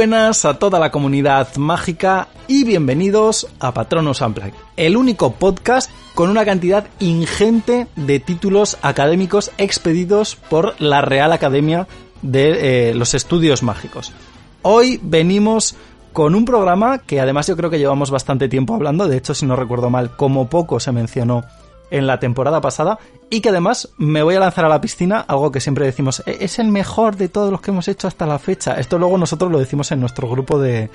Buenas a toda la comunidad mágica y bienvenidos a Patronus Unplugged, el único podcast con una cantidad ingente de títulos académicos expedidos por la Real Academia de eh, los Estudios Mágicos. Hoy venimos con un programa que además yo creo que llevamos bastante tiempo hablando, de hecho si no recuerdo mal, como poco se mencionó en la temporada pasada y que además me voy a lanzar a la piscina, algo que siempre decimos, "E- es el mejor de todos los que hemos hecho hasta la fecha. Esto luego nosotros lo decimos en nuestro grupo de,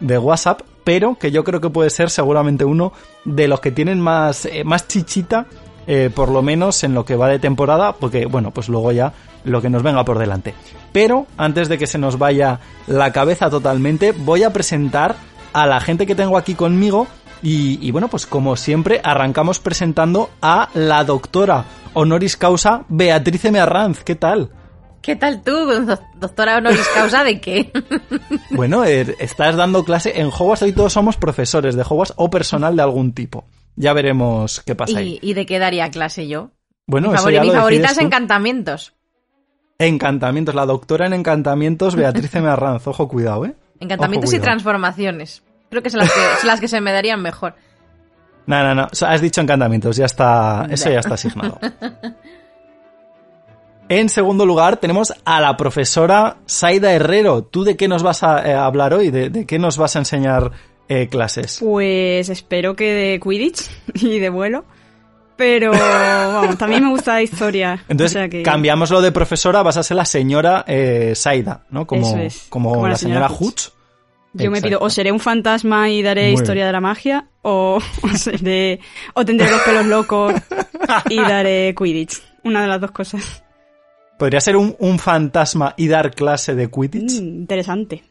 de WhatsApp, pero que yo creo que puede ser seguramente uno de los que tienen más, eh, más chichita, eh, por lo menos en lo que va de temporada, porque bueno, pues luego ya lo que nos venga por delante. Pero antes de que se nos vaya la cabeza totalmente, voy a presentar a la gente que tengo aquí conmigo y, y bueno, pues como siempre, arrancamos presentando a la doctora honoris causa Beatriz M. Arranz. ¿Qué tal? ¿Qué tal tú, doc- doctora honoris causa de qué? Bueno, eh, estás dando clase en Hogwarts, hoy todos somos profesores de Hogwarts o personal de algún tipo. Ya veremos qué pasa ahí. ¿Y, de qué daría clase yo? Bueno, mi eso favori- ya mi lo favorita es tú. encantamientos. Encantamientos, la doctora en encantamientos Beatriz M. Arranz. Ojo, cuidado, ¿eh? Encantamientos Ojo, y cuidado. transformaciones. Creo que son las que, son las que se me darían mejor. No, no, no. Has dicho encantamientos, ya está. Eso ya está asignado. En segundo lugar, tenemos a la profesora Saida Herrero. ¿Tú de qué nos vas a eh, hablar hoy? ¿De, de qué nos vas a enseñar eh, clases? Pues espero que de Quidditch y de vuelo. Pero vamos, también me gusta la historia. Entonces, o sea que- cambiamos lo de profesora, vas a ser la señora eh, Saida, ¿no? Como, Eso es, como, como la, la señora, señora Hutch. Yo me pido, o seré un fantasma y daré Muy historia de la magia, o, o seré, o tendré los pelos locos y daré Quidditch. Una de las dos cosas. Podría ser un, un fantasma y dar clase de Quidditch. Mm, interesante.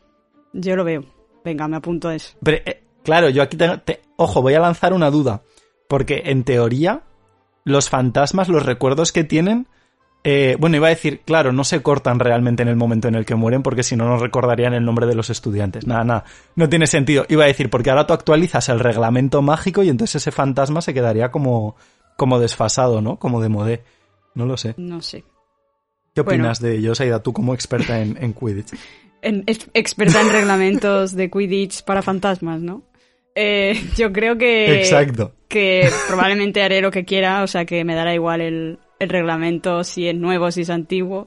Yo lo veo. Venga, me apunto a eso. Pero, eh, claro, yo aquí tengo. te- ojo, voy a lanzar una duda. Porque en teoría, los fantasmas, los recuerdos que tienen. Eh, bueno, iba a decir, claro, no se cortan realmente en el momento en el que mueren, porque si no, no recordarían el nombre de los estudiantes. Nada, nada. No tiene sentido. Iba a decir, porque ahora tú actualizas el reglamento mágico y entonces ese fantasma se quedaría como, como desfasado, ¿no? Como de modé. No lo sé. No sé. ¿Qué Bueno. opinas de ello, Saida, tú como experta en, en Quidditch? En- experta en reglamentos de Quidditch para fantasmas, ¿no? Eh, yo creo que... Exacto. que probablemente haré lo que quiera, o sea que me dará igual el, el reglamento, si es nuevo, si es antiguo,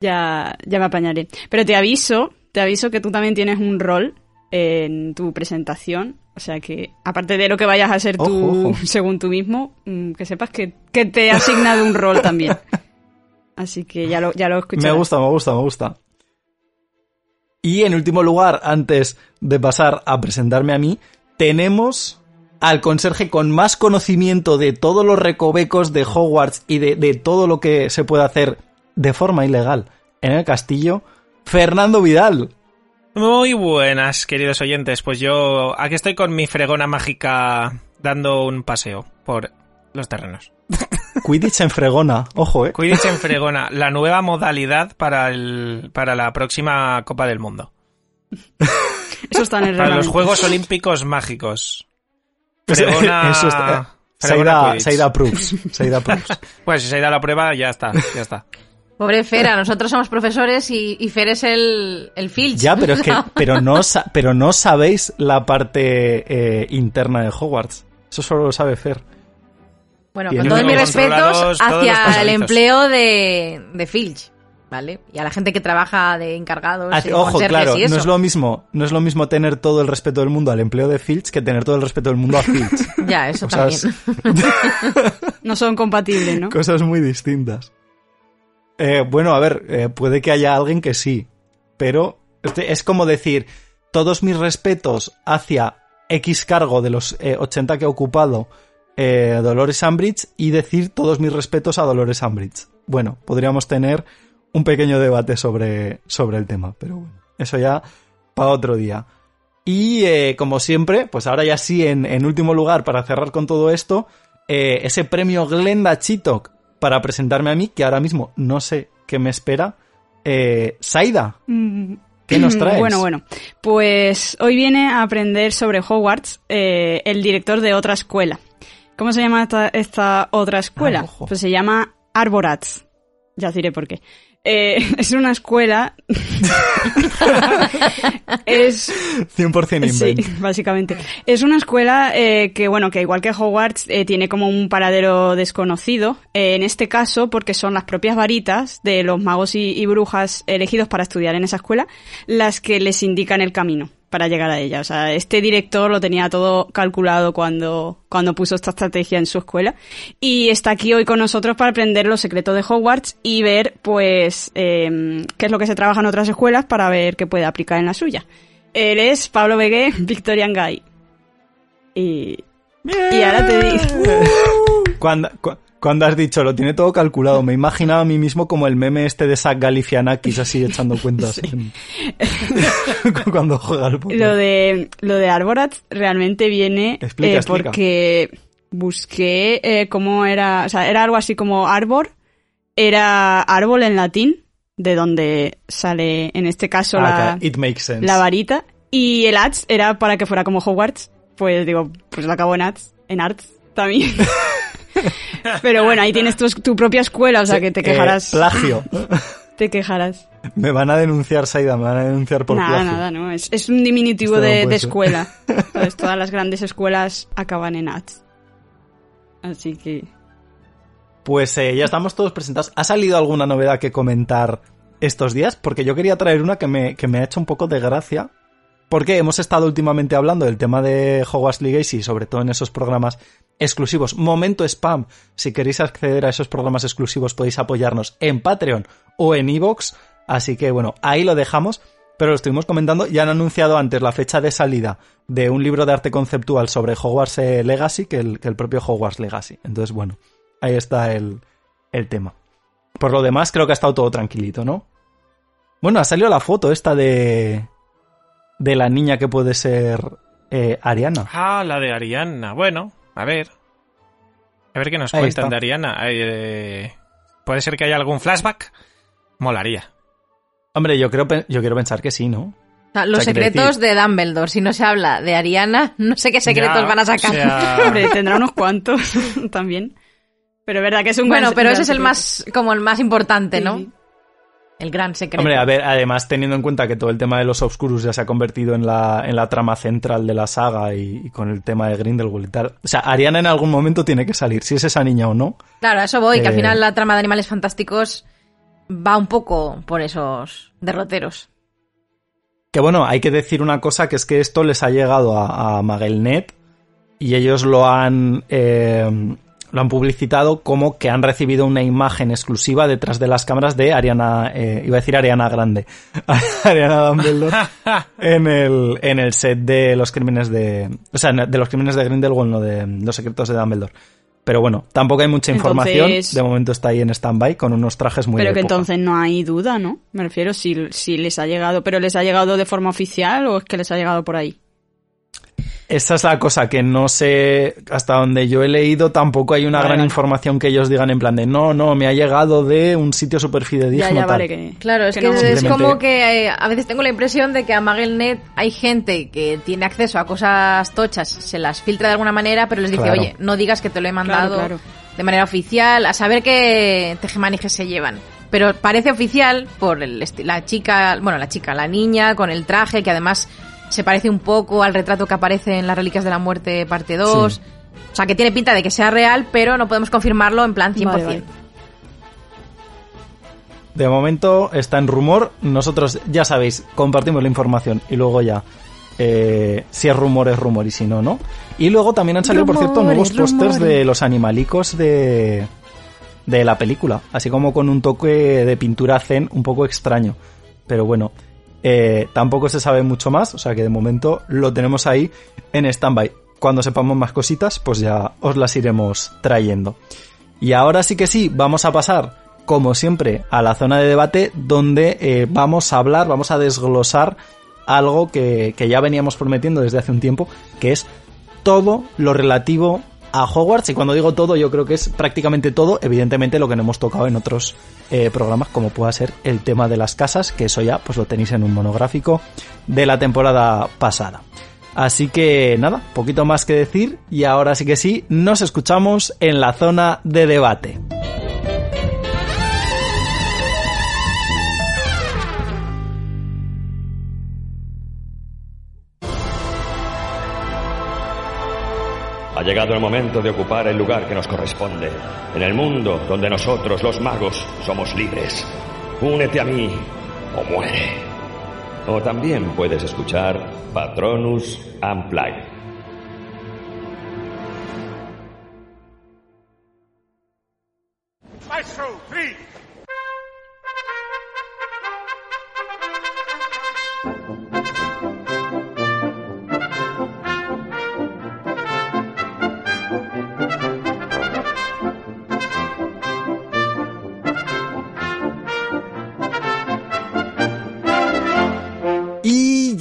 ya, ya me apañaré. Pero te aviso, te aviso que tú también tienes un rol en tu presentación, o sea que aparte de lo que vayas a ser tú Ojo, según tú mismo, mm, que sepas que, que te he asignado un rol también. Así que ya lo, ya lo escucharás. Me gusta, me gusta, me gusta. Y en último lugar, antes de pasar a presentarme a mí, tenemos al conserje con más conocimiento de todos los recovecos de Hogwarts y de, de todo lo que se puede hacer de forma ilegal en el castillo, Fernando Vidal. Muy buenas, queridos oyentes. Pues yo aquí estoy con mi fregona mágica dando un paseo por los terrenos. Quidditch en fregona, ojo, eh. Quidditch en fregona, la nueva modalidad para, el, para la próxima Copa del Mundo. Eso está en el Para los. Juegos Olímpicos Mágicos. Fregona... Eso está- Saida, Quidditch. Saida proofs, Saida proofs. Pues si se ha ido a la prueba, ya está, ya está. Pobre Fera, nosotros somos profesores y, y Fer es el, el Filch. Ya, pero es que, pero no, pero no sabéis la parte eh, interna de Hogwarts. Eso solo lo sabe Fer. Bueno, con todos mis respetos hacia el empleo de, de Filch, ¿vale? Y a la gente que trabaja de encargados Ah, y Ojo, claro, y eso. no es lo mismo, no es lo mismo tener todo el respeto del mundo al empleo de Filch que tener todo el respeto del mundo a Filch. Ya, eso Cosas- también. No son compatibles, ¿no? Cosas muy distintas. Eh, bueno, a ver, eh, puede que haya alguien que sí, pero este- es como decir, todos mis respetos hacia X cargo de los eh, 80 que ha ocupado eh, Dolores Umbridge y decir todos mis respetos a Dolores Umbridge. Bueno, podríamos tener un pequeño debate sobre, sobre el tema, pero bueno, eso ya para otro día. Y eh, como siempre, pues ahora ya sí, en, en último lugar, para cerrar con todo esto, eh, ese premio Glenda Chitok para presentarme a mí, que ahora mismo no sé qué me espera. Eh, Saida, Mm, ¿qué nos traes? Bueno, bueno. Pues hoy viene a aprender sobre Hogwarts el director de otra escuela. ¿Cómo se llama esta, esta otra escuela? Ah, pues se llama Arborats. Ya os diré por qué. Eh, es una escuela. es 100% Sí, invent. básicamente. Es una escuela eh, que, bueno, que igual que Hogwarts, eh, tiene como un paradero desconocido. Eh, en este caso, porque son las propias varitas de los magos y, y brujas elegidos para estudiar en esa escuela las que les indican el camino para llegar a ella. O sea, este director lo tenía todo calculado cuando, cuando puso esta estrategia en su escuela. Y está aquí hoy con nosotros para aprender los secretos de Hogwarts y ver, pues, eh, qué es lo que se trabaja en otras escuelas para ver qué puede aplicar en la suya. Él es Pablo Begué, Victorian Guy. Y, y ahora te digo... Cuando, cu- cuando has dicho lo tiene todo calculado, me he imaginado a mí mismo como el meme este de Zach Galifianakis así echando cuentas. en- cuando juega al póker. Lo de, lo de Arborat realmente viene Explica, eh, explica. porque busqué eh, cómo era, o sea, era algo así como arbor, era árbol en latín, de donde sale en este caso Ah, la, it makes sense. la varita, y el Arts era para que fuera como Hogwarts, pues digo, pues lo acabo en Arts, en Arts también. Pero bueno, ahí tienes tu, tu propia escuela, o sea que te Eh, quejarás. plagio. Te quejarás. Me van a denunciar, Saida, me van a denunciar por nada, plagio. nada, no. Es, es un diminutivo Esto de, escuela. ¿Sabes? Todas las grandes escuelas acaban en ATS. Así que. Pues eh, ya estamos todos presentados. ¿Ha salido alguna novedad que comentar estos días? Porque yo quería traer una que me, que me ha hecho un poco de gracia. Porque hemos estado últimamente hablando del tema de Hogwarts Legacy, sobre todo en esos programas exclusivos. Momento spam. Si queréis acceder a esos programas exclusivos podéis apoyarnos en Patreon o en Evox. Así que bueno, ahí lo dejamos. Pero lo estuvimos comentando y han anunciado antes la fecha de salida de un libro de arte conceptual sobre Hogwarts eh, Legacy que el, que el propio Hogwarts Legacy. Entonces, bueno, ahí está el, el tema. Por lo demás, creo que ha estado todo tranquilito, ¿no? Bueno, ha salido la foto esta de. De la niña que puede ser eh, Ariana. Ah, la de Ariana. Bueno, a ver. A ver qué nos Ahí cuentan está. de Ariana. Eh, ¿Puede ser que haya algún flashback? Molaría. Hombre, yo creo yo quiero pensar que sí, ¿no? O sea, los O sea, quiere secretos decir- de Dumbledore. Si no se habla de Ariana, no sé qué secretos Ya, van a sacar. o sea, Hombre, tendrá unos cuantos también. Pero es verdad que es un bueno, gran- pero ese es el más, como el más importante, Sí, ¿no? El gran secreto. Hombre, a ver, además teniendo en cuenta que todo el tema de los Obscurus ya se ha convertido en la, en la trama central de la saga y, y con el tema de Grindelwald y tal. O sea, Ariana en algún momento tiene que salir, si es esa niña o no. Claro, a eso voy, que al Eh, final la trama de Animales Fantásticos va un poco por esos derroteros. Que bueno, hay que decir una cosa, que es que esto les ha llegado a, a Magelnet y ellos lo han, eh, lo han publicitado como que han recibido una imagen exclusiva detrás de las cámaras de Ariana, eh, iba a decir Ariana Grande, Ariana Dumbledore, en el, en el set de los crímenes de, o sea, de los crímenes de Grindelwald, no de los secretos de Dumbledore. Pero bueno, tampoco hay mucha información. Entonces- De momento está ahí en stand-by con unos trajes muy Pero de que época. entonces no hay duda, ¿no? Me refiero si, si les ha llegado, pero les ha llegado de forma oficial o es que les ha llegado por ahí. Esa es la cosa que no sé, hasta donde yo he leído, tampoco hay una Vale, gran vale. información que ellos digan en plan de no, no, me ha llegado de un sitio súper fidedigno. Ya, ya, tal". vale que... Claro, es que, no. es como que eh, a veces tengo la impresión de que a Magelnet hay gente que tiene acceso a cosas tochas, se las filtra de alguna manera, pero les dice, Claro. oye, no digas que te lo he mandado claro. de manera oficial, a saber qué tejemanejes se llevan. Pero parece oficial por el la chica, bueno, la chica, la niña con el traje, que además se parece un poco al retrato que aparece en las Reliquias de la Muerte parte 2. Sí. O sea, que tiene pinta de que sea real, pero no podemos confirmarlo en plan 100%. Vale, vale. De momento está en rumor. Nosotros, ya sabéis, compartimos la información y luego ya. eh, si es rumor, es rumor y si no, no. Y luego también han salido, por cierto, nuevos pósters de los animalicos de, de la película. Así como con un toque de pintura zen un poco extraño. Pero bueno, eh, tampoco se sabe mucho más. O sea que de momento lo tenemos ahí en stand-by. Cuando sepamos más cositas, pues ya os las iremos trayendo. Y ahora sí que sí, vamos a pasar, como siempre, a la zona de debate donde eh, vamos a hablar, vamos a desglosar algo que, que ya veníamos prometiendo desde hace un tiempo, que es todo lo relativo a Hogwarts. Y cuando digo todo, yo creo que es prácticamente todo, evidentemente lo que no hemos tocado en otros eh, programas, como pueda ser el tema de las casas, que eso ya pues lo tenéis en un monográfico de la temporada pasada. Así que nada, poquito más que decir y ahora sí que sí, nos escuchamos en la zona de debate. Ha llegado el momento de ocupar el lugar que nos corresponde, en el mundo donde nosotros, los magos, somos libres. Únete a mí o muere. O también puedes escuchar Patronus Unplugged. Maestro, please.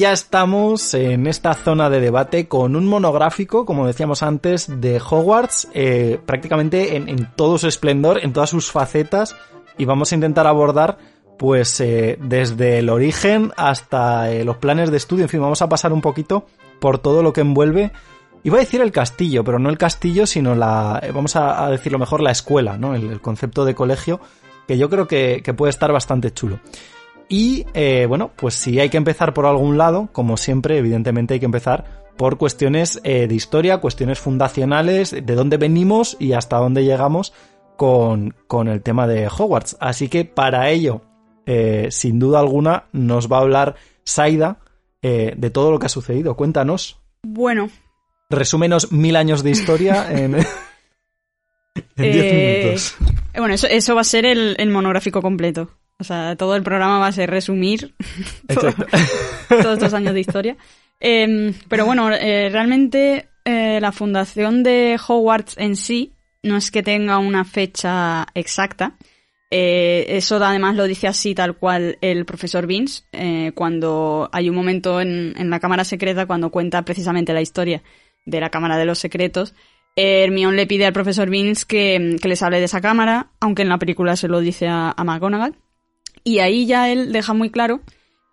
Ya estamos en esta zona de debate con un monográfico, como decíamos antes, de Hogwarts, eh, prácticamente en, todo su esplendor, en todas sus facetas, y vamos a intentar abordar pues eh, desde el origen hasta eh, los planes de estudio, en fin, vamos a pasar un poquito por todo lo que envuelve. Iba a decir el castillo, pero no el castillo, sino la, vamos a, decirlo mejor, la escuela, ¿no? El, el concepto de colegio, que yo creo que, que puede estar bastante chulo. Y eh, bueno, pues si hay que empezar por algún lado, como siempre, evidentemente hay que empezar por cuestiones eh, de historia, cuestiones fundacionales, de dónde venimos y hasta dónde llegamos con, con el tema de Hogwarts. Así que para ello, eh, sin duda alguna, nos va a hablar Saida de todo lo que ha sucedido. Cuéntanos, Bueno, resúmenos mil años de historia en, en diez Eh, minutos. bueno, eso, eso va a ser el, el monográfico completo. O sea, todo el programa va a ser resumir todos estos años de historia. Eh, pero bueno, eh, realmente eh, la fundación de Hogwarts en sí no es que tenga una fecha exacta. Eh, eso además lo dice así tal cual el profesor Vince cuando hay un momento en, en la cámara secreta cuando cuenta precisamente la historia de la cámara de los secretos. Hermione le pide al profesor Vince que, que les hable de esa cámara, aunque en la película se lo dice a, a McGonagall. Y ahí ya él deja muy claro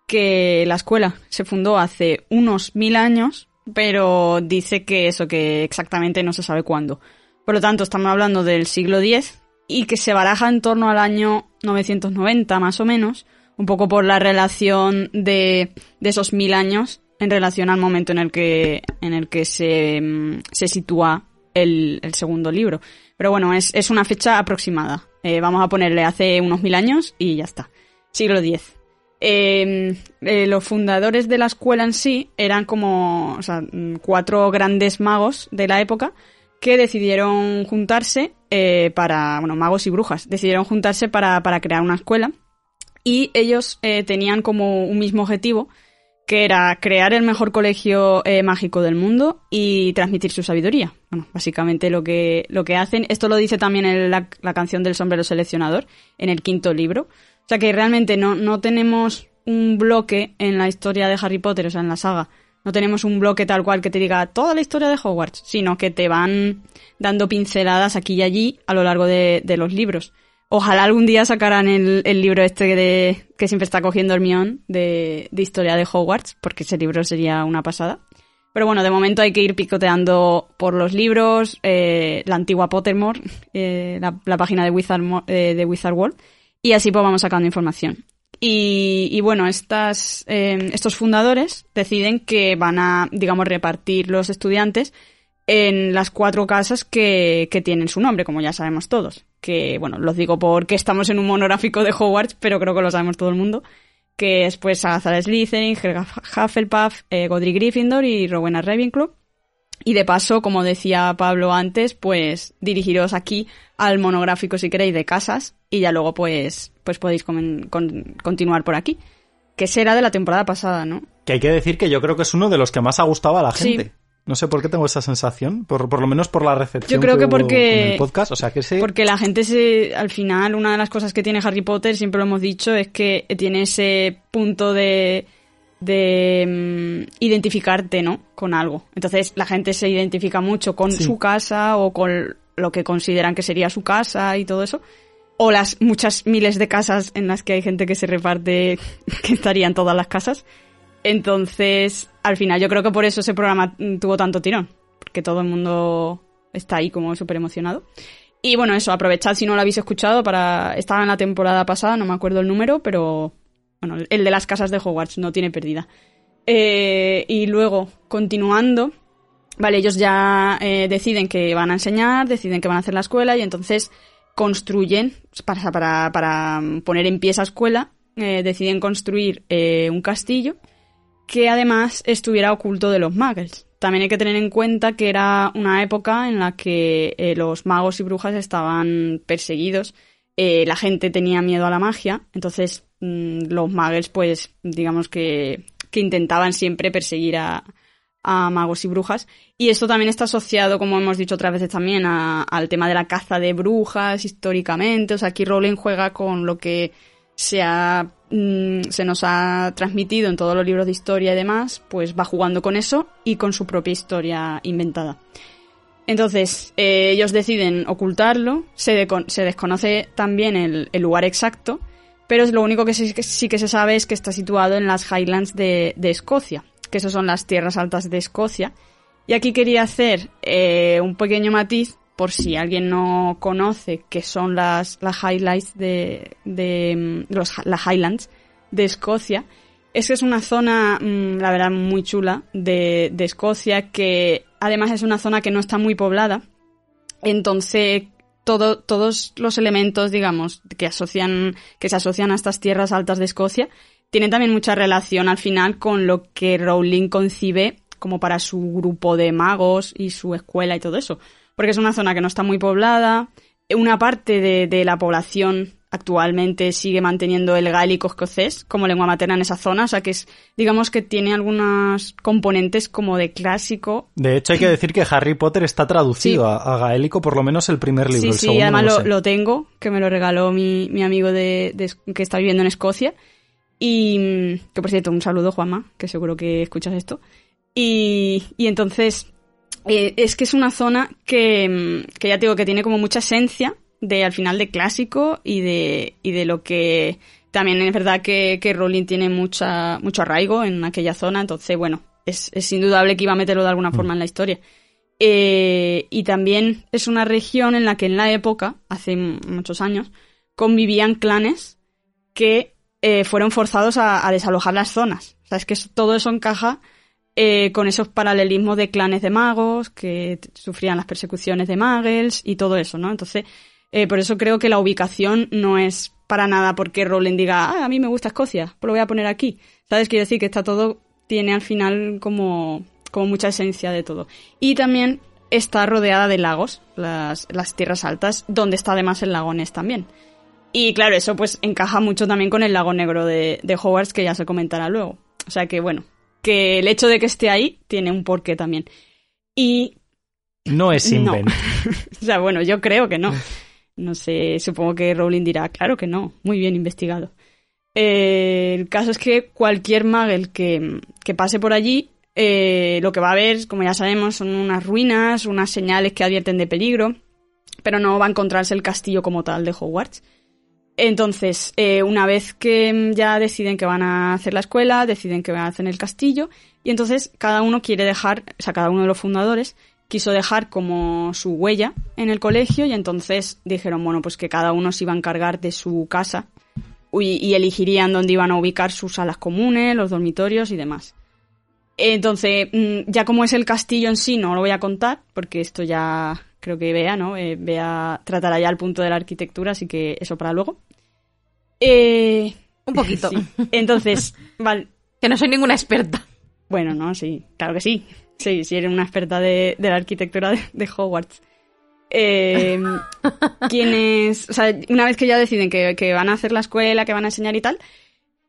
que la escuela se fundó hace unos mil años, pero dice que eso, que exactamente no se sabe cuándo. Por lo tanto, estamos hablando del siglo X y que se baraja en torno al año 990, más o menos, un poco por la relación de, de esos mil años en relación al momento en el que, en el que se, mm, se sitúa el, el segundo libro. Pero bueno, es, es una fecha aproximada. Eh, vamos a ponerle hace unos mil años y ya está. Siglo X. Eh, eh, los fundadores de la escuela en sí eran como o sea, cuatro grandes magos de la época que decidieron juntarse eh, para, bueno, magos y brujas, decidieron juntarse para, para crear una escuela y ellos eh, tenían como un mismo objetivo que era crear el mejor colegio eh, mágico del mundo y transmitir su sabiduría. Bueno, básicamente lo que, lo que hacen, esto lo dice también la canción del sombrero seleccionador, en el quinto libro. O sea que realmente no, no tenemos un bloque en la historia de Harry Potter, o sea, en la saga. No tenemos un bloque tal cual que te diga toda la historia de Hogwarts, sino que te van dando pinceladas aquí y allí a lo largo de, de los libros. Ojalá algún día sacaran el, el libro este de, que siempre está cogiendo Hermione de, de historia de Hogwarts, porque ese libro sería una pasada. Pero bueno, de momento hay que ir picoteando por los libros, eh, la antigua Pottermore, eh, la, página de Wizard, eh, de Wizard World, y así pues vamos sacando información. Y, bueno, estas, eh, estos fundadores deciden que van a, digamos, repartir los estudiantes en las cuatro casas que, que tienen su nombre, como ya sabemos todos. Que, bueno, los digo porque estamos en un monográfico de Hogwarts, pero creo que lo sabemos todo el mundo. Que es pues Salazar Slytherin, Helga Hufflepuff, eh, Godric Gryffindor y Rowena Ravenclaw. Y de paso, como decía Pablo antes, pues dirigiros aquí al monográfico si queréis de casas y ya luego pues, pues podéis comen- con- continuar por aquí. Que será de la temporada pasada, ¿no? Que hay que decir que yo creo que es uno de los que más ha gustado a la Sí. gente. No sé por qué tengo esa sensación, por, por lo menos por la recepción Yo creo que porque- en el podcast, o sea que sí. Porque la gente se, al final, una de las cosas que tiene Harry Potter, siempre lo hemos dicho, es que tiene ese punto de, de mm, identificarte, ¿no? Con algo. Entonces la gente se identifica mucho con Sí. su casa o con lo que consideran que sería su casa y todo eso. O las muchas miles de casas en las que hay gente que se reparte, que estarían todas las casas. Entonces, al final, yo creo que por eso ese programa mm, tuvo tanto tirón. Porque todo el mundo está ahí como súper emocionado. Y bueno, eso, aprovechad si no lo habéis escuchado para... Estaba en la temporada pasada, no me acuerdo el número, pero... Bueno, el de las casas de Hogwarts no tiene pérdida. Eh, y luego, continuando, Vale, ellos ya eh, deciden que van a enseñar, deciden que van a hacer la escuela y entonces construyen, para, para, para poner en pie esa escuela, eh, deciden construir eh, un castillo que además estuviera oculto de los muggles. También hay que tener en cuenta que era una época en la que los magos y brujas estaban perseguidos, la gente tenía miedo a la magia, entonces mm, los muggles pues digamos que, intentaban siempre perseguir a, magos y brujas. Y esto también está asociado, como hemos dicho otras veces también, al tema de la caza de brujas históricamente. O sea, aquí Rowling juega con lo que se, ha, mm, se nos ha transmitido en todos los libros de historia y demás, pues va jugando con eso y con su propia historia inventada. Entonces, eh, ellos deciden ocultarlo, se, desconoce también el lugar exacto, pero lo único que sí, que se sabe es que está situado en las Highlands de, de Escocia, que esas son las tierras altas de Escocia. Y aquí quería hacer eh, un pequeño matiz, por si alguien no conoce qué son las, las Highlights de, de mm, los, las Highlands de Escocia. Es que es una zona, mm, la verdad, muy chula de, de Escocia, que además es una zona que no está muy poblada. Entonces, todo, todos los elementos, digamos, que asocian, que se asocian a estas tierras altas de Escocia, tienen también mucha relación al final con lo que Rowling concibe como para su grupo de magos y su escuela y todo eso. Porque es una zona que no está muy poblada, una parte de, de la población actualmente sigue manteniendo el gaélico escocés como lengua materna en esa zona, o sea que es, digamos que tiene algunos componentes como de clásico. De hecho, hay que decir que Harry Potter está traducido Sí. a, a gaélico, por lo menos el primer libro. Sí, el sí, segundo además no lo, tengo, que me lo regaló mi, mi amigo de, de- que está viviendo en Escocia. Y que por cierto, un saludo, Juanma, que seguro que escuchas esto. Y, y entonces, eh, es que es una zona que, que ya te digo que tiene como mucha esencia de al final de clásico y de, y de lo que también es verdad que, que Rowling tiene mucha, mucho arraigo en aquella zona, entonces bueno, es, es indudable que iba a meterlo de alguna forma en la historia. Eh, y también es una región en la que en la época, hace muchos años, convivían clanes que eh, fueron forzados a, a desalojar las zonas. O sea, es que todo eso encaja eh, con esos paralelismos de clanes de magos que sufrían las persecuciones de muggles y todo eso, ¿no? Entonces, eh, por eso creo que la ubicación no es para nada porque Rowling diga, ah, a mí me gusta Escocia, pues lo voy a poner aquí. ¿Sabes? Quiero decir que está todo, tiene al final como, como mucha esencia de todo. Y también está rodeada de lagos, las, las tierras altas, donde está además el lago Ness también. Y claro, eso pues encaja mucho también con el lago negro de, de Hogwarts, que ya se comentará luego. O sea que bueno, que el hecho de que esté ahí tiene un porqué también. Y No es No. invento. o sea, bueno, yo creo que no. No sé, supongo que Rowling dirá, claro que no, muy bien investigado. Eh, el caso es que cualquier Muggle que, que pase por allí, eh, lo que va a ver, como ya sabemos, son unas ruinas, unas señales que advierten de peligro, pero no va a encontrarse el castillo como tal de Hogwarts. Entonces, eh, una vez que mm, ya deciden que van a hacer la escuela, deciden que van a hacer el castillo, y entonces cada uno quiere dejar, o sea, cada uno de los fundadores quiso dejar como su huella en el colegio, y entonces dijeron, bueno, pues que cada uno se iba a encargar de su casa y, y elegirían dónde iban a ubicar sus salas comunes, los dormitorios y demás. Entonces, mm, ya como es el castillo en sí, no lo voy a contar, porque esto ya creo que Bea, ¿no? Eh, Bea tratará ya el punto de la arquitectura, así que eso para luego. Eh, Un poquito. sí. Entonces, vale, Que no soy ninguna experta. Bueno, no, sí, claro que sí. Sí, sí, eres una experta de, de la arquitectura de, de Hogwarts. Eh, quienes, o sea, una vez que ya deciden que, que van a hacer la escuela, que van a enseñar y tal,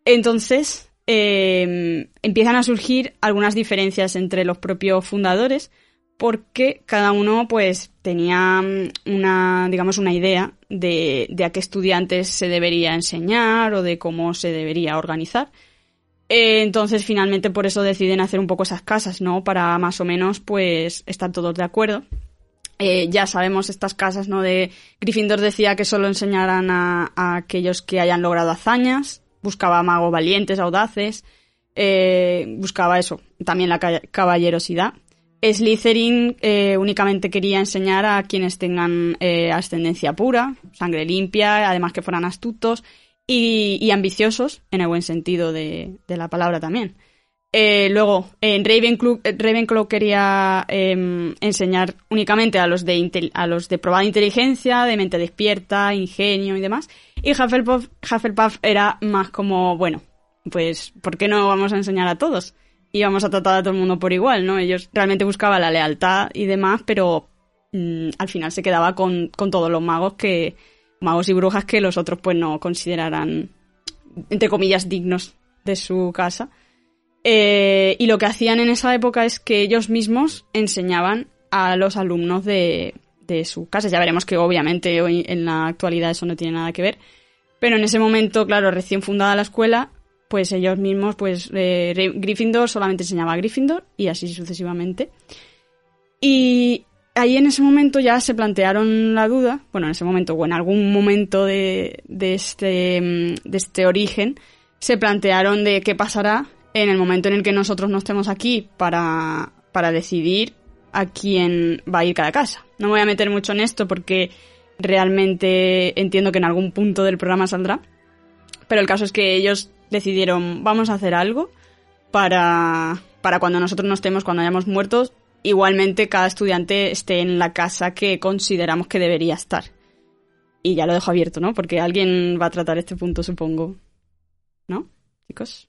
entonces eh, empiezan a surgir algunas diferencias entre los propios fundadores, porque cada uno pues tenía mm, una, digamos, una idea de, de a qué estudiantes se debería enseñar o de cómo se debería organizar. Eh, entonces, finalmente, por eso deciden hacer un poco esas casas, ¿no? Para más o menos, pues, estar todos de acuerdo. Eh, ya sabemos estas casas, ¿no? De Gryffindor decía que solo enseñaran a, aquellos que hayan logrado hazañas, buscaba magos valientes, audaces, eh, buscaba eso, también la ca- caballerosidad. Slytherin únicamente quería enseñar a quienes tengan ascendencia pura, sangre limpia, además que fueran astutos y, ambiciosos, en el buen sentido de, la palabra también. Eh, luego, en Ravenclaw, eh, Ravenclaw quería em, enseñar únicamente a los, de a los de probada inteligencia, de mente despierta, ingenio y demás. Y Hufflepuff, Hufflepuff era más como, bueno, pues, ¿por qué no vamos a enseñar a todos? Y vamos a tratar a todo el mundo por igual, ¿no? Ellos realmente buscaban la lealtad y demás, pero mm, al final se quedaba con, con todos los magos que, magos y brujas que los otros pues no consideraran, entre comillas, dignos de su casa. Eh, y lo que hacían en esa época es que ellos mismos enseñaban a los alumnos de, de su casa. Ya veremos que obviamente hoy en la actualidad eso no tiene nada que ver. Pero en ese momento, claro, recién fundada la escuela, pues ellos mismos, pues eh, Gryffindor solamente enseñaba a Gryffindor y así sucesivamente. Y ahí en ese momento ya se plantearon la duda, bueno, en ese momento o en algún momento de, de este, mm, de este origen, se plantearon de qué pasará en el momento en el que nosotros no estemos aquí para, para decidir a quién va a ir cada casa. No me voy a meter mucho en esto porque realmente entiendo que en algún punto del programa saldrá. Pero el caso es que ellos decidieron, vamos a hacer algo para, para cuando nosotros no estemos, cuando hayamos muertos, igualmente cada estudiante esté en la casa que consideramos que debería estar. Y ya lo dejo abierto, ¿no? Porque alguien va a tratar este punto, supongo. ¿No, chicos?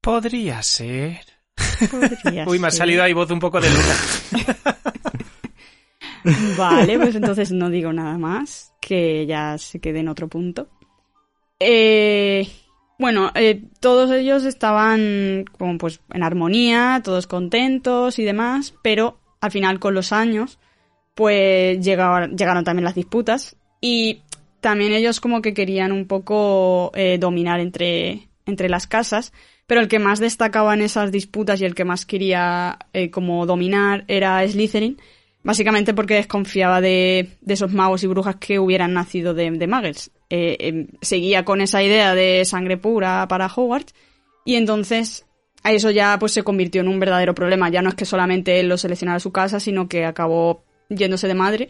Podría ser. Podría Uy, me ha salido ahí voz un poco de Luna. Vale, pues entonces no digo nada más, que ya se quede en otro punto. Eh, bueno, eh, todos ellos estaban como pues en armonía, todos contentos y demás, pero al final con los años pues llegaron, llegaron también las disputas y también ellos como que querían un poco eh, dominar entre, entre las casas, pero el que más destacaba en esas disputas y el que más quería eh, como dominar era Slytherin, básicamente porque desconfiaba de, de esos magos y brujas que hubieran nacido de, muggles. Eh, eh, seguía con esa idea de sangre pura para Hogwarts y entonces a eso ya pues se convirtió en un verdadero problema. Ya no es que solamente él lo seleccionara a su casa, sino que acabó yéndose de madre.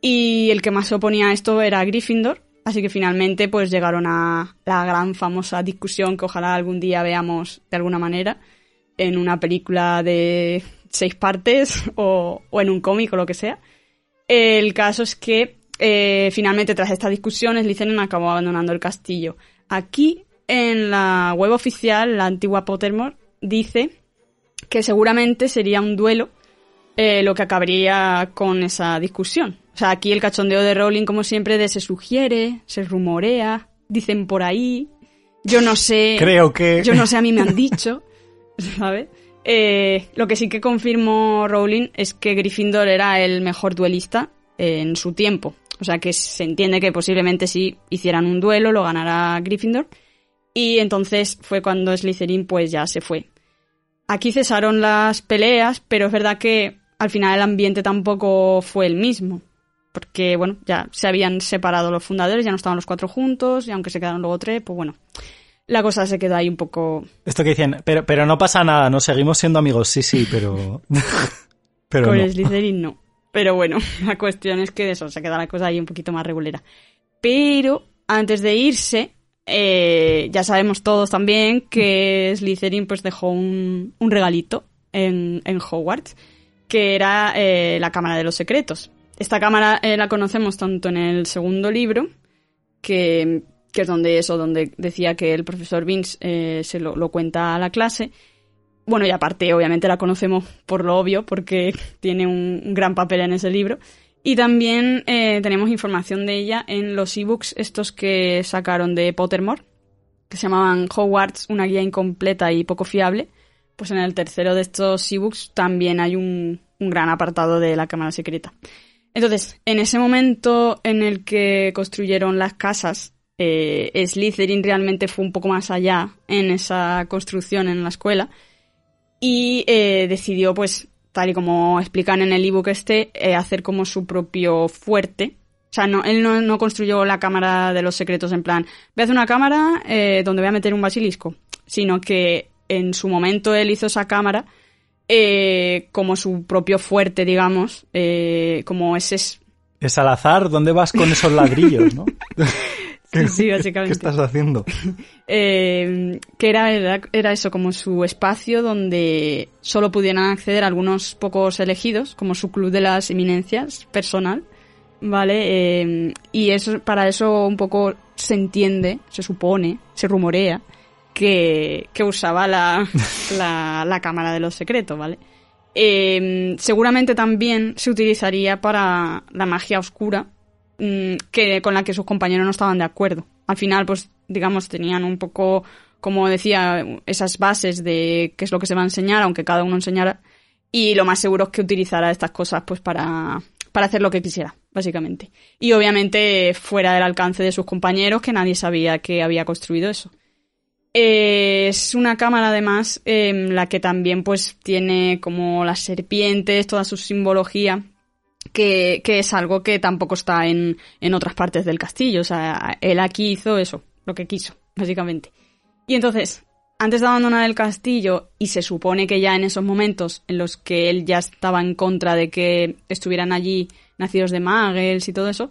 Y el que más se oponía a esto era Gryffindor. Así que finalmente pues llegaron a la gran famosa discusión que ojalá algún día veamos de alguna manera en una película de seis partes o, o en un cómic o lo que sea. El caso es que eh, finalmente tras esta discusión Slytherin acabó abandonando el castillo. Aquí en la web oficial, la antigua Pottermore, dice que seguramente sería un duelo eh, lo que acabaría con esa discusión. O sea, aquí el cachondeo de Rowling, como siempre, de se sugiere, se rumorea, dicen por ahí, yo no sé, Creo que... yo no sé, a mí me han dicho, ¿sabes? Eh, lo que sí que confirmó Rowling es que Gryffindor era el mejor duelista en su tiempo. O sea que se entiende que posiblemente si hicieran un duelo lo ganará Gryffindor. Y entonces fue cuando Slytherin pues ya se fue. Aquí cesaron las peleas, pero es verdad que al final el ambiente tampoco fue el mismo. Porque, bueno, ya se habían separado los fundadores, ya no estaban los cuatro juntos, y aunque se quedaron luego tres, pues bueno, la cosa se quedó ahí un poco Esto que decían, pero, pero no pasa nada, no seguimos siendo amigos, sí, sí, pero... pero con no. Slytherin no. Pero bueno, la cuestión es que de eso se queda la cosa ahí un poquito más regulera. Pero antes de irse, eh, ya sabemos todos también que Slytherin pues dejó un, un regalito en, en Hogwarts, que era eh, la Cámara de los Secretos. Esta cámara eh, la conocemos tanto en el segundo libro, que, que es donde eso, donde decía que el profesor Vince eh, se lo, lo cuenta a la clase. Bueno, y aparte, obviamente la conocemos por lo obvio, porque tiene un, gran papel en ese libro. Y también eh, tenemos información de ella en los ebooks estos que sacaron de Pottermore, que se llamaban Hogwarts, una guía incompleta y poco fiable. Pues en el tercero de estos ebooks también hay un, un gran apartado de la cámara secreta. Entonces, en ese momento en el que construyeron las casas, eh, Slytherin realmente fue un poco más allá en esa construcción en la escuela y eh, decidió, pues, tal y como explican en el ebook este, eh, hacer como su propio fuerte. O sea, no, él no, no construyó la cámara de los secretos en plan, voy a hacer una cámara eh, donde voy a meter un basilisco, sino que en su momento él hizo esa cámara eh, como su propio fuerte, digamos, como ese... Es al azar, ¿dónde vas con esos ladrillos, no? ¿Qué, Sí, básicamente. ¿Qué estás haciendo? Eh, que era, era, era eso, como su espacio donde solo pudieran acceder algunos pocos elegidos, como su club de las eminencias personal, ¿vale? Eh, y eso, para eso un poco se entiende, se supone, se rumorea, que, que usaba la, la, la cámara de los secretos, ¿vale? Eh, seguramente también se utilizaría para la magia oscura, mm, que con la que sus compañeros no estaban de acuerdo. Al final, pues, digamos, tenían un poco, como decía, esas bases de qué es lo que se va a enseñar, aunque cada uno enseñara. Y lo más seguro es que utilizara estas cosas, pues, para, para hacer lo que quisiera, básicamente. Y obviamente fuera del alcance de sus compañeros, que nadie sabía que había construido eso. Es una cámara además en la que también pues tiene como las serpientes, toda su simbología, que, es algo que tampoco está en, en otras partes del castillo. O sea, él aquí hizo eso, lo que quiso, básicamente. Y entonces, antes de abandonar el castillo, y se supone que ya en esos momentos en los que él ya estaba en contra de que estuvieran allí nacidos de Muggles y todo eso,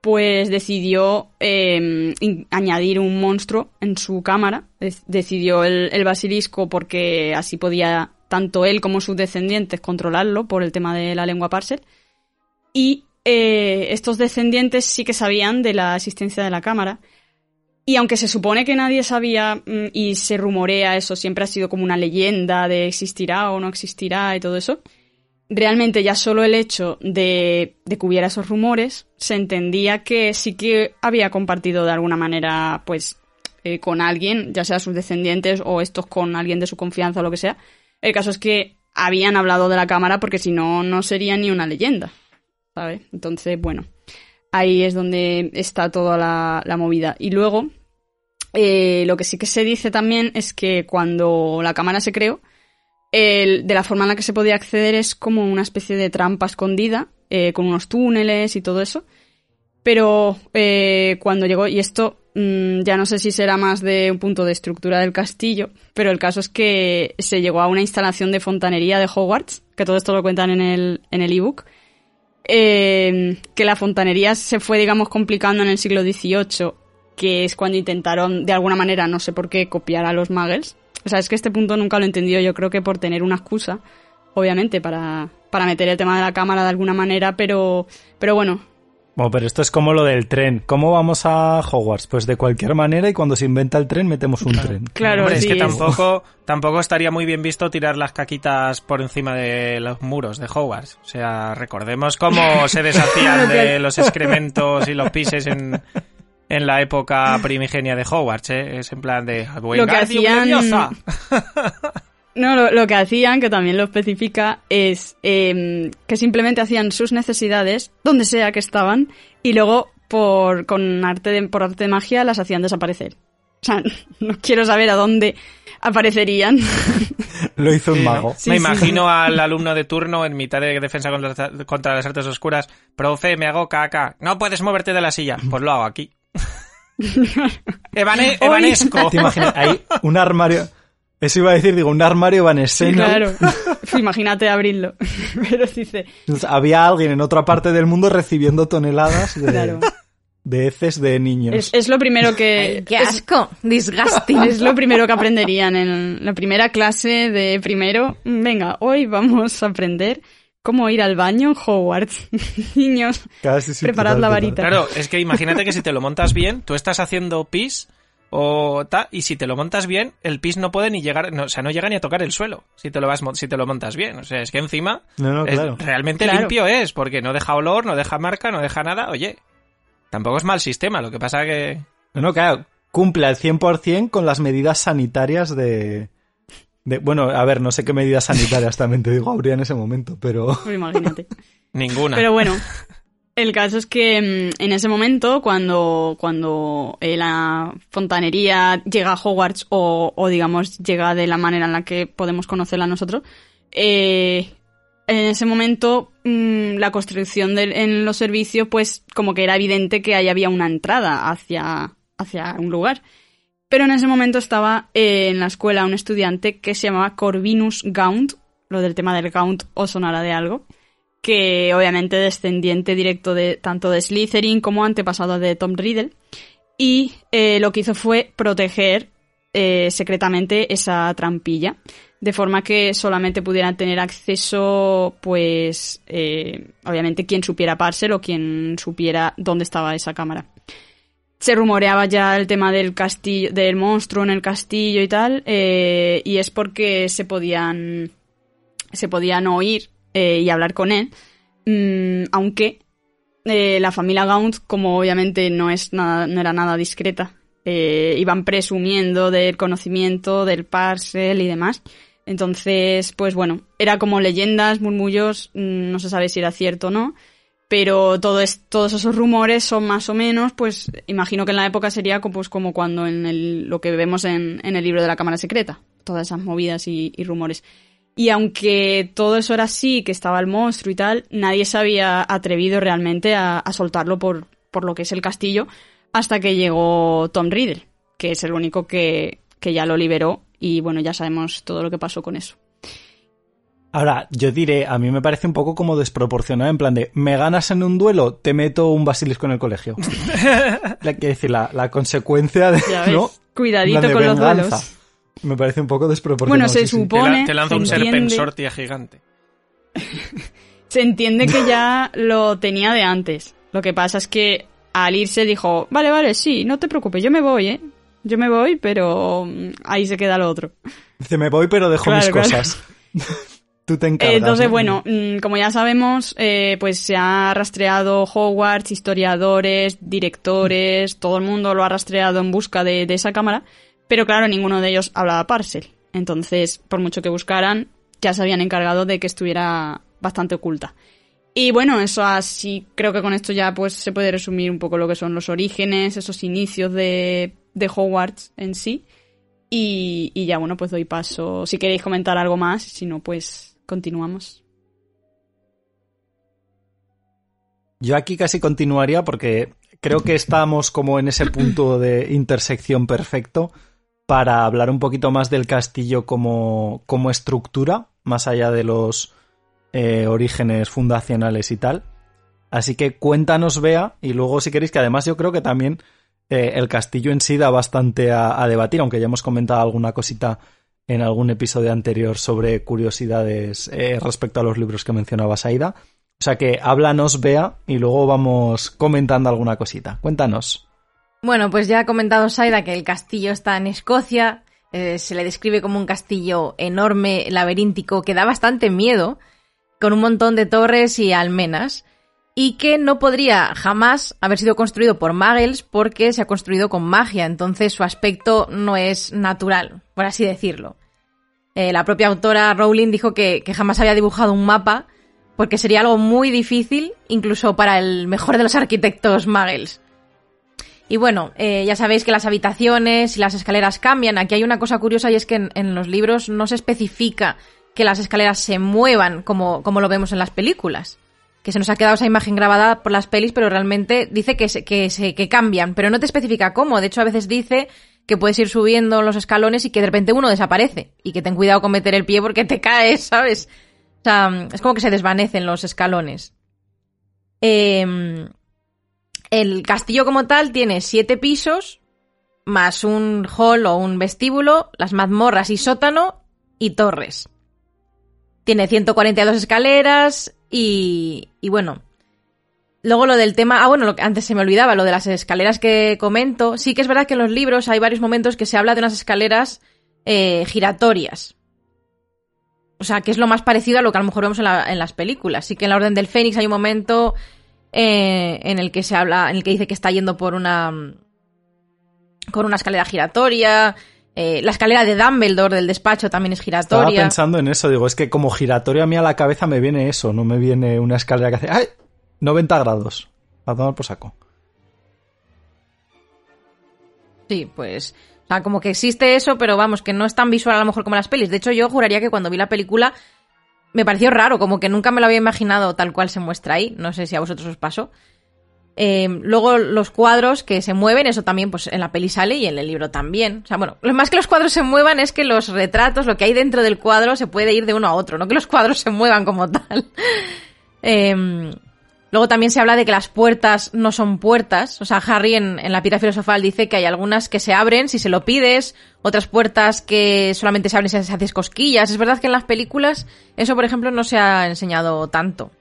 pues decidió in- añadir un monstruo en su cámara. Dec- decidió el, el basilisco porque así podía tanto él como sus descendientes controlarlo por el tema de la lengua parcel. Y eh, estos descendientes sí que sabían de la existencia de la cámara. Y aunque se supone que nadie sabía mm, y se rumorea eso, siempre ha sido como una leyenda de existirá o no existirá y todo eso, realmente ya solo el hecho de, de que hubiera esos rumores se entendía que sí que había compartido de alguna manera, pues, eh, con alguien, ya sea sus descendientes o estos con alguien de su confianza o lo que sea. El caso es que habían hablado de la cámara porque si no, no sería ni una leyenda, ¿sabes? Entonces, bueno, ahí es donde está toda la, movida. Y luego, eh, lo que sí que se dice también es que cuando la cámara se creó, el- de la forma en la que se podía acceder es como una especie de trampa escondida, eh, con unos túneles y todo eso. Pero eh, cuando llegó, y esto mm, ya no sé si será más de un punto de estructura del castillo, pero el caso es que se llegó a una instalación de fontanería de Hogwarts, que todo esto lo cuentan en el en el ebook, eh, que la fontanería se fue, digamos, complicando en el siglo XVIII, que es cuando intentaron, de alguna manera, no sé por qué, copiar a los muggles. O sea, es que este punto nunca lo he entendido, yo creo que por tener una excusa, obviamente, para, para meter el tema de la cámara de alguna manera, pero, pero bueno, Bueno, pero esto es como lo del tren. ¿Cómo vamos a Hogwarts? Pues de cualquier manera y cuando se inventa el tren metemos un tren. claro, Hombre, sí, es que tampoco, tampoco estaría muy bien visto tirar las caquitas por encima de los muros de Hogwarts. O sea, recordemos cómo se deshacían de los excrementos y los pises en, en la época primigenia de Hogwarts, ¿eh? Es en plan de... Lo que hacían-. No, lo, lo que hacían, que también lo especifica, es eh, que simplemente hacían sus necesidades donde sea que estaban y luego por con arte de, por arte de magia las hacían desaparecer. O sea, no quiero saber a dónde aparecerían. Lo hizo un mago. Sí, me sí. imagino al alumno de turno en mitad de defensa contra, contra las artes oscuras. Profe, me hago caca. No puedes moverte de la silla. Pues lo hago aquí. Evane- evanesco. ¿Te imaginas? Hay un armario... Eso iba a decir, digo, un armario evanesceno. claro. Imagínate abrirlo. Pero dice, Había alguien en otra parte del mundo recibiendo toneladas de, claro. de heces de niños. Es, es lo primero que... Ay, ¡Qué es- asco! Disgusting. Es lo primero que aprenderían en la primera clase de primero. Venga, hoy vamos a aprender cómo ir al baño en Hogwarts. Niños, Casi preparad total, la total. varita. Claro, es que imagínate que si te lo montas bien, tú estás haciendo pis o ta, y si te lo montas bien, el pis no puede ni llegar, no, o sea, no llega ni a tocar el suelo si te lo vas si te lo montas bien. O sea, es que encima No, no, es- claro. realmente Claro. limpio es, porque no deja olor, no deja marca, no deja nada. Oye, tampoco es mal sistema, lo que pasa que No, no, claro, cumple al 100% con las medidas sanitarias de, de... Bueno, a ver, no sé qué medidas sanitarias también te digo habría en ese momento, pero... Imagínate. ninguna. Pero bueno, el caso es que mm, en ese momento, cuando, cuando eh, la fontanería llega a Hogwarts, o, o digamos llega de la manera en la que podemos conocerla nosotros, eh, en ese momento mm, la construcción del- en los servicios, pues como que era evidente que ahí había una entrada hacia, hacia un lugar. Pero en ese momento estaba eh, en la escuela un estudiante que se llamaba Corvinus Gaunt, lo del tema del Gaunt os sonará de algo, que obviamente descendiente directo de tanto de Slytherin como antepasado de Tom Riddle. y eh, lo que hizo fue proteger eh, secretamente esa trampilla, de forma que solamente pudieran tener acceso, pues, eh, obviamente quien supiera Parcel o quien supiera dónde estaba esa cámara. Se rumoreaba ya el tema del castillo, del monstruo en el castillo y tal, y es porque se podían, se podían oír y hablar con él, mm, aunque la familia Gaunt, como obviamente no es nada, no era nada discreta, eh, iban presumiendo del conocimiento del parcel y demás. Entonces, pues bueno, era como leyendas, murmullos, mm, no se sabe si era cierto o no, pero todos esos rumores son más o menos, pues imagino que en la época sería como, pues, como cuando en el, lo que vemos en, en, el libro de la Cámara Secreta, todas esas movidas y rumores. Y aunque todo eso era así, que estaba el monstruo y tal, nadie se había atrevido realmente a, a soltarlo por, por lo que es el castillo, hasta que llegó Tom Riddle, que es el único que, que ya lo liberó y bueno, ya sabemos todo lo que pasó con eso. Ahora, yo diré, a mí me parece un poco como desproporcionado, en plan de, me ganas en un duelo, te meto un basilisco en el colegio. la, que decir, la, la consecuencia de, ¿no? Cuidadito con venganza. los duelos. Me parece un poco desproporcionado. Bueno, se sí, supone... Te, te lanza un serpensortia gigante. se entiende que ya lo tenía de antes. Lo que pasa es que al irse dijo, vale, vale, sí, no te preocupes, yo me voy, ¿eh? Yo me voy, pero mm, ahí se queda lo otro. Dice, me voy, pero dejo Claro, mis claro. cosas. Tú te encargas. Entonces, ¿no? bueno, mm, como ya sabemos, eh, pues se ha rastreado Hogwarts, historiadores, directores, todo el mundo lo ha rastreado en busca de, de esa cámara, pero claro, ninguno de ellos hablaba Parcel. Entonces, por mucho que buscaran, ya se habían encargado de que estuviera bastante oculta. Y bueno, eso así, creo que con esto ya pues se puede resumir un poco lo que son los orígenes, esos inicios de, de Hogwarts en sí. Y, y ya bueno, pues doy paso. Si queréis comentar algo más, si no, pues continuamos. Yo aquí casi continuaría porque creo que estamos como en ese punto de intersección perfecto para hablar un poquito más del castillo como, como estructura, más allá de los eh, orígenes fundacionales y tal. Así que cuéntanos, Bea, y luego si queréis, que además yo creo que también eh, el castillo en sí da bastante a, debatir, aunque ya hemos comentado alguna cosita en algún episodio anterior sobre curiosidades eh, respecto a los libros que mencionaba Saida. O sea que háblanos, Bea, y luego vamos comentando alguna cosita. Cuéntanos. Bueno, pues ya ha comentado Saida que el castillo está en Escocia. Eh, se le describe como un castillo enorme, laberíntico, que da bastante miedo, con un montón de torres y almenas, y que no podría jamás haber sido construido por muggles porque se ha construido con magia, entonces su aspecto no es natural, por así decirlo. Eh, la propia autora Rowling dijo que, que jamás había dibujado un mapa porque sería algo muy difícil, incluso para el mejor de los arquitectos muggles. Y bueno, eh, ya sabéis que las habitaciones y las escaleras cambian. Aquí hay una cosa curiosa y es que en, los libros no se especifica que las escaleras se muevan como, como lo vemos en las películas. Que se nos ha quedado esa imagen grabada por las pelis, pero realmente dice que, se, que, se, que cambian, pero no te especifica cómo. De hecho, a veces dice que puedes ir subiendo los escalones y que de repente uno desaparece. Y que ten cuidado con meter el pie porque te caes, ¿sabes? O sea, es como que se desvanecen los escalones. Eh, el castillo como tal tiene siete pisos, más un hall o un vestíbulo, las mazmorras y sótano y torres. Tiene 142 escaleras y, y bueno. Luego lo del tema, ah bueno, lo que antes se me olvidaba, lo de las escaleras que comento. Sí que es verdad que en los libros hay varios momentos que se habla de unas escaleras eh, giratorias. O sea, que es lo más parecido a lo que a lo mejor vemos en, en las películas. Sí que en la Orden del Fénix hay un momento eh, en el que se habla, en el que dice que está yendo por una con una escalera giratoria. Eh, la escalera de Dumbledore del despacho también es giratoria. Estaba pensando en eso, digo, es que como giratoria a mí a la cabeza me viene eso, no me viene una escalera que hace ¡ay! 90 grados. A tomar por saco. Sí, pues. O sea, como que existe eso, pero vamos, que no es tan visual a lo mejor como las pelis. De hecho, yo juraría que cuando vi la película me pareció raro, como que nunca me lo había imaginado tal cual se muestra ahí. No sé si a vosotros os pasó. Eh, luego los cuadros que se mueven, eso también pues en la peli sale y en el libro también. O sea, bueno, lo más que los cuadros se muevan es que los retratos, lo que hay dentro del cuadro se puede ir de uno a otro, no que los cuadros se muevan como tal. eh, Luego también se habla de que las puertas no son puertas. O sea, Harry en, la piedra filosofal dice que hay algunas que se abren si se lo pides, otras puertas que solamente se abren si haces cosquillas. Es verdad que en las películas eso, por ejemplo, no se ha enseñado tanto.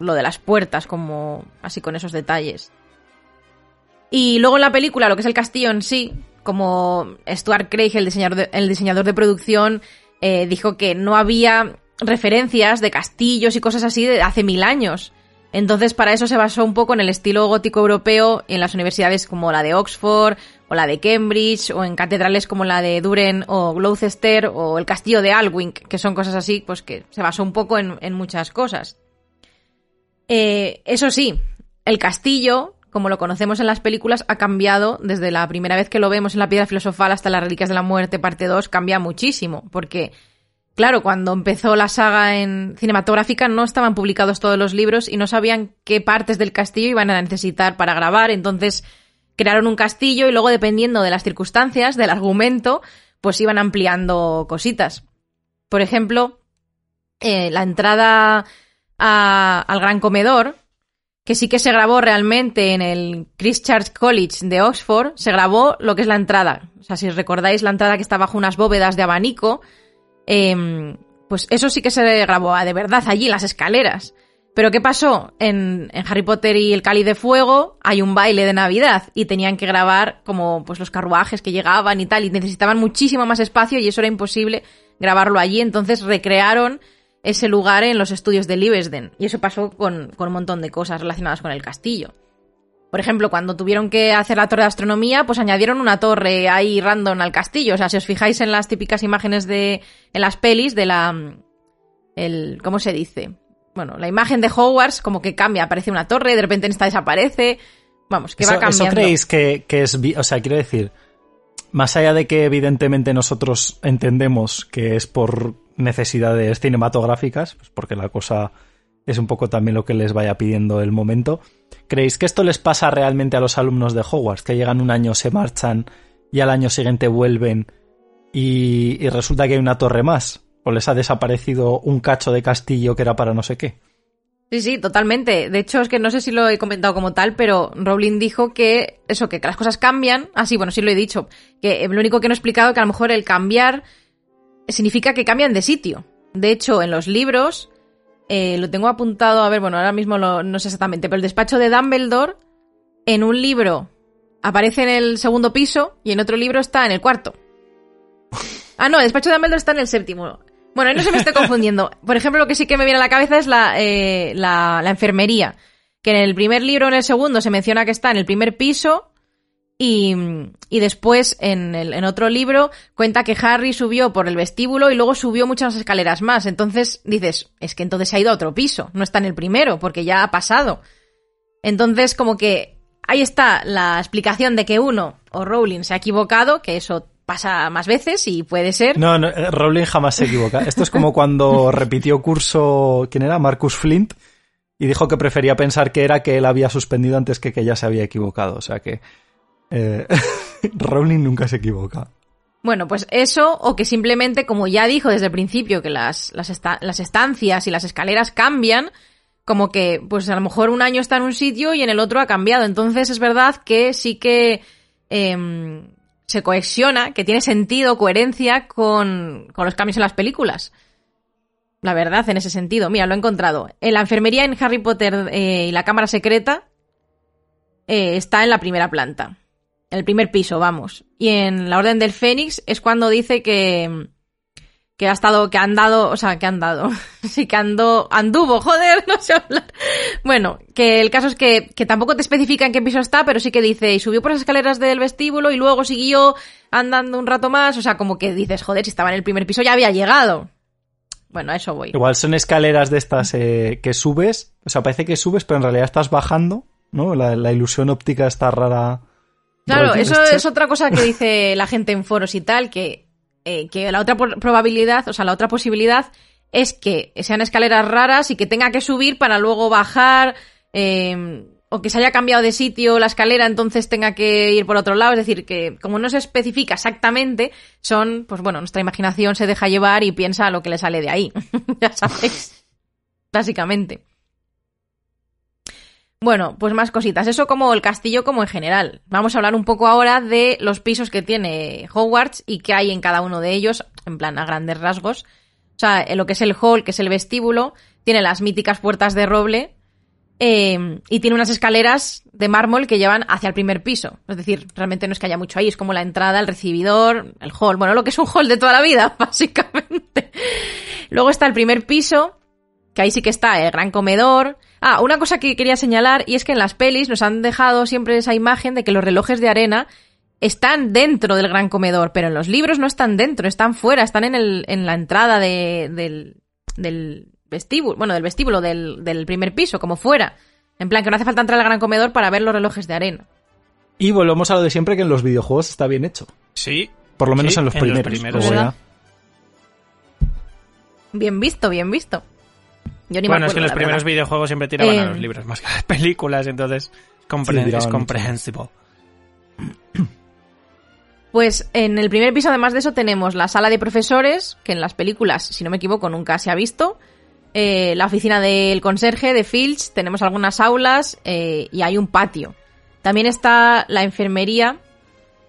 Lo de las puertas, como así con esos detalles. Y luego en la película, lo que es el castillo en sí, como Stuart Craig, el diseñador de, el diseñador de producción, eh, dijo que no había referencias de castillos y cosas así de hace mil años. Entonces, para eso se basó un poco en el estilo gótico europeo en las universidades como la de Oxford, o la de Cambridge, o en catedrales como la de Duren o Gloucester, o el castillo de Alwyn, que son cosas así, pues que se basó un poco en, muchas cosas. Eh, eso sí, el castillo, como lo conocemos en las películas, ha cambiado desde la primera vez que lo vemos en la piedra filosofal hasta las reliquias de la muerte, parte 2, cambia muchísimo, porque Claro, cuando empezó la saga en cinematográfica no estaban publicados todos los libros y no sabían qué partes del castillo iban a necesitar para grabar, entonces crearon un castillo y luego dependiendo de las circunstancias, del argumento, pues iban ampliando cositas. Por ejemplo, eh, la entrada a, al gran comedor, que sí que se grabó realmente en el Christ College de Oxford, se grabó lo que es la entrada. O sea, si recordáis la entrada que está bajo unas bóvedas de abanico, eh, pues eso sí que se grabó de verdad allí, las escaleras. Pero ¿qué pasó? En, en, Harry Potter y el Cáliz de Fuego hay un baile de Navidad y tenían que grabar como pues los carruajes que llegaban y tal y necesitaban muchísimo más espacio y eso era imposible grabarlo allí, entonces recrearon ese lugar en los estudios de Livesden y eso pasó con, con un montón de cosas relacionadas con el castillo. Por ejemplo, cuando tuvieron que hacer la torre de astronomía, pues añadieron una torre ahí random al castillo. O sea, si os fijáis en las típicas imágenes de. en las pelis de la. el. ¿cómo se dice? Bueno, la imagen de Hogwarts como que cambia, aparece una torre, de repente en esta desaparece. Vamos, que va cambiando. ¿Eso creéis que, que es. O sea, quiero decir. Más allá de que evidentemente nosotros entendemos que es por necesidades cinematográficas, pues porque la cosa es un poco también lo que les vaya pidiendo el momento. ¿Creéis que esto les pasa realmente a los alumnos de Hogwarts? Que llegan un año, se marchan y al año siguiente vuelven y, y resulta que hay una torre más. O les ha desaparecido un cacho de castillo que era para no sé qué. Sí, sí, totalmente. De hecho, es que no sé si lo he comentado como tal, pero Rowling dijo que eso, que las cosas cambian. Ah, sí, bueno, sí lo he dicho. Que lo único que no he explicado es que a lo mejor el cambiar significa que cambian de sitio. De hecho, en los libros eh, lo tengo apuntado, a ver, bueno, ahora mismo no sé exactamente, pero el despacho de Dumbledore en un libro aparece en el segundo piso y en otro libro está en el cuarto. Ah, no, el despacho de Dumbledore está en el séptimo. Bueno, no se me estoy confundiendo. Por ejemplo, lo que sí que me viene a la cabeza es la, eh, la, la enfermería. Que en el primer libro, en el segundo, se menciona que está en el primer piso y, y después, en, el, en otro libro, cuenta que Harry subió por el vestíbulo y luego subió muchas escaleras más. Entonces dices, es que entonces ha ido a otro piso, no está en el primero, porque ya ha pasado. Entonces, como que ahí está la explicación de que uno, o Rowling, se ha equivocado, que eso pasa más veces y puede ser. No, no, eh, Rowling jamás se equivoca. Esto es como cuando repitió curso, ¿quién era? Marcus Flint, y dijo que prefería pensar que era que él había suspendido antes que que ella se había equivocado. O sea que eh, Rowling nunca se equivoca. Bueno, pues eso, o que simplemente, como ya dijo desde el principio, que las, las, estancias y las escaleras cambian, como que, pues a lo mejor un año está en un sitio y en el otro ha cambiado. Entonces es verdad que sí que em, se cohesiona, que tiene sentido, coherencia con, con, los cambios en las películas. La verdad, en ese sentido. Mira, lo he encontrado. En la enfermería en Harry Potter eh, y la cámara secreta eh, está en la primera planta en el primer piso, vamos. Y en la Orden del Fénix es cuando dice que que ha estado, que han dado, o sea, que han dado, sí que andó, anduvo, joder, no sé hablar. Bueno, que el caso es que, que tampoco te especifica en qué piso está, pero sí que dice, y subió por las escaleras del vestíbulo y luego siguió andando un rato más, o sea, como que dices, joder, si estaba en el primer piso ya había llegado. Bueno, a eso voy. Igual son escaleras de estas eh, que subes, o sea, parece que subes, pero en realidad estás bajando, ¿no? La, la ilusión óptica está rara Claro, eso es otra cosa que dice la gente en foros y tal, que, eh, que la otra probabilidad, o sea, la otra posibilidad es que sean escaleras raras y que tenga que subir para luego bajar, eh, o que se haya cambiado de sitio la escalera, entonces tenga que ir por otro lado. Es decir, que como no se especifica exactamente, son, pues bueno, nuestra imaginación se deja llevar y piensa lo que le sale de ahí. ya sabéis. Básicamente. Bueno, pues más cositas. Eso como el castillo como en general. Vamos a hablar un poco ahora de los pisos que tiene Hogwarts y qué hay en cada uno de ellos, en plan a grandes rasgos. O sea, en lo que es el hall, que es el vestíbulo, tiene las míticas puertas de roble eh, y tiene unas escaleras de mármol que llevan hacia el primer piso. Es decir, realmente no es que haya mucho ahí, es como la entrada, el recibidor, el hall. Bueno, lo que es un hall de toda la vida, básicamente. Luego está el primer piso, que ahí sí que está el gran comedor. Ah, una cosa que quería señalar, y es que en las pelis nos han dejado siempre esa imagen de que los relojes de arena están dentro del gran comedor, pero en los libros no están dentro, están fuera, están en, el, en la entrada de, del, del vestíbulo, bueno, del vestíbulo del, del primer piso, como fuera. En plan, que no hace falta entrar al gran comedor para ver los relojes de arena. Y volvemos a lo de siempre que en los videojuegos está bien hecho. Sí. Por lo menos Sí, en los en los primeros. primeros, ¿verdad? ya- Bien visto, bien visto. Yo ni me Bueno, es que los primeros verdad. videojuegos siempre tiraban a Eh, los libros más que a las películas, entonces compre- Sí, es comprehensible. Pues en el primer piso, además de eso, tenemos la sala de profesores, que en las películas, si no me equivoco, nunca se ha visto. eh, la oficina del conserje de Filch, tenemos algunas aulas eh, y hay un patio. También está la enfermería,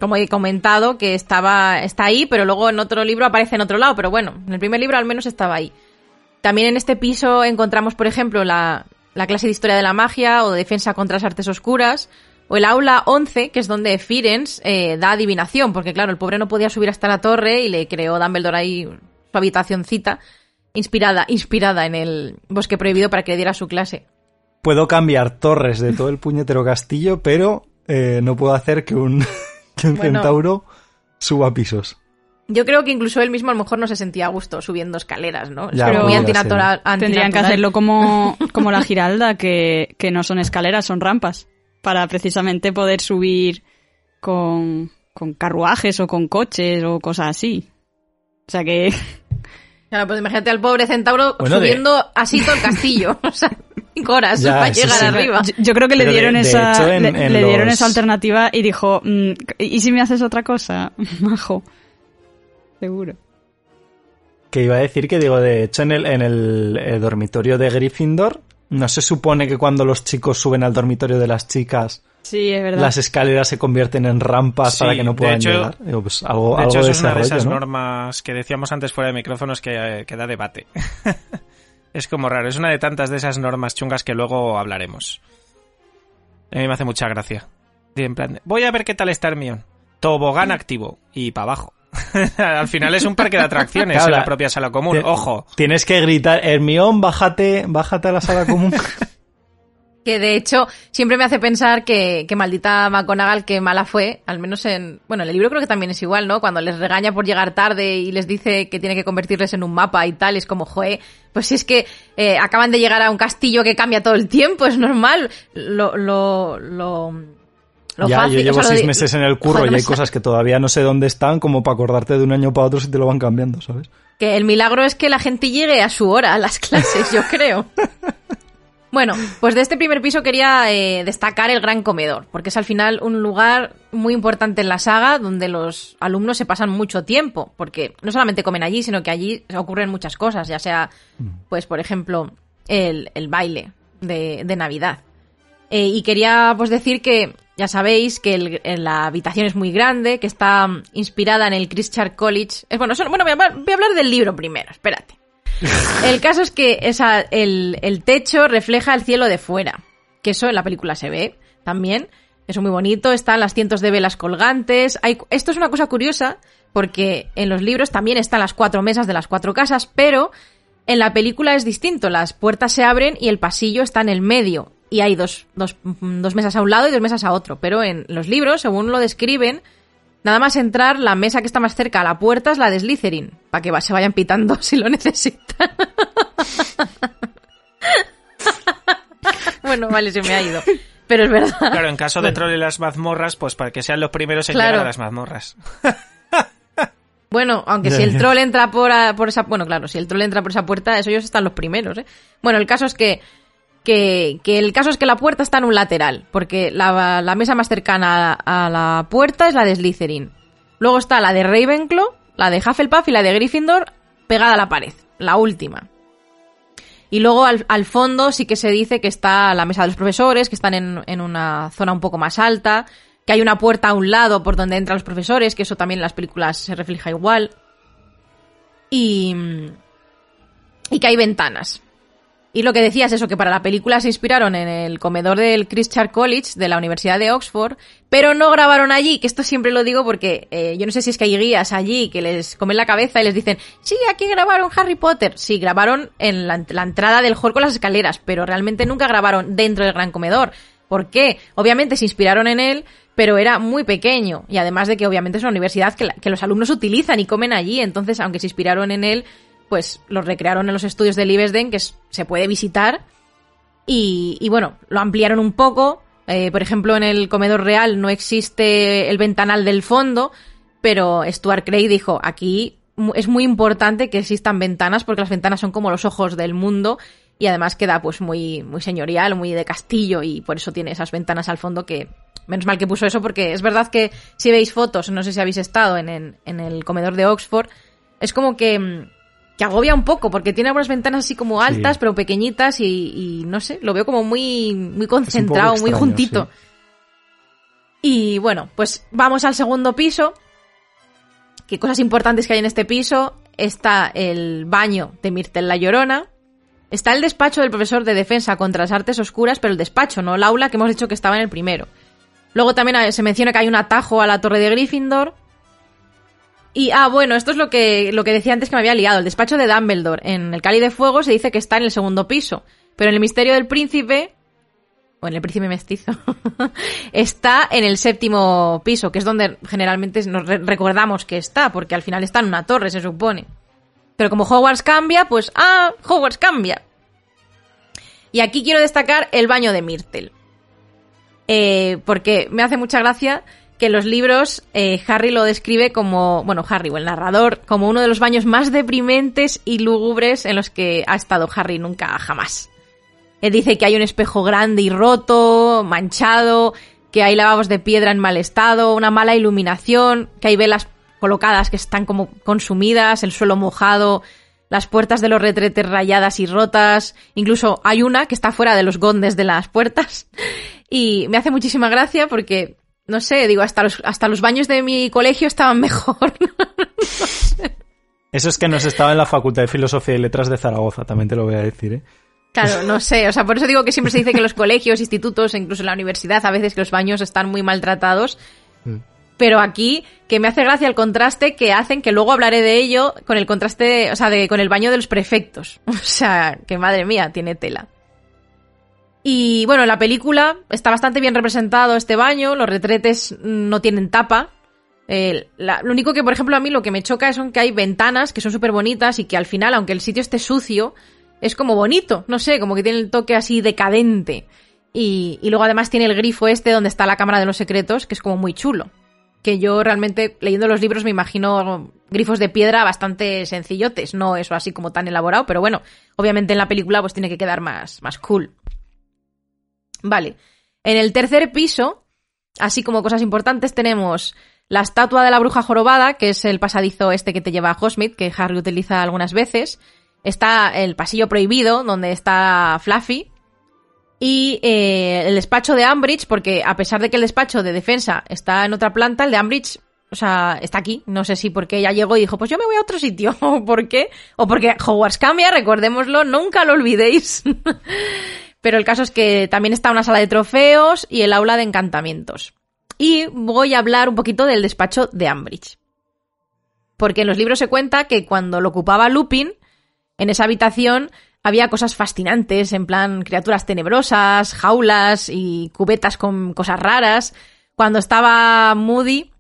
como he comentado, que estaba está ahí, pero luego en otro libro aparece en otro lado. Pero bueno, en el primer libro al menos estaba ahí. También en este piso encontramos, por ejemplo, la, la clase de historia de la magia o de defensa contra las artes oscuras. O el aula 11, que es donde Firenze eh, da adivinación, porque claro, el pobre no podía subir hasta la torre y le creó Dumbledore ahí su habitacioncita, inspirada, inspirada en el bosque prohibido para que le diera su clase. Puedo cambiar torres de todo el puñetero castillo, pero eh, no puedo hacer que un, que un Bueno. centauro suba pisos. Yo creo que incluso él mismo a lo mejor no se sentía a gusto subiendo escaleras, ¿no? Ya, es muy antinatural. Tendrían que hacerlo como, como la Giralda, que, que no son escaleras, son rampas. Para precisamente poder subir con, con carruajes o con coches o cosas así. O sea que Claro, pues imagínate al pobre centauro Bueno, de- subiendo así todo el castillo. o sea, cinco horas Ya, para llegar sí. arriba. yo, yo creo que le Pero dieron de esa hecho, en- le, en le dieron los- esa alternativa y dijo, mm, ¿y si me haces otra cosa? Majo. Seguro. Que iba a decir que, digo, de hecho, en el, en el, eh, dormitorio de Gryffindor, no se supone que cuando los chicos suben al dormitorio de las chicas, Sí, es verdad. las escaleras se convierten en rampas Sí, para que no de puedan hecho- llegar. Digo, pues algo, De algo hecho, eso de es una de esas ¿no? normas que decíamos antes fuera de micrófonos que, eh, que da debate. es como raro, es una de tantas de esas normas chungas que luego hablaremos. A mí me hace mucha gracia. Y en plan, de, voy a ver qué tal está Hermione. Tobogán activo y para abajo. Al final es un parque de atracciones Claro, en la propia sala común. Ojo. Tienes que gritar, Hermión, bájate, bájate a la sala común. Que de hecho siempre me hace pensar que, que maldita McGonagall que mala fue, al menos en... Bueno, en el libro creo que también es igual, ¿no? Cuando les regaña por llegar tarde y les dice que tiene que convertirles en un mapa y tal, es como, joe, pues si es que eh, acaban de llegar a un castillo que cambia todo el tiempo, es normal. Lo... lo, lo lo ya, fácil, yo llevo seis meses en el curro Joder, y hay cosas que todavía no sé dónde están, como para acordarte de un año para otro si te lo van cambiando, ¿sabes? Que el milagro es que la gente llegue a su hora a las clases, yo creo. Bueno, pues de este primer piso quería eh, destacar el gran comedor, porque es al final un lugar muy importante en la saga donde los alumnos se pasan mucho tiempo, porque no solamente comen allí, sino que allí ocurren muchas cosas, ya sea, pues por ejemplo, el, el baile de, de Navidad. Eh, y quería pues decir que ya sabéis que el- en la habitación es muy grande, que está mm, inspirada en el Christchurch College. Es bueno, eso- bueno voy, a, hablar- voy a hablar del libro primero, espérate. El caso es que esa, el, el techo refleja el cielo de fuera, que eso en la película se ve también. Es muy bonito, están las cientos de velas colgantes. Hay, esto es una cosa curiosa, porque en los libros también están las cuatro mesas de las cuatro casas, pero en la película es distinto. Las puertas se abren y el pasillo está en el medio. Y hay dos, dos, mm, dos mesas a un lado y dos mesas a otro. Pero en los libros, según lo describen, nada más entrar, la mesa que está más cerca a la puerta es la de Slytherin. Para que se vayan pitando si lo necesitan. bueno, vale, se me ha ido. Pero es verdad. Claro, en caso de troll y las mazmorras, pues para que sean los primeros en Claro. llegar a las mazmorras. Bueno, aunque si el troll entra por, a- por esa... Bueno, claro, si el troll entra por esa puerta, eso ellos están los primeros, ¿eh? Bueno, el caso es que... Que, el caso es que la puerta está en un lateral, porque la, mesa más cercana a, la puerta es la de Slytherin. Luego está la de Ravenclaw, la de Hufflepuff y la de Gryffindor pegada a la pared, la última. Y luego al, al fondo sí que se dice que está la mesa de los profesores, que están en, en una zona un poco más alta, que hay una puerta a un lado por donde entran los profesores, que eso también en las películas se refleja igual. Y, y que hay ventanas. Y lo que decías eso, que para la película se inspiraron en el comedor del Christ College de la Universidad de Oxford, pero no grabaron allí, que esto siempre lo digo porque eh, yo no sé si es que hay guías allí que les comen la cabeza y les dicen, sí, aquí grabaron Harry Potter. Sí, grabaron en la, entrada del hall con las escaleras, pero realmente nunca grabaron dentro del gran comedor. ¿Por qué? Obviamente se inspiraron en él, pero era muy pequeño. Y además de que obviamente es una universidad que los alumnos utilizan y comen allí, entonces aunque se inspiraron en él, pues los recrearon en los estudios de Libesden, que se puede visitar. Y, bueno, lo ampliaron un poco. Eh, por ejemplo, en el comedor real no existe el ventanal del fondo, pero Stuart Craig dijo, aquí es muy importante que existan ventanas porque las ventanas son como los ojos del mundo y además queda pues muy, muy señorial, muy de castillo y por eso tiene esas ventanas al fondo que menos mal que puso eso porque es verdad que si veis fotos, no sé si habéis estado en el comedor de Oxford, es como que, mm, que agobia un poco porque tiene algunas ventanas así como altas Sí. pero pequeñitas y, y no sé, lo veo como muy, muy concentrado, muy juntito. Y bueno, pues vamos al segundo piso. ¿Qué cosas importantes que hay en este piso? Está el baño de Mirtel la Llorona. Está el despacho del profesor de defensa contra las artes oscuras, pero el despacho, no el aula que hemos dicho que estaba en el primero. Luego también se menciona que hay un atajo a la torre de Gryffindor. Y, ah, bueno, esto es lo que, lo que decía antes que me había liado. El despacho de Dumbledore en el Cali de Fuego se dice que está en el segundo piso. Pero en el Misterio del Príncipe, o en el Príncipe Mestizo, está en el séptimo piso, que es donde generalmente nos re- recordamos que está, porque al final está en una torre, se supone. Pero como Hogwarts cambia, pues, ah, Hogwarts cambia. Y aquí quiero destacar el baño de Myrtle. Eh, porque me hace mucha gracia que los libros eh, Harry lo describe como, bueno, Harry o el narrador, como uno de los baños más deprimentes y lúgubres en los que ha estado Harry nunca jamás. Él dice que hay un espejo grande y roto, manchado, que hay lavabos de piedra en mal estado, una mala iluminación, que hay velas colocadas que están como consumidas, el suelo mojado, las puertas de los retretes rayadas y rotas, incluso hay una que está fuera de los gondes de las puertas. Y me hace muchísima gracia porque, no sé, digo, hasta los, hasta los baños de mi colegio estaban mejor. Eso es que nos estaba en la Facultad de Filosofía y Letras de Zaragoza, también te lo voy a decir, ¿eh? Claro, no sé, o sea, por eso digo que siempre se dice que los colegios, institutos, e incluso en la universidad, a veces que los baños están muy maltratados. Mm. Pero aquí, que me hace gracia el contraste que hacen, que luego hablaré de ello, con el contraste, o sea, de, con el baño de los prefectos. O sea, que madre mía, tiene tela. Y bueno, en la película está bastante bien representado este baño, los retretes no tienen tapa. Eh, lo único que, por ejemplo, a mí lo que me choca son que hay ventanas que son súper bonitas y que al final, aunque el sitio esté sucio, es como bonito, no sé, como que tiene el toque así decadente. Y, y luego además tiene el grifo este donde está la Cámara de los Secretos, que es como muy chulo. Que yo realmente, leyendo los libros, me imagino grifos de piedra bastante sencillotes, no eso así como tan elaborado, pero bueno, obviamente en la película pues tiene que quedar más, más cool. Vale. En el tercer piso, así como cosas importantes, tenemos la estatua de la bruja jorobada, que es el pasadizo este que te lleva a Hogsmeade, que Harry utiliza algunas veces. Está el pasillo prohibido, donde está Fluffy. Y eh, el despacho de Ambridge, porque a pesar de que el despacho de defensa está en otra planta, el de Ambridge, o sea, está aquí. No sé si porque ella llegó y dijo, pues yo me voy a otro sitio. ¿O por qué? O porque Hogwarts cambia, recordémoslo, nunca lo olvidéis. Pero el caso es que también está una sala de trofeos y el aula de encantamientos. Y voy a hablar un poquito del despacho de Ambridge. Porque en los libros se cuenta que cuando lo ocupaba Lupin, en esa habitación había cosas fascinantes, en plan criaturas tenebrosas, jaulas y cubetas con cosas raras. Cuando estaba Moody,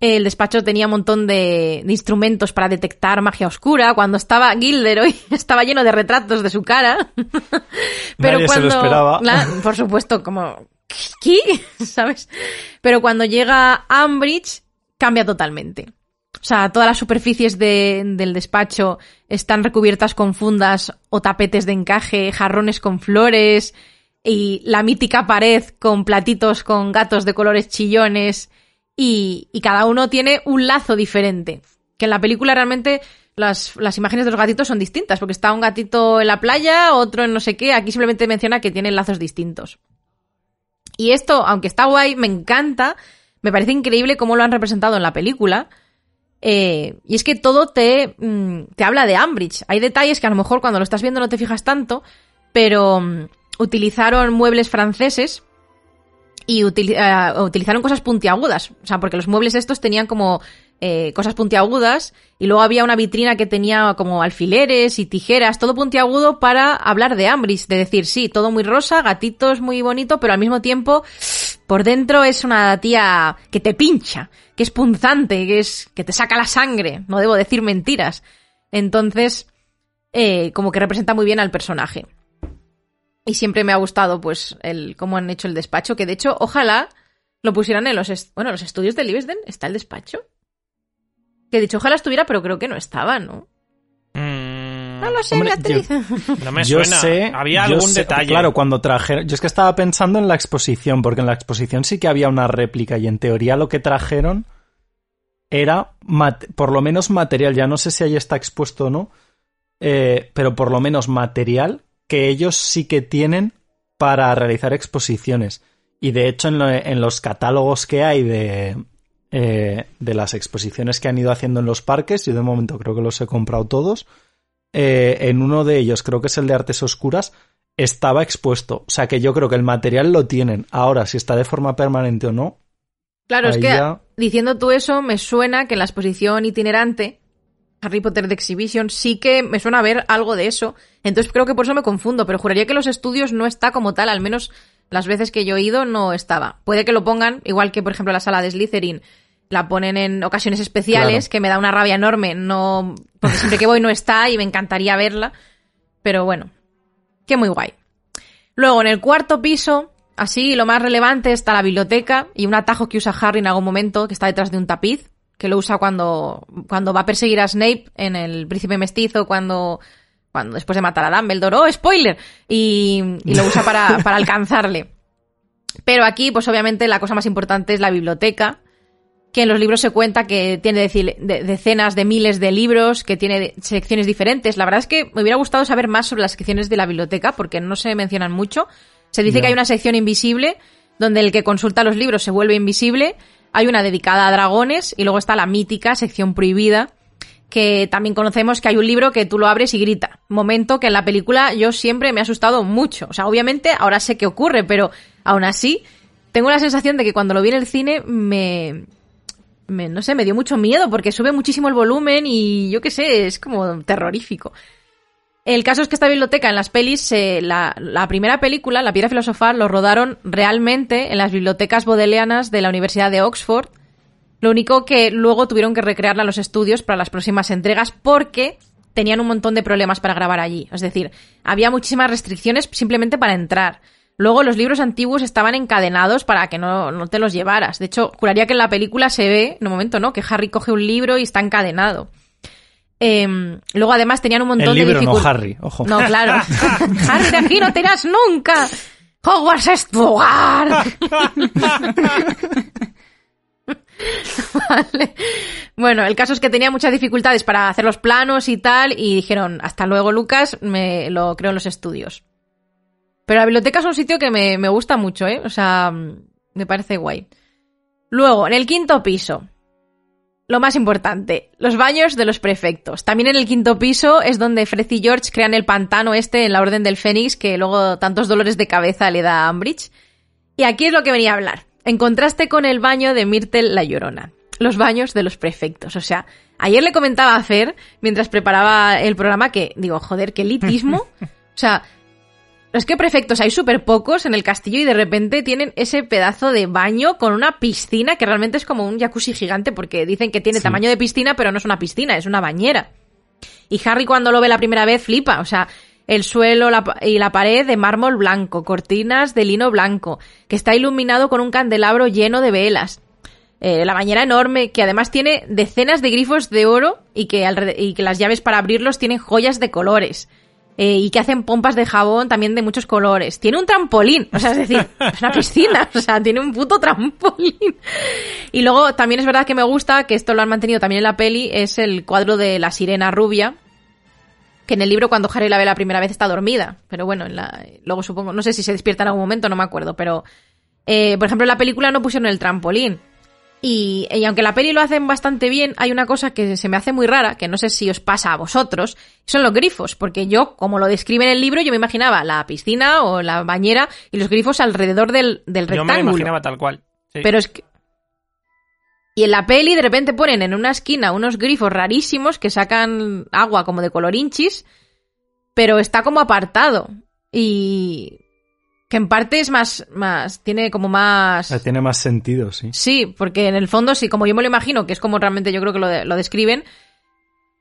el despacho tenía un montón de, de instrumentos para detectar magia oscura. Cuando estaba Gilderoy, estaba lleno de retratos de su cara. Nadie se lo esperaba. La- por supuesto, como... ¿Qué? ¿Sabes? Pero cuando llega Ambridge, cambia totalmente. O sea, todas las superficies de- del despacho están recubiertas con fundas o tapetes de encaje, jarrones con flores y la mítica pared con platitos con gatos de colores chillones y, cada uno tiene un lazo diferente. Que en la película realmente las, las imágenes de los gatitos son distintas, porque está un gatito en la playa, otro en no sé qué, aquí simplemente menciona que tienen lazos distintos. Y esto, aunque está guay, me encanta, me parece increíble cómo lo han representado en la película. Eh, y es que todo te, mm, te habla de Ambridge. Hay detalles que a lo mejor cuando lo estás viendo no te fijas tanto, pero mm, utilizaron muebles franceses y eh, utilizaron cosas puntiagudas. O sea, porque los muebles estos tenían como eh, cosas puntiagudas y luego había una vitrina que tenía como alfileres y tijeras, todo puntiagudo para hablar de Ambridge, de decir, sí, todo muy rosa, gatitos muy bonito, pero al mismo tiempo por dentro es una tía que te pincha, que es punzante, que es que te saca la sangre, no debo decir mentiras. Entonces, eh, como que representa muy bien al personaje. Y siempre me ha gustado, pues, el cómo han hecho el despacho, que de hecho, ojalá lo pusieran en los, est- bueno, los estudios de Livesden, ¿está el despacho? Que de hecho, ojalá estuviera, pero creo que no estaba, ¿no? Mm, No lo sé, Hombre, Beatriz. no me yo suena. sé, Había yo algún sé- detalle. Claro, cuando trajeron. Yo es que estaba pensando en la exposición, porque en la exposición sí que había una réplica y en teoría lo que trajeron era por lo menos material. Ya no sé si ahí está expuesto o no, eh, pero por lo menos material que ellos sí que tienen para realizar exposiciones. Y de hecho, en, lo- en los catálogos que hay de, eh, de las exposiciones que han ido haciendo en los parques, yo de momento creo que los he comprado todos. eh, en uno de ellos, creo que es el de Artes Oscuras, estaba expuesto. O sea que yo creo que el material lo tienen. Ahora, si está de forma permanente o no, Claro, es que ya- diciendo tú eso, me suena que en la exposición itinerante, Harry Potter de Exhibition, sí que me suena a ver algo de eso. Entonces creo que por eso me confundo, pero juraría que los estudios no está como tal, al menos las veces que yo he ido no estaba. Puede que lo pongan, igual que por ejemplo la sala de Slytherin, la ponen en ocasiones especiales, Claro. que me da una rabia enorme, no, porque siempre que voy no está y me encantaría verla. Pero bueno, que muy guay. Luego, en el cuarto piso, así, lo más relevante está la biblioteca y un atajo que usa Harry en algún momento, que está detrás de un tapiz, que lo usa cuando, cuando va a perseguir a Snape en el Príncipe Mestizo, cuando, cuando después de matar a Dumbledore, ¡oh, spoiler! Y, y lo usa para, para alcanzarle. Pero aquí, pues obviamente, la cosa más importante es la biblioteca, que en los libros se cuenta que tiene decenas de miles de libros, que tiene secciones diferentes. La verdad es que me hubiera gustado saber más sobre las secciones de la biblioteca, porque no se mencionan mucho. Se dice que hay una sección invisible, donde el que consulta los libros se vuelve invisible. Hay una dedicada a dragones, y luego está la mítica sección prohibida, que también conocemos que hay un libro que tú lo abres y grita. Momento que en la película yo siempre me ha asustado mucho. O sea, obviamente ahora sé qué ocurre, pero aún así tengo la sensación de que cuando lo vi en el cine me, me- no sé, me dio mucho miedo porque sube muchísimo el volumen y yo qué sé, es como terrorífico. El caso es que esta biblioteca en las pelis, eh, la, primera película, La Piedra Filosofal, lo rodaron realmente en las bibliotecas bodleianas de la Universidad de Oxford. Lo único que luego tuvieron que recrearla en los estudios para las próximas entregas porque tenían un montón de problemas para grabar allí. Es decir, había muchísimas restricciones simplemente para entrar. Luego los libros antiguos estaban encadenados para que no, no te los llevaras. De hecho, juraría que en la película se ve, en un momento, ¿no? Que Harry coge un libro y está encadenado. Em, luego además tenían un montón el de libro no dificultades. Harry, ojo. No, claro. Harry, de aquí no te irás nunca. Hogwarts es tu hogar. Vale. Bueno, el caso es que tenía muchas dificultades para hacer los planos y tal, y dijeron, hasta luego, Lucas, me lo creo en los estudios. Pero la biblioteca es un sitio que me, me gusta mucho, ¿eh? O sea, me parece guay. Luego, en el quinto piso, lo más importante, los baños de los prefectos. También en el quinto piso es donde Fred y George crean el pantano este en la Orden del Fénix que luego tantos dolores de cabeza le da a Ambridge. Y aquí es lo que venía a hablar. En contraste con el baño de Myrtle la Llorona. Los baños de los prefectos. O sea, ayer le comentaba a Fer, mientras preparaba el programa, que digo, joder, qué elitismo. O sea, es que prefectos hay súper pocos en el castillo y de repente tienen ese pedazo de baño con una piscina que realmente es como un jacuzzi gigante porque dicen que tiene Sí. tamaño de piscina pero no es una piscina, es una bañera. Y Harry cuando lo ve la primera vez flipa, o sea, el suelo la y la pared de mármol blanco, cortinas de lino blanco, que está iluminado con un candelabro lleno de velas. Eh, la bañera enorme, que además tiene decenas de grifos de oro y que, y que las llaves para abrirlos tienen joyas de colores. Eh, y que hacen pompas de jabón también de muchos colores. Tiene un trampolín, o sea, es decir, es una piscina, o sea, tiene un puto trampolín. Y luego también es verdad que me gusta, que esto lo han mantenido también en la peli, es el cuadro de la sirena rubia, que en el libro cuando Harry la ve la primera vez está dormida, pero bueno, en la, luego supongo, no sé si se despierta en algún momento, no me acuerdo, pero eh, por ejemplo en la película no pusieron el trampolín. Y, y aunque la peli lo hacen bastante bien, hay una cosa que se me hace muy rara, que no sé si os pasa a vosotros, son los grifos, porque yo, como lo describe en el libro, yo me imaginaba la piscina o la bañera y los grifos alrededor del, del Yo me rectángulo. imaginaba tal cual. sí. Pero es que... Y en la peli de repente ponen en una esquina unos grifos rarísimos que sacan agua como de color inchis, pero está como apartado. Y que en parte es más, más, tiene como más... Eh, Tiene más sentido, sí. Sí, porque en el fondo, sí, como yo me lo imagino, que es como realmente yo creo que lo, de- lo describen,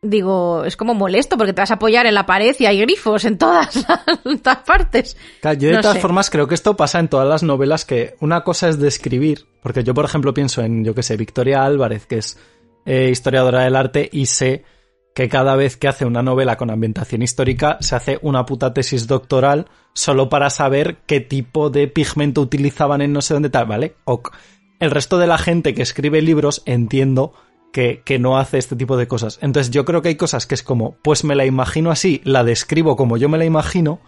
digo, es como molesto porque te vas a apoyar en la pared y hay grifos en todas, en todas partes. Claro, Yo de No todas sé. formas creo que esto pasa en todas las novelas que una cosa es describir, porque yo por ejemplo pienso en, yo que sé, Victoria Álvarez, que es eh, historiadora del arte y sé que cada vez que hace una novela con ambientación histórica se hace una puta tesis doctoral solo para saber qué tipo de pigmento utilizaban en no sé dónde tal, ¿vale? Ok. El resto de la gente que escribe libros entiendo que, que no hace este tipo de cosas. Entonces yo creo que hay cosas que es como, pues me la imagino así, la describo como yo me la imagino,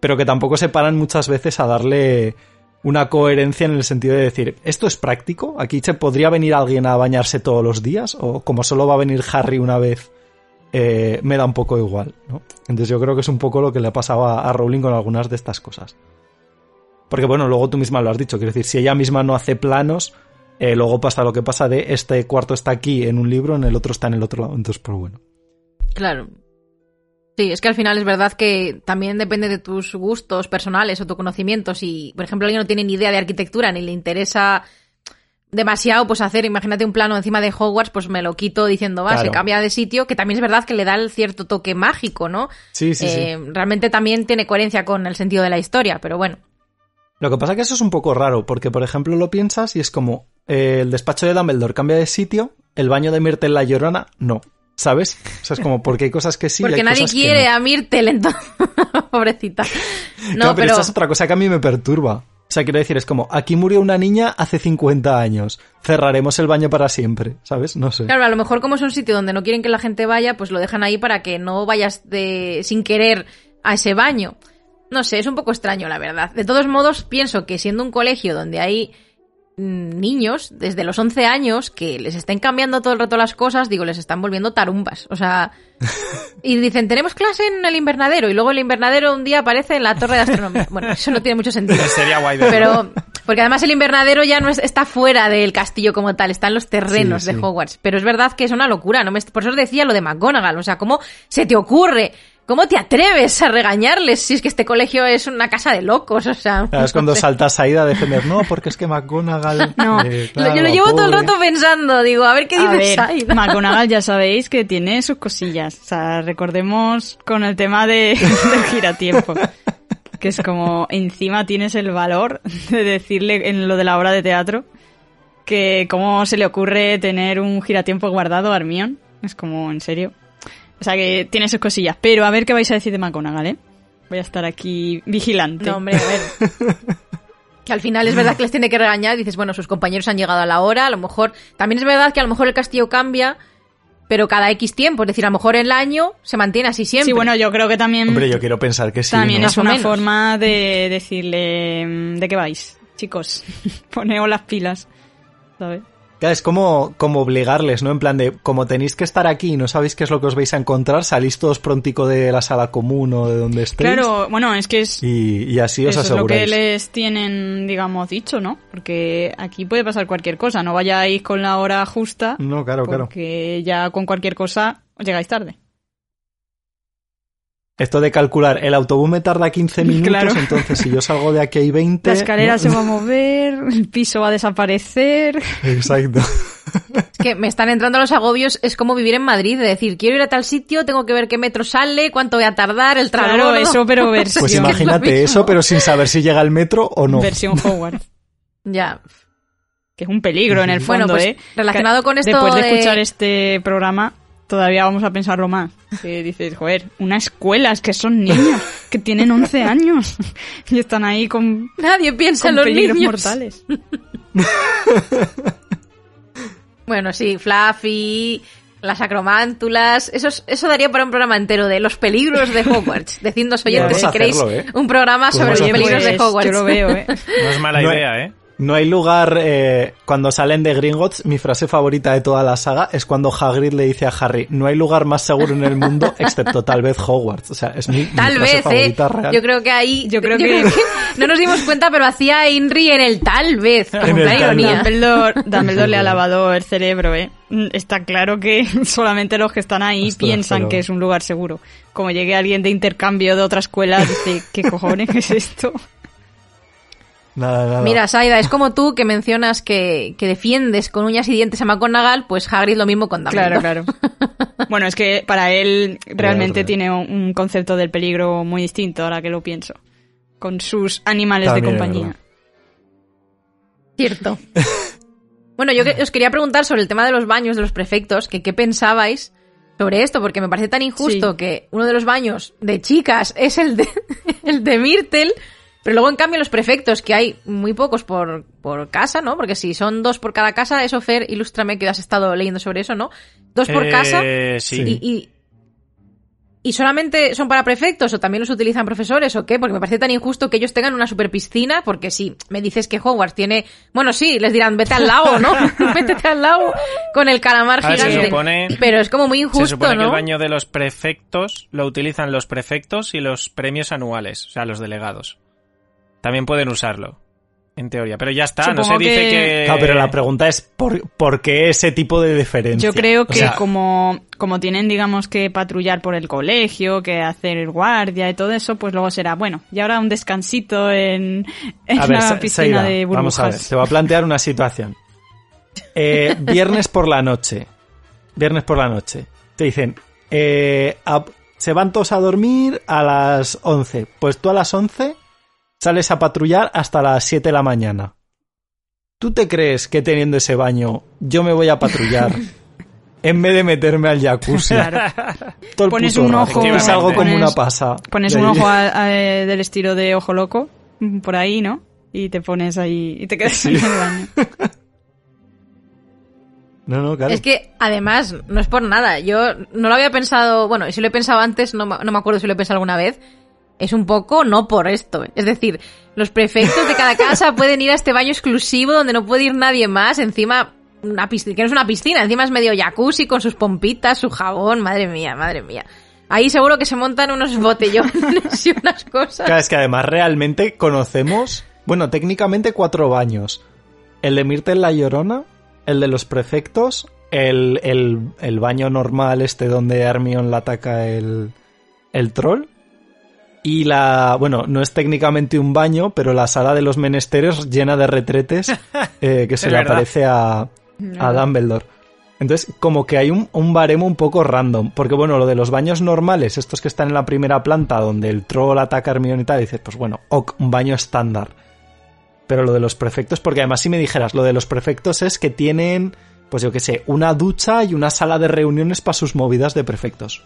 pero que tampoco se paran muchas veces a darle una coherencia en el sentido de decir, ¿esto es práctico? ¿Aquí se podría venir alguien a bañarse todos los días? ¿O como solo va a venir Harry una vez, eh, me da un poco igual? ¿no? Entonces yo creo que es un poco lo que le ha pasado a, a Rowling con algunas de estas cosas. Porque bueno, luego tú misma lo has dicho, quiero decir, si ella misma no hace planos, eh, luego pasa lo que pasa de este cuarto está aquí en un libro, en el otro está en el otro lado. Entonces, pues bueno. Claro. Sí, es que al final es verdad que también depende de tus gustos personales o tu conocimiento. Si, por ejemplo, alguien no tiene ni idea de arquitectura ni le interesa demasiado, pues hacer, imagínate un plano encima de Hogwarts, pues me lo quito diciendo, va, Claro. se cambia de sitio, que también es verdad que le da el cierto toque mágico, ¿no? Sí, sí, Eh, sí. Realmente también tiene coherencia con el sentido de la historia, pero bueno. Lo que pasa es que eso es un poco raro, porque por ejemplo lo piensas y es como eh, el despacho de Dumbledore cambia de sitio, el baño de Myrtle la llorona, no. ¿Sabes? O sea, es como porque hay cosas que sí. y Porque hay nadie cosas que quiere no. a Myrtle, entonces. Pobrecita. No, Claro, pero, pero. esta es otra cosa que a mí me perturba. O sea, quiero decir, es como, aquí murió una niña hace 50 años. Cerraremos el baño para siempre, ¿sabes? No sé. Claro, a lo mejor como es un sitio donde no quieren que la gente vaya, pues lo dejan ahí para que no vayas de sin querer a ese baño. No sé, es un poco extraño, la verdad. De todos modos, pienso que siendo un colegio donde hay niños desde los 11 años que les estén cambiando todo el rato las cosas, digo, les están volviendo tarumbas. O sea, y dicen, tenemos clase en el invernadero y luego el invernadero un día aparece en la torre de astronomía. Bueno, eso no tiene mucho sentido. Sería guay verlo. Pero, porque además el invernadero ya no es- está fuera del castillo como tal, está en los terrenos Sí, sí. de Hogwarts. Pero es verdad que es una locura, ¿no? Me- por eso os decía lo de McGonagall, o sea, ¿cómo se te ocurre? ¿Cómo te atreves a regañarles si es que este colegio es una casa de locos? O sea, Claro, es cuando saltas ahí a defender, no, porque es que McGonagall... No. eh, claro, yo lo llevo todo el pobre". rato pensando, digo, a ver qué A ver, Saida? McGonagall ya sabéis que tiene sus cosillas. O sea, recordemos con el tema de, del giratiempo. Que es como, encima tienes el valor de decirle en lo de la obra de teatro que cómo se le ocurre tener un giratiempo guardado a Hermione. Es como, en serio. O sea, que tiene sus cosillas. Pero a ver qué vais a decir de McGonagall, ¿eh? Voy a estar aquí vigilante. No, hombre, a ver. Que al final es verdad que les tiene que regañar. Dices, bueno, sus compañeros han llegado a la hora. A lo mejor. También es verdad que a lo mejor el castillo cambia, pero cada X tiempo. Es decir, a lo mejor el año se mantiene así siempre. Sí, bueno, yo creo que también... Hombre, yo quiero pensar que sí, También ¿no? es una forma de decirle mm, de qué vais, chicos. Poneos las pilas, ¿sabes? Claro, Es como, como obligarles, ¿no? En plan de, como tenéis que estar aquí y no sabéis qué es lo que os vais a encontrar, salís todos prontico de la sala común o de donde estéis. Claro, bueno, es que es, Y, y así os eso es lo que les tienen, digamos, dicho, ¿no? Porque aquí puede pasar cualquier cosa, no vayáis con la hora justa, No, claro, claro. porque ya con cualquier cosa os llegáis tarde. Esto de calcular, el autobús me tarda 15 minutos, Claro. entonces si yo salgo de aquí hay 20... La escalera ¿no? se va a mover, el piso va a desaparecer. Exacto. Es que me están entrando los agobios. Es como vivir en Madrid. De decir, quiero ir a tal sitio, tengo que ver qué metro sale, cuánto voy a tardar, el Claro, transbordo. eso, pero versión, Pues imagínate eso, pero sin saber si llega el metro o no. versión Hogwarts. Ya. Que es un peligro en el Bueno, fondo, pues, ¿eh? relacionado con esto Después de de- escuchar este programa, todavía vamos a pensarlo más. Que dices, joder, una escuela, es que son niños, que tienen 11 años y están ahí con, Nadie piensa con en los peligros niños. mortales. Bueno, sí, Fluffy, las acromántulas, eso, es- eso daría para un programa entero de los peligros de Hogwarts. Decidnos oyentes si queréis hacerlo, ¿eh? un programa sobre los peligros de Hogwarts. Yo lo veo, ¿eh? No es mala No idea, ¿eh? No hay lugar, eh, cuando salen de Gringotts, mi frase favorita de toda la saga es cuando Hagrid le dice a Harry, no hay lugar más seguro en el mundo excepto tal vez Hogwarts. O sea, es mi, mi Tal frase vez, ¿eh? favorita real. Yo creo que ahí... Yo creo que- no nos dimos cuenta, pero hacía Inri en el tal vez. Con En el gran tal ironía. Dumbledore, Dumbledore le ha lavado el cerebro, ¿eh? Está claro que solamente los que están ahí Ostras, piensan pero- que es un lugar seguro. Como llegue alguien de intercambio de otra escuela, dice, ¿qué cojones es esto? Nada, nada. Mira, Saida, es como tú que mencionas que, que defiendes con uñas y dientes a McGonagall, pues Hagrid lo mismo con Dumbledore. Claro, claro. Bueno, es que para él realmente tiene un, concepto del peligro muy distinto, ahora que lo pienso. Con sus animales También de compañía. Cierto. Bueno, yo que- os quería preguntar sobre el tema de los baños de los prefectos, que qué pensabais sobre esto, porque me parece tan injusto Sí. que uno de los baños de chicas es el de, el de Myrtle, pero luego en cambio los prefectos, que hay muy pocos por, por casa, ¿no? Porque si son dos por cada casa, eso Fer, ilústrame que has estado leyendo sobre eso, ¿no? Dos por Eh, casa Sí. y, y, ¿Y solamente son para prefectos o también los utilizan profesores o qué? Porque me parece tan injusto que ellos tengan una super piscina, porque si me dices que Hogwarts tiene... Bueno, sí, les dirán, vete al lago, ¿no? Métete al lago con el calamar ver, gigante. supone- Pero es como muy injusto, Se supone que el baño de los prefectos lo utilizan los prefectos y los premios anuales, o sea, los delegados. También pueden usarlo, en teoría. Pero ya está, no se dice que- que... Claro, pero la pregunta es ¿por, ¿por qué ese tipo de diferencia? Yo creo O que sea, como, como tienen, digamos, que patrullar por el colegio, que hacer guardia y todo eso, pues luego será, bueno, y ahora un descansito en, en a ver, la piscina Saida, de burbujas. vamos a ver, te voy a plantear una situación. Eh, viernes por la noche. Viernes por la noche. Te dicen, eh, a- se van todos a dormir a las 11. Pues tú a las 11 sales a patrullar hasta las 7 de la mañana. ¿Tú te crees que teniendo ese baño yo me voy a patrullar en vez de meterme al jacuzzi? Todo el Pones puto un rato? ojo- Y salgo como pones- una pasa. Pones un ojo a- a- del estilo de ojo loco, por ahí, ¿no? Y te pones ahí y te quedas en el baño. No, no, claro. Es que, además, no es por nada. Yo no lo había pensado, bueno, y si lo he pensado antes, no, me- no me acuerdo si lo he pensado alguna vez. Es un poco no por esto. Es decir, los prefectos de cada casa pueden ir a este baño exclusivo donde no puede ir nadie más. Encima, una piscina, que no es una piscina, encima es medio jacuzzi con sus pompitas, su jabón. Madre mía, madre mía. Ahí seguro que se montan unos botellones y unas cosas. Claro, es que además realmente conocemos, bueno, técnicamente cuatro baños. El de Myrtle la Llorona, el de los prefectos, el, el, el baño normal este donde Hermione la ataca el, el troll. Y la, bueno, no es técnicamente un baño, pero la sala de los menesteres llena de retretes eh, que se le verdad. aparece a, a Dumbledore. Entonces, como que hay un, un baremo un poco random. Porque, bueno, lo de los baños normales, estos que están en la primera planta, donde el troll ataca a Hermione y tal, dices, pues bueno, ok, un baño estándar. Pero lo de los prefectos, porque además si me dijeras, lo de los prefectos es que tienen, pues yo qué sé, una ducha y una sala de reuniones para sus movidas de prefectos.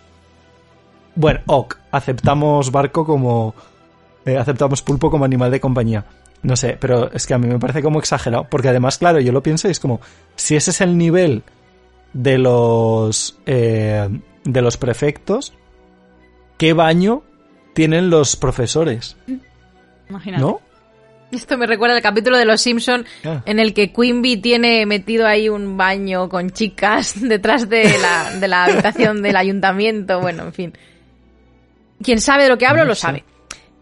Bueno, ok, aceptamos barco como... eh, aceptamos pulpo como animal de compañía. No sé, pero es que a mí me parece como exagerado. Porque además, claro, yo lo pienso y es como, si ese es el nivel de los eh, de los prefectos, ¿qué baño tienen los profesores? Imagínate. ¿No? Esto me recuerda al capítulo de Los Simpson Ah. en el que Quimby tiene metido ahí un baño con chicas detrás de la, de la habitación del ayuntamiento. Bueno, en fin. Quien sabe de lo que hablo No lo sé. sabe.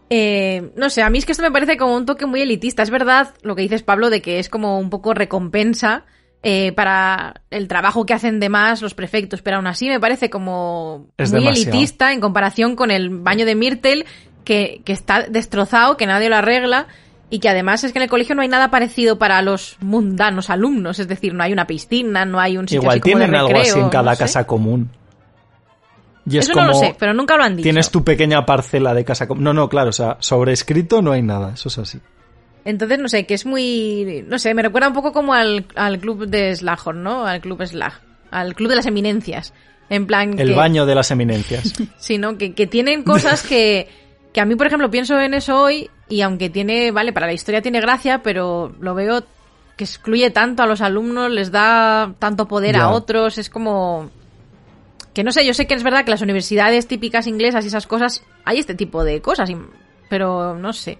Eh, no sé, a mí es que esto me parece como un toque muy elitista. Es verdad lo que dices, Pablo, de que es como un poco recompensa eh, para el trabajo que hacen de más los prefectos, pero aún así me parece como Es muy demasiado. elitista en comparación con el baño de Myrtle, que, que está destrozado, que nadie lo arregla. Y que además es que en el colegio no hay nada parecido para los mundanos alumnos, es decir, no hay una piscina, no hay un sitio Igual así como de tienen algo recreo, así en cada no sé. casa común. Y es Eso como no lo sé, pero nunca lo han dicho. tienes tu pequeña parcela de casa. No, no, claro, o sea, sobre escrito no hay nada, eso es así. Entonces, no sé, que es muy... No sé, me recuerda un poco como al, al club de Slughorn, ¿no? Al club Slag. Al club de las eminencias. En plan. El que- baño de las eminencias. sino que, que tienen cosas que, que a mí, por ejemplo, pienso en eso hoy y aunque tiene, vale, para la historia tiene gracia, pero lo veo que excluye tanto a los alumnos, les da tanto poder Ya. a otros, es como... Que no sé, yo sé que es verdad que las universidades típicas inglesas y esas cosas, hay este tipo de cosas, y- pero no sé.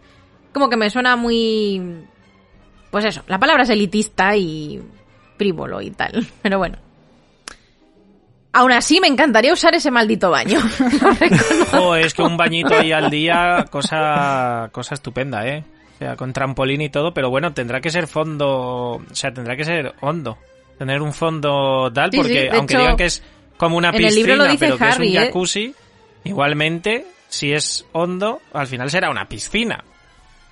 Como que me suena muy... Pues eso, la palabra es elitista y frívolo y tal, pero bueno. Aún así, me encantaría usar ese maldito baño. Jo, es que un bañito ahí al día, cosa, cosa estupenda, ¿eh? O sea, con trampolín y todo, pero bueno, tendrá que ser fondo, o sea, tendrá que ser hondo. Tener un fondo tal, Sí, porque sí, aunque hecho, digan que es como una en el piscina, libro lo dice pero que Harry, es un ¿eh? jacuzzi, igualmente, si es hondo, al final será una piscina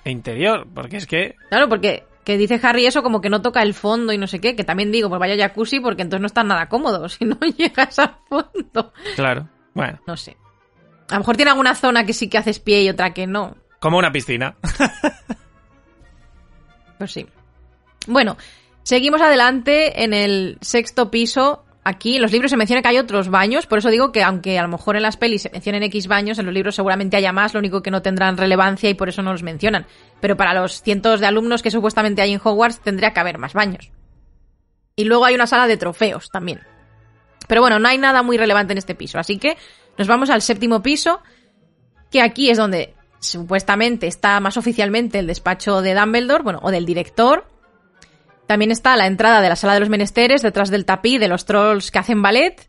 interior, porque es que Claro, porque que dice Harry eso como que no toca el fondo y no sé qué, que también digo, pues vaya jacuzzi porque entonces no estás nada cómodo si no llegas al fondo. Claro. Bueno, No sé. A lo mejor tiene alguna zona que sí que haces pie y otra que no. como una piscina. Pues sí. Bueno, seguimos adelante en el sexto piso. Aquí en los libros se menciona que hay otros baños, por eso digo que aunque a lo mejor en las pelis se mencionen X baños, en los libros seguramente haya más, lo único que no tendrán relevancia y por eso no los mencionan. Pero para los cientos de alumnos que supuestamente hay en Hogwarts tendría que haber más baños. Y luego hay una sala de trofeos también. Pero bueno, no hay nada muy relevante en este piso, así que nos vamos al séptimo piso, que aquí es donde supuestamente está más oficialmente el despacho de Dumbledore, bueno, o del director. También está la entrada de la sala de los menesteres, detrás del tapiz de los trolls que hacen ballet.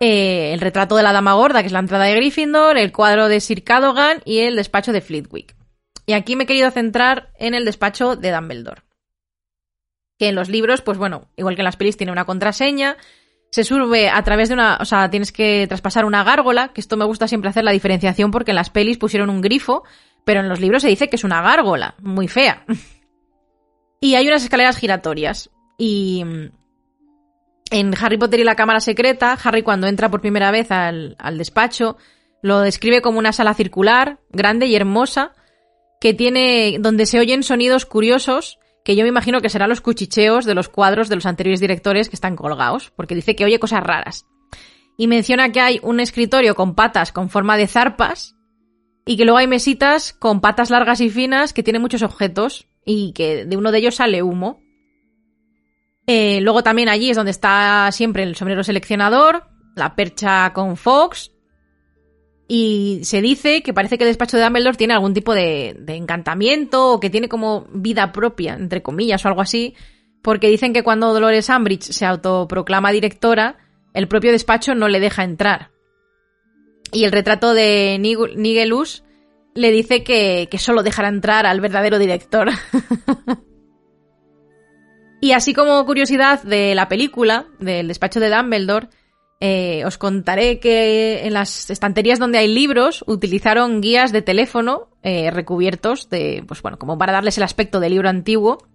eh, el retrato de la dama gorda, que es la entrada de Gryffindor, el cuadro de Sir Cadogan y el despacho de Flitwick. Y aquí me he querido centrar en el despacho de Dumbledore. Que en los libros, pues bueno, igual que en las pelis, tiene una contraseña. Se sube a través de una. O sea, tienes que traspasar una gárgola, que esto me gusta siempre hacer la diferenciación porque en las pelis pusieron un grifo, pero en los libros se dice que es una gárgola, muy fea. Y hay unas escaleras giratorias. Y mm, en Harry Potter y la Cámara Secreta, Harry cuando entra por primera vez al, al despacho, lo describe como una sala circular, grande y hermosa, que tiene. donde se oyen sonidos curiosos, que yo me imagino que serán los cuchicheos de los cuadros de los anteriores directores que están colgados, porque dice que oye cosas raras. Y menciona que hay un escritorio con patas con forma de zarpas, y que luego hay mesitas con patas largas y finas que tienen muchos objetos y que de uno de ellos sale humo. Eh, luego también allí es donde está siempre el sombrero seleccionador, la percha con Fox. Y se dice que parece que el despacho de Dumbledore tiene algún tipo de, encantamiento o que tiene como vida propia, entre comillas, o algo así. Porque dicen que cuando Dolores Umbridge se autoproclama directora, el propio despacho no le deja entrar. Y el retrato de Nig- Nigelus le dice que, que solo dejará entrar al verdadero director. y así como curiosidad de la película, del despacho de Dumbledore, eh, os contaré que en las estanterías donde hay libros utilizaron guías de teléfono eh, recubiertos de, pues bueno, como para darles el aspecto de libro antiguo.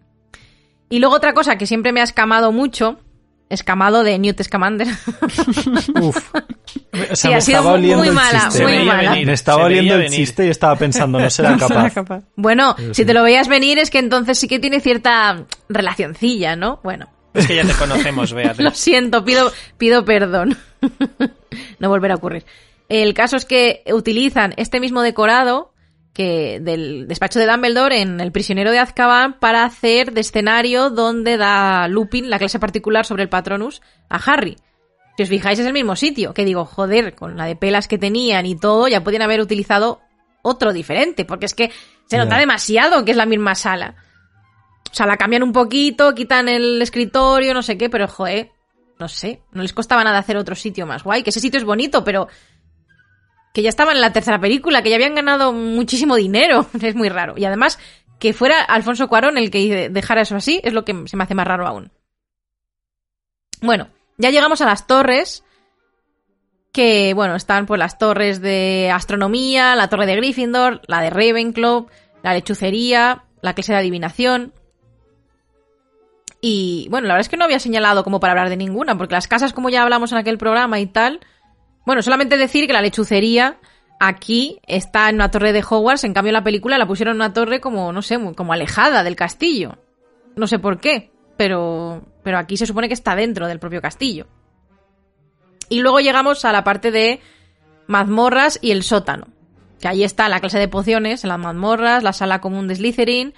Y luego otra cosa que siempre me ha escamado mucho, escamado de Newt Scamander, Uf. O sea, Sí, me ha sido estaba muy oliendo el mala, chiste. Se muy veía mala. venir, Me estaba se oliendo veía el venir. chiste y estaba pensando, no será capaz. Bueno, si te lo veías venir es que entonces sí que tiene cierta relacioncilla, ¿no? Bueno, Es que ya te conocemos, lo Beatriz. siento, pido, pido perdón. no volverá a ocurrir. El caso es que utilizan este mismo decorado que del despacho de Dumbledore en El prisionero de Azkaban para hacer de escenario donde da Lupin la clase particular sobre el Patronus a Harry. Si os fijáis es el mismo sitio, que digo, joder, con la de pelas que tenían y todo, ya podían haber utilizado otro diferente, porque es que se nota demasiado que es la misma sala. O sea, la cambian un poquito, quitan el escritorio, no sé qué, pero joder, no sé, no les costaba nada hacer otro sitio más guay, que ese sitio es bonito, pero que ya estaban en la tercera película, que ya habían ganado muchísimo dinero, es muy raro. Y además, que fuera Alfonso Cuarón el que dejara eso así, es lo que se me hace más raro aún. Bueno, ya llegamos a las torres, que bueno, están pues las torres de astronomía, la torre de Gryffindor, la de Ravenclaw, la lechucería, la clase de adivinación. Y bueno, la verdad es que no había señalado como para hablar de ninguna, porque las casas, como ya hablamos en aquel programa y tal, bueno, solamente decir que la lechucería aquí está en una torre de Hogwarts, en cambio en la película la pusieron en una torre como, no sé, como alejada del castillo. No sé por qué, pero, pero aquí se supone que está dentro del propio castillo. Y luego llegamos a la parte de mazmorras y el sótano. Que ahí está la clase de pociones, las mazmorras, la sala común de Slytherin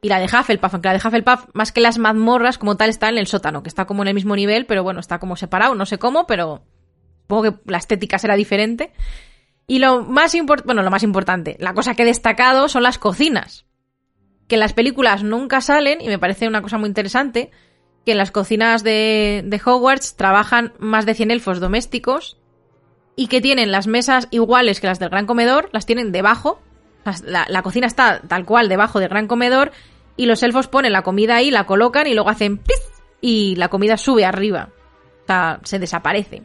y la de Hufflepuff. Aunque la de Hufflepuff, más que las mazmorras como tal, está en el sótano, que está como en el mismo nivel, pero bueno, está como separado, no sé cómo, pero supongo que la estética será diferente. Y lo más importante, bueno, lo más importante, la cosa que he destacado son las cocinas. Que en las películas nunca salen, y me parece una cosa muy interesante, que en las cocinas de, de Hogwarts trabajan más de 100 elfos domésticos y que tienen las mesas iguales que las del gran comedor, las tienen debajo. La, la cocina está tal cual debajo del gran comedor y los elfos ponen la comida ahí, la colocan y luego hacen ¡pis! y la comida sube arriba. O sea, se desaparece.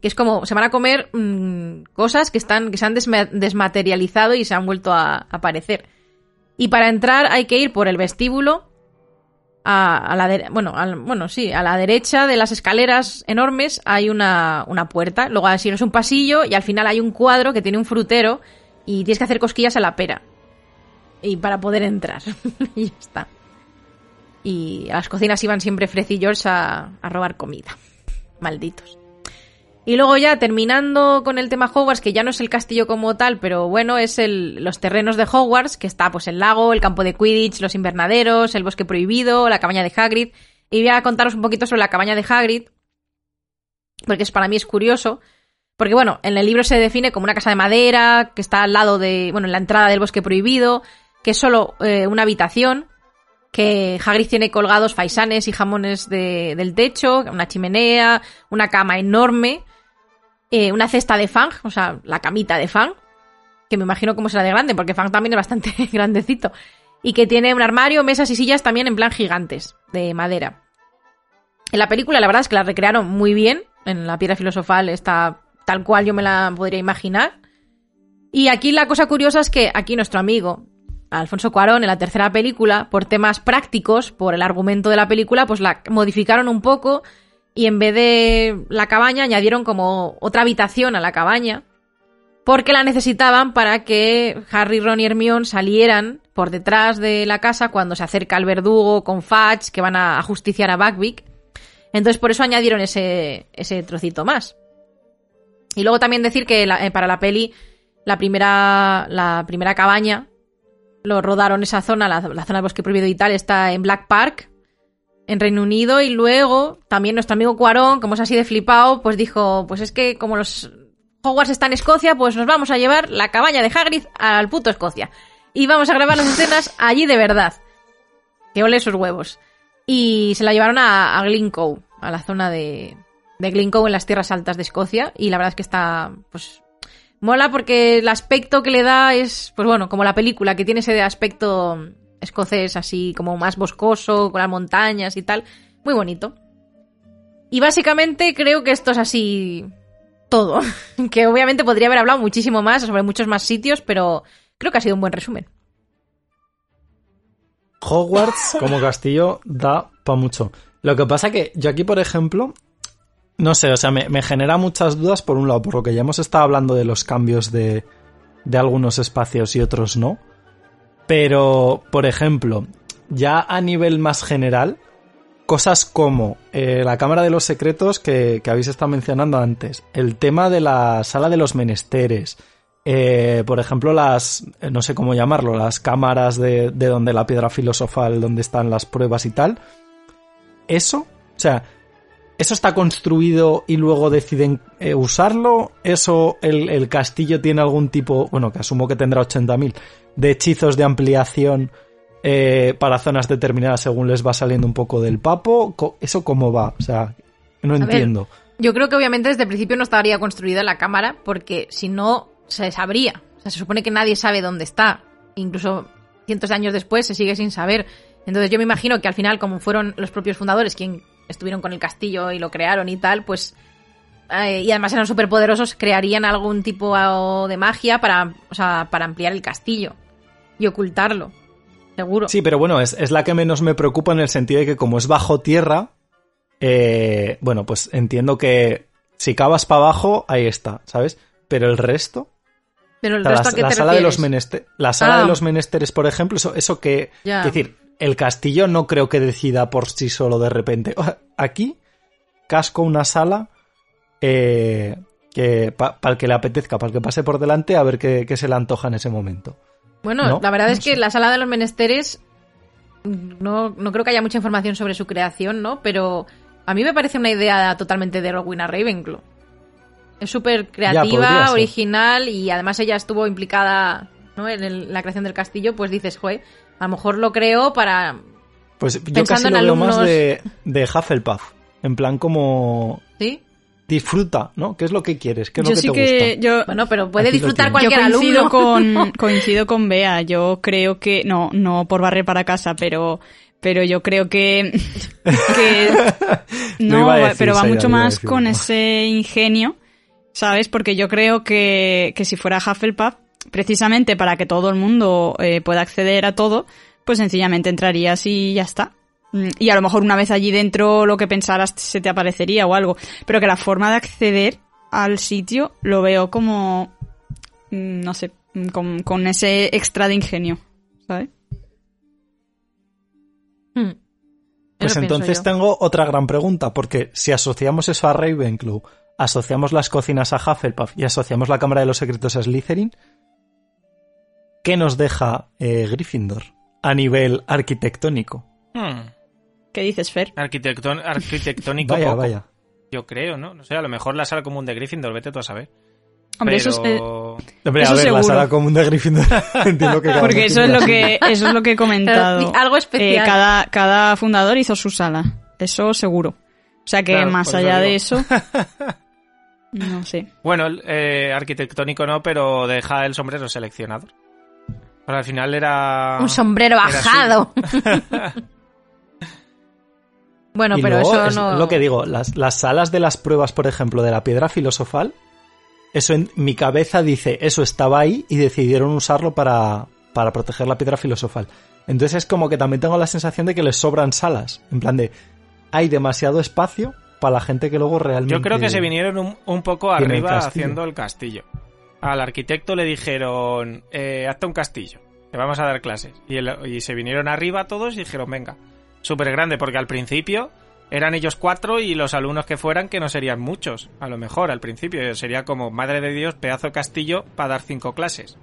Que es como, se van a comer mmm, cosas que, están, que se han desma desmaterializado y se han vuelto a aparecer. Y para entrar hay que ir por el vestíbulo a, a la bueno, al, bueno, sí, a la derecha de las escaleras enormes hay una, una puerta, luego así es un pasillo y al final hay un cuadro que tiene un frutero y tienes que hacer cosquillas a la pera. Y para poder entrar. y ya está. Y a las cocinas iban siempre frecillos a, a robar comida. Malditos. Y luego ya terminando con el tema Hogwarts, que ya no es el castillo como tal, pero bueno, es el, los terrenos de Hogwarts, que está pues el lago, el campo de Quidditch, los invernaderos, el bosque prohibido, la cabaña de Hagrid. Y voy a contaros un poquito sobre la cabaña de Hagrid, porque es, para mí es curioso. Porque bueno, en el libro se define como una casa de madera, que está al lado de, bueno, en la entrada del bosque prohibido, que es solo eh, una habitación, que Hagrid tiene colgados faisanes y jamones de, del techo, una chimenea, una cama enorme, eh, una cesta de Fang, o sea, la camita de Fang, que me imagino cómo será de grande, porque Fang también es bastante grandecito, y que tiene un armario, mesas y sillas también en plan gigantes, de madera. En la película la verdad es que la recrearon muy bien, en la piedra filosofal está tal cual yo me la podría imaginar. Y aquí la cosa curiosa es que aquí nuestro amigo, Alfonso Cuarón, en la tercera película, por temas prácticos, por el argumento de la película, pues la modificaron un poco y en vez de la cabaña añadieron como otra habitación a la cabaña porque la necesitaban para que Harry, Ron y Hermione salieran por detrás de la casa cuando se acerca el verdugo con Fudge que van a justiciar a Buckbeak. Entonces por eso añadieron ese, ese trocito más. Y luego también decir que eh, para la peli la primera, la primera cabaña lo rodaron esa zona, la, la zona del bosque prohibido y tal, está en Black Park, en Reino Unido y luego también nuestro amigo Cuarón, como es así de flipado, pues dijo, pues es que como los Hogwarts está en Escocia, pues nos vamos a llevar la cabaña de Hagrid al puto Escocia. Y vamos a grabar las escenas allí de verdad. Que ole esos huevos. Y se la llevaron a, a Glencoe, a la zona de, de Glencoe en las tierras altas de Escocia. Y la verdad es que está, pues, mola porque el aspecto que le da es, pues bueno, como la película, que tiene ese aspecto escocés así como más boscoso, con las montañas y tal. Muy bonito. Y básicamente creo que esto es así todo. que obviamente podría haber hablado muchísimo más sobre muchos más sitios, pero creo que ha sido un buen resumen. Hogwarts como castillo da para mucho. Lo que pasa que yo aquí, por ejemplo, no sé, o sea, me, me, genera muchas dudas por un lado, por lo que ya hemos estado hablando de los cambios de, de algunos espacios y otros no. Pero, por ejemplo, ya a nivel más general, cosas como eh, la Cámara de los Secretos que, que, habéis estado mencionando antes, el tema de la sala de los menesteres, eh, por ejemplo, las, no sé cómo llamarlo, las cámaras de, de donde la piedra filosofal, donde están las pruebas y tal, eso, o sea, ¿Eso está construido y luego deciden eh, usarlo? ¿Eso el, el, castillo tiene algún tipo, bueno, que asumo que tendrá 80.000, de hechizos de ampliación eh, para zonas determinadas según les va saliendo un poco del papo? ¿Eso cómo va? O sea, no A entiendo. Ver, yo creo que obviamente desde el principio no estaría construida la cámara porque si no se sabría. O sea, se supone que nadie sabe dónde está. Incluso cientos de años después se sigue sin saber. Entonces yo me imagino que al final, como fueron los propios fundadores quien estuvieron con el castillo y lo crearon y tal, pues... Eh, y además eran súper poderosos, crearían algún tipo de magia para, o sea, para ampliar el castillo y ocultarlo. Seguro. Sí, pero bueno, es, es, la que menos me preocupa en el sentido de que como es bajo tierra, eh, bueno, pues entiendo que si cavas para abajo, ahí está, ¿sabes? Pero el resto... Pero el resto la, a qué la te sala de los la sala Ah. de los menesteres, por ejemplo, eso, eso que, es decir, el castillo no creo que decida por sí solo de repente. Aquí casco, una sala, eh, que para el que le apetezca, para el que pase por delante, a ver qué, qué se le antoja en ese momento. Bueno, ¿No? la verdad es que la sala de los menesteres no, no creo que haya mucha información sobre su creación, ¿no? Pero a mí me parece una idea totalmente de Rowena Ravenclaw. Es súper creativa, original y además ella estuvo implicada ¿no? en el- la creación del castillo, pues dices, joder, a lo mejor lo creó para... Pues yo casi en lo veo más alumnos- de, de Hufflepuff. En plan como ¿Sí? disfruta, ¿no? ¿Qué es lo que quieres? ¿Qué es yo lo que sí te que gusta? yo Bueno, pero puede Aquí disfrutar tienes. yo cualquier coincido alumno. con coincido con Bea. Yo creo que no no por barrer para casa, pero pero yo creo que no, decir, pero va mucho más con ese ingenio, ¿sabes? Porque yo creo que que si fuera Hufflepuff, precisamente para que todo el mundo eh, pueda acceder a todo, pues sencillamente entrarías y ya está. Mm, Y a lo mejor una vez allí dentro lo que pensaras se te aparecería o algo. Pero que la forma de acceder al sitio lo veo como, mm, no sé, mm, con, con ese extra de ingenio, ¿sabes? Hmm. Pues entonces tengo otra gran pregunta, porque si asociamos eso a Ravenclaw, asociamos las cocinas a Hufflepuff y asociamos la Cámara de los Secretos a Slytherin, ¿qué nos deja eh, Gryffindor a nivel arquitectónico? Hmm. ¿Qué dices, Fer? Arquitectón- arquitectónico Vaya, poco, vaya. yo creo, ¿no? No sé, a lo mejor la sala común de Gryffindor, vete tú a saber. Hombre, Pero... eso es, eh, Hombre, Eso a ver, la seguro. sala común de Gryffindor entiendo que porque eso es lo la que eso es lo que he comentado. Pero, algo especial. Eh, cada, cada fundador hizo su sala. Eso seguro. O sea que Claro, más allá de eso. No sé. Bueno, eh, arquitectónico no, pero deja el sombrero seleccionador. Pero al final era... Un sombrero bajado. bueno, Y pero luego, eso es no... lo que digo, las, las salas de las pruebas, por ejemplo, de la piedra filosofal, eso en mi cabeza dice, eso estaba ahí y decidieron usarlo para, para proteger la piedra filosofal. Entonces es como que también tengo la sensación de que les sobran salas. En plan de, hay demasiado espacio para la gente que luego realmente... Yo creo que se vinieron un, un poco el arriba haciendo el castillo. Al arquitecto le dijeron, eh, hazte un castillo, te vamos a dar clases. Y, y se vinieron arriba todos y dijeron, venga, súper grande, porque al principio eran ellos cuatro y los alumnos que fueran, que no serían muchos, a lo mejor al principio. Sería como, madre de Dios, pedazo de castillo para dar cinco clases.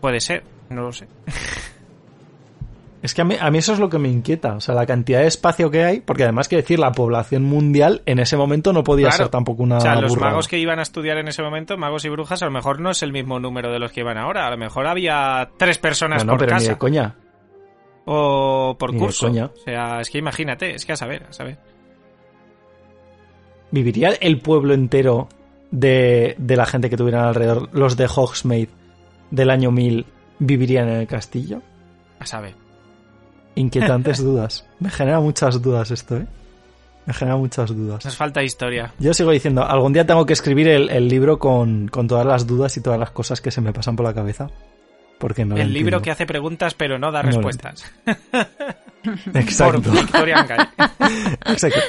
Puede ser, no lo sé. Es que a mí, a mí eso es lo que me inquieta, o sea, la cantidad de espacio que hay, porque además que decir, la población mundial en ese momento no podía Claro. ser tampoco una O sea, los burrada. magos que iban a estudiar en ese momento, magos y brujas, a lo mejor no es el mismo número de los que iban ahora. A lo mejor había tres personas No, no, por pero ni casa. de coña. O por Ni de curso. coña. O sea, es que imagínate, es que a saber, a saber. ¿Viviría el pueblo entero de, de la gente que tuvieran alrededor, los de Hogsmeade del año 1000, vivirían en el castillo? A saber. Inquietantes dudas. Me genera muchas dudas esto, ¿eh? Me genera muchas dudas. Nos falta historia. Yo sigo diciendo, algún día tengo que escribir el, el libro con, con todas las dudas y todas las cosas que se me pasan por la cabeza. Porque no el libro que hace preguntas pero no da No respuestas. Exacto. Por. Exacto.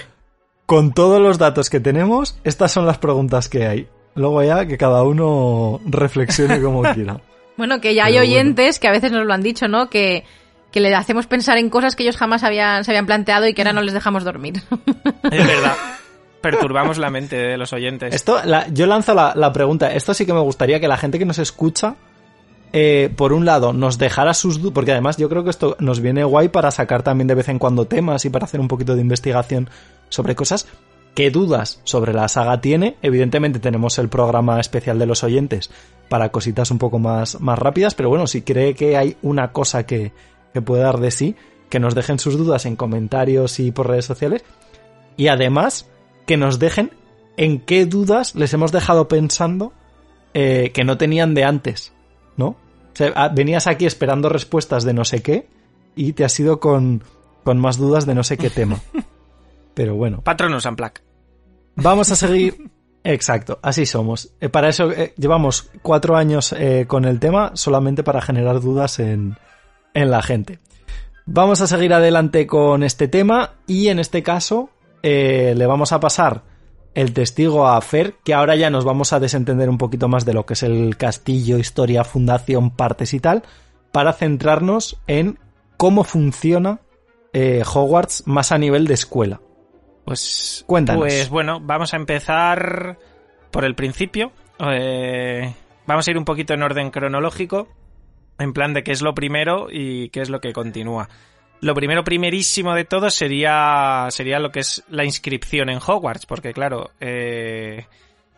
Con todos los datos que tenemos, estas son las preguntas que hay. Luego ya que cada uno reflexione como quiera. Bueno, que ya hay bueno. oyentes que a veces nos lo han dicho, ¿no? Que, que le hacemos pensar en cosas que ellos jamás habían, se habían planteado y que ahora no les dejamos dormir. Es verdad. Perturbamos la mente de los oyentes. Esto, la- yo lanzo la, la pregunta. Esto sí que me gustaría que la gente que nos escucha, eh, por un lado, nos dejara sus dudas, porque además yo creo que esto nos viene guay para sacar también de vez en cuando temas y para hacer un poquito de investigación sobre cosas. ¿Qué dudas sobre la saga tiene? Evidentemente tenemos el programa especial de los oyentes para cositas un poco más, más rápidas, pero bueno, si cree que hay una cosa que, que puede dar de sí, que nos dejen sus dudas en comentarios y por redes sociales. Y además, que nos dejen en qué dudas les hemos dejado pensando eh, que no tenían de antes, ¿no? O sea, ah, venías aquí esperando respuestas de no sé qué y te has ido con, con más dudas de no sé qué tema. Pero bueno, Patronos Unplugged. vamos a seguir. Exacto, así somos. Eh, para eso eh, llevamos cuatro años con el tema solamente para generar dudas en, en la gente. Vamos a seguir adelante con este tema y en este caso eh, le vamos a pasar el testigo a Fer, que ahora ya nos vamos a desentender un poquito más de lo que es el castillo, historia, fundación, partes y tal, para centrarnos en cómo funciona eh, Hogwarts más a nivel de escuela. Pues, Cuéntanos. pues bueno, vamos a empezar por el principio. Eh, vamos a ir un poquito en orden cronológico, en plan de qué es lo primero y qué es lo que continúa. Lo primero, primerísimo de todo sería, sería lo que es la inscripción en Hogwarts, porque claro, eh,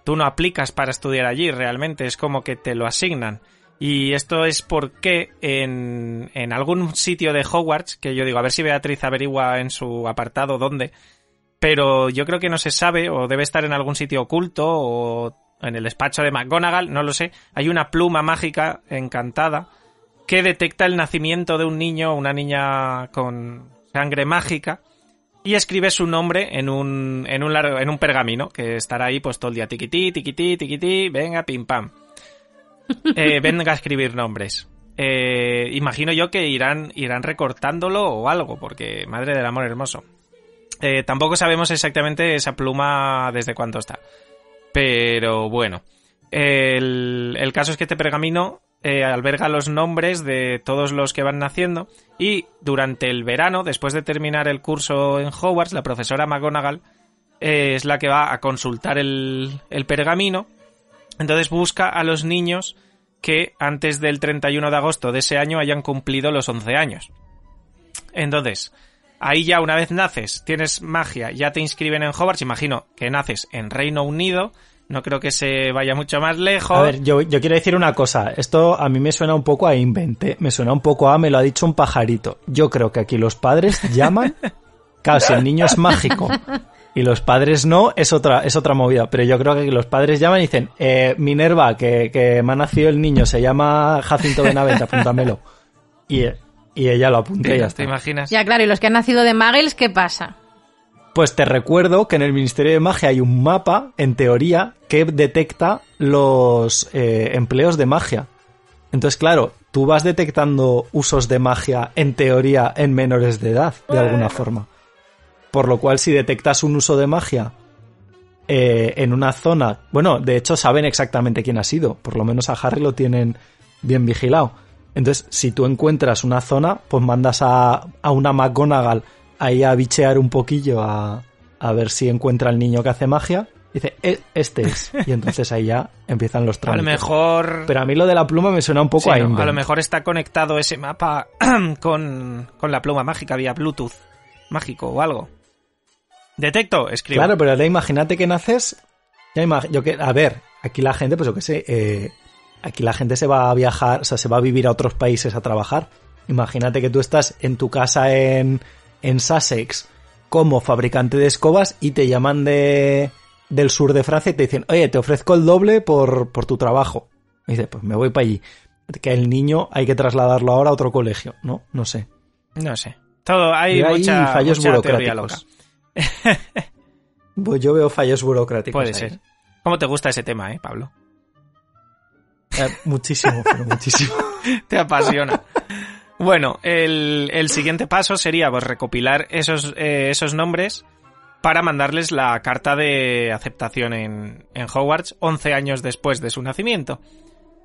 tú no aplicas para estudiar allí realmente, es como que te lo asignan. Y esto es porque en, en algún sitio de Hogwarts, que yo digo, a ver si Beatriz averigua en su apartado dónde, pero yo creo que no se sabe, o debe estar en algún sitio oculto, o en el despacho de McGonagall, no lo sé, hay una pluma mágica encantada que detecta el nacimiento de un niño o una niña con sangre mágica y escribe su nombre en un, en un, largo, en un pergamino que estará ahí pues todo el día tiquití, tiquití, tiquití, venga, pim pam. Eh, venga a escribir nombres. Eh, imagino yo que irán, irán recortándolo o algo, porque madre del amor hermoso. Eh, tampoco sabemos exactamente esa pluma desde cuánto está. Pero bueno. El, el caso es que este pergamino eh, alberga los nombres de todos los que van naciendo y durante el verano, después de terminar el curso en Hogwarts, la profesora McGonagall eh, es la que va a consultar el, el pergamino. Entonces busca a los niños que antes del 31 de agosto de ese año hayan cumplido los 11 años. Entonces, ahí ya una vez naces, tienes magia, ya te inscriben en Hogwarts, imagino que naces en Reino Unido, no creo que se vaya mucho más lejos. A ver, yo, yo quiero decir una cosa. Esto a mí me suena un poco a invente. Me suena un poco a me lo ha dicho un pajarito. Yo creo que aquí los padres llaman. Claro, si el niño es mágico y los padres no, es otra, es otra movida. Pero yo creo que aquí los padres llaman y dicen, eh, Minerva, que, que me ha nacido el niño, se llama Jacinto Benavente, apúntamelo. Y, y ella lo apunta y ya ¿Te está. imaginas? Ya, claro, y los que han nacido de Muggles, ¿qué pasa? Pues te recuerdo que en el Ministerio de Magia hay un mapa, en teoría, que detecta los eh, empleos de magia. Entonces, claro, tú vas detectando usos de magia, en teoría, en menores de edad, de alguna forma. Por lo cual, si detectas un uso de magia eh, en una zona, bueno, de hecho saben exactamente quién ha sido, por lo menos a Harry lo tienen bien vigilado. Entonces, si tú encuentras una zona, pues mandas a, a una McGonagall ahí a bichear un poquillo a, a ver si encuentra al niño que hace magia. Dice, "E- este es. Y entonces ahí ya empiezan los A lo trámites. mejor... Pero a mí lo de la pluma me suena un poco Sí, a. A lo mejor está conectado ese mapa con, con la pluma mágica vía Bluetooth mágico o algo. Detecto, escribo. Claro, pero ahora imagínate que naces. ya ima- yo que, a ver, aquí la gente, pues yo qué sé, eh, aquí la gente se va a viajar, o sea, se va a vivir a otros países a trabajar. Imagínate que tú estás en tu casa en, en Sussex como fabricante de escobas y te llaman de, del sur de Francia y te dicen, oye, te ofrezco el doble por, por tu trabajo. Y dices, pues me voy para allí. Que el niño hay que trasladarlo ahora a otro colegio, ¿no? No sé. No sé. Todo, hay hay mucha, fallos mucha teoría loca. burocráticos. Pues yo veo fallos burocráticos. Puede ahí. ser. ¿Cómo te gusta ese tema, eh, Pablo? Eh, muchísimo, pero muchísimo. Te apasiona. Bueno, el, el siguiente paso sería pues, recopilar esos, eh, esos nombres para mandarles la carta de aceptación en, en Hogwarts 11 años después de su nacimiento.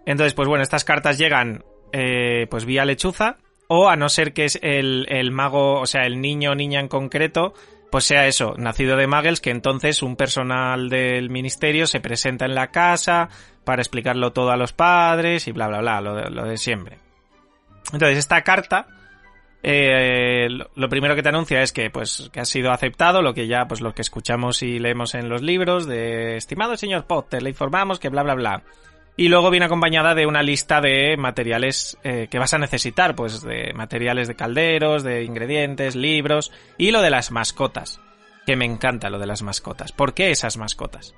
Entonces, pues bueno, estas cartas llegan eh, pues vía lechuza o a no ser que es el, el mago, o sea, el niño o niña en concreto, pues sea eso, nacido de Muggles, que entonces un personal del ministerio se presenta en la casa para explicarlo todo a los padres y bla, bla, bla, lo de, lo de siempre. Entonces, esta carta, eh, lo, primero que te anuncia es que, pues, que ha sido aceptado, lo que ya, pues, lo que escuchamos y leemos en los libros de, estimado señor Potter, le informamos que bla, bla, bla. Y luego viene acompañada de una lista de materiales eh, que vas a necesitar, pues de materiales de calderos, de ingredientes, libros y lo de las mascotas. Que me encanta lo de las mascotas. ¿Por qué esas mascotas?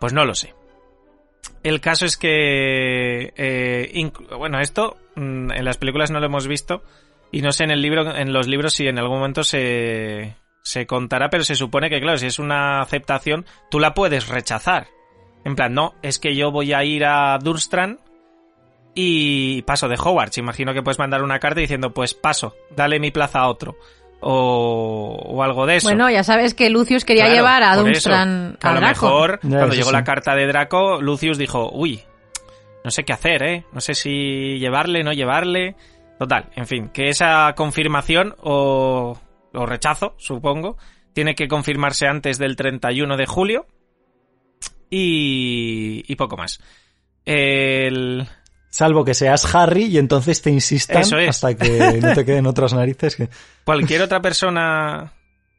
Pues no lo sé. El caso es que, eh, bueno, esto en las películas no lo hemos visto y no sé en el libro, en los libros si en algún momento se, se contará, pero se supone que claro, si es una aceptación, tú la puedes rechazar. En plan, no, es que yo voy a ir a Durstrand y paso de Hogwarts. Imagino que puedes mandar una carta diciendo, pues paso, dale mi plaza a otro. O, o algo de eso. Bueno, ya sabes que Lucius quería Claro, llevar a. Dunstran A a lo Draco. mejor, Ya, cuando llegó sí. la carta de Draco, Lucius dijo, uy, no sé qué hacer, ¿eh? No sé si llevarle, no llevarle. Total, en fin, que esa confirmación o, o rechazo, supongo, tiene que confirmarse antes del 31 de julio y, y poco más. El, Salvo que seas Harry y entonces te insistan Eso es. hasta que no te queden otras narices que... cualquier otra persona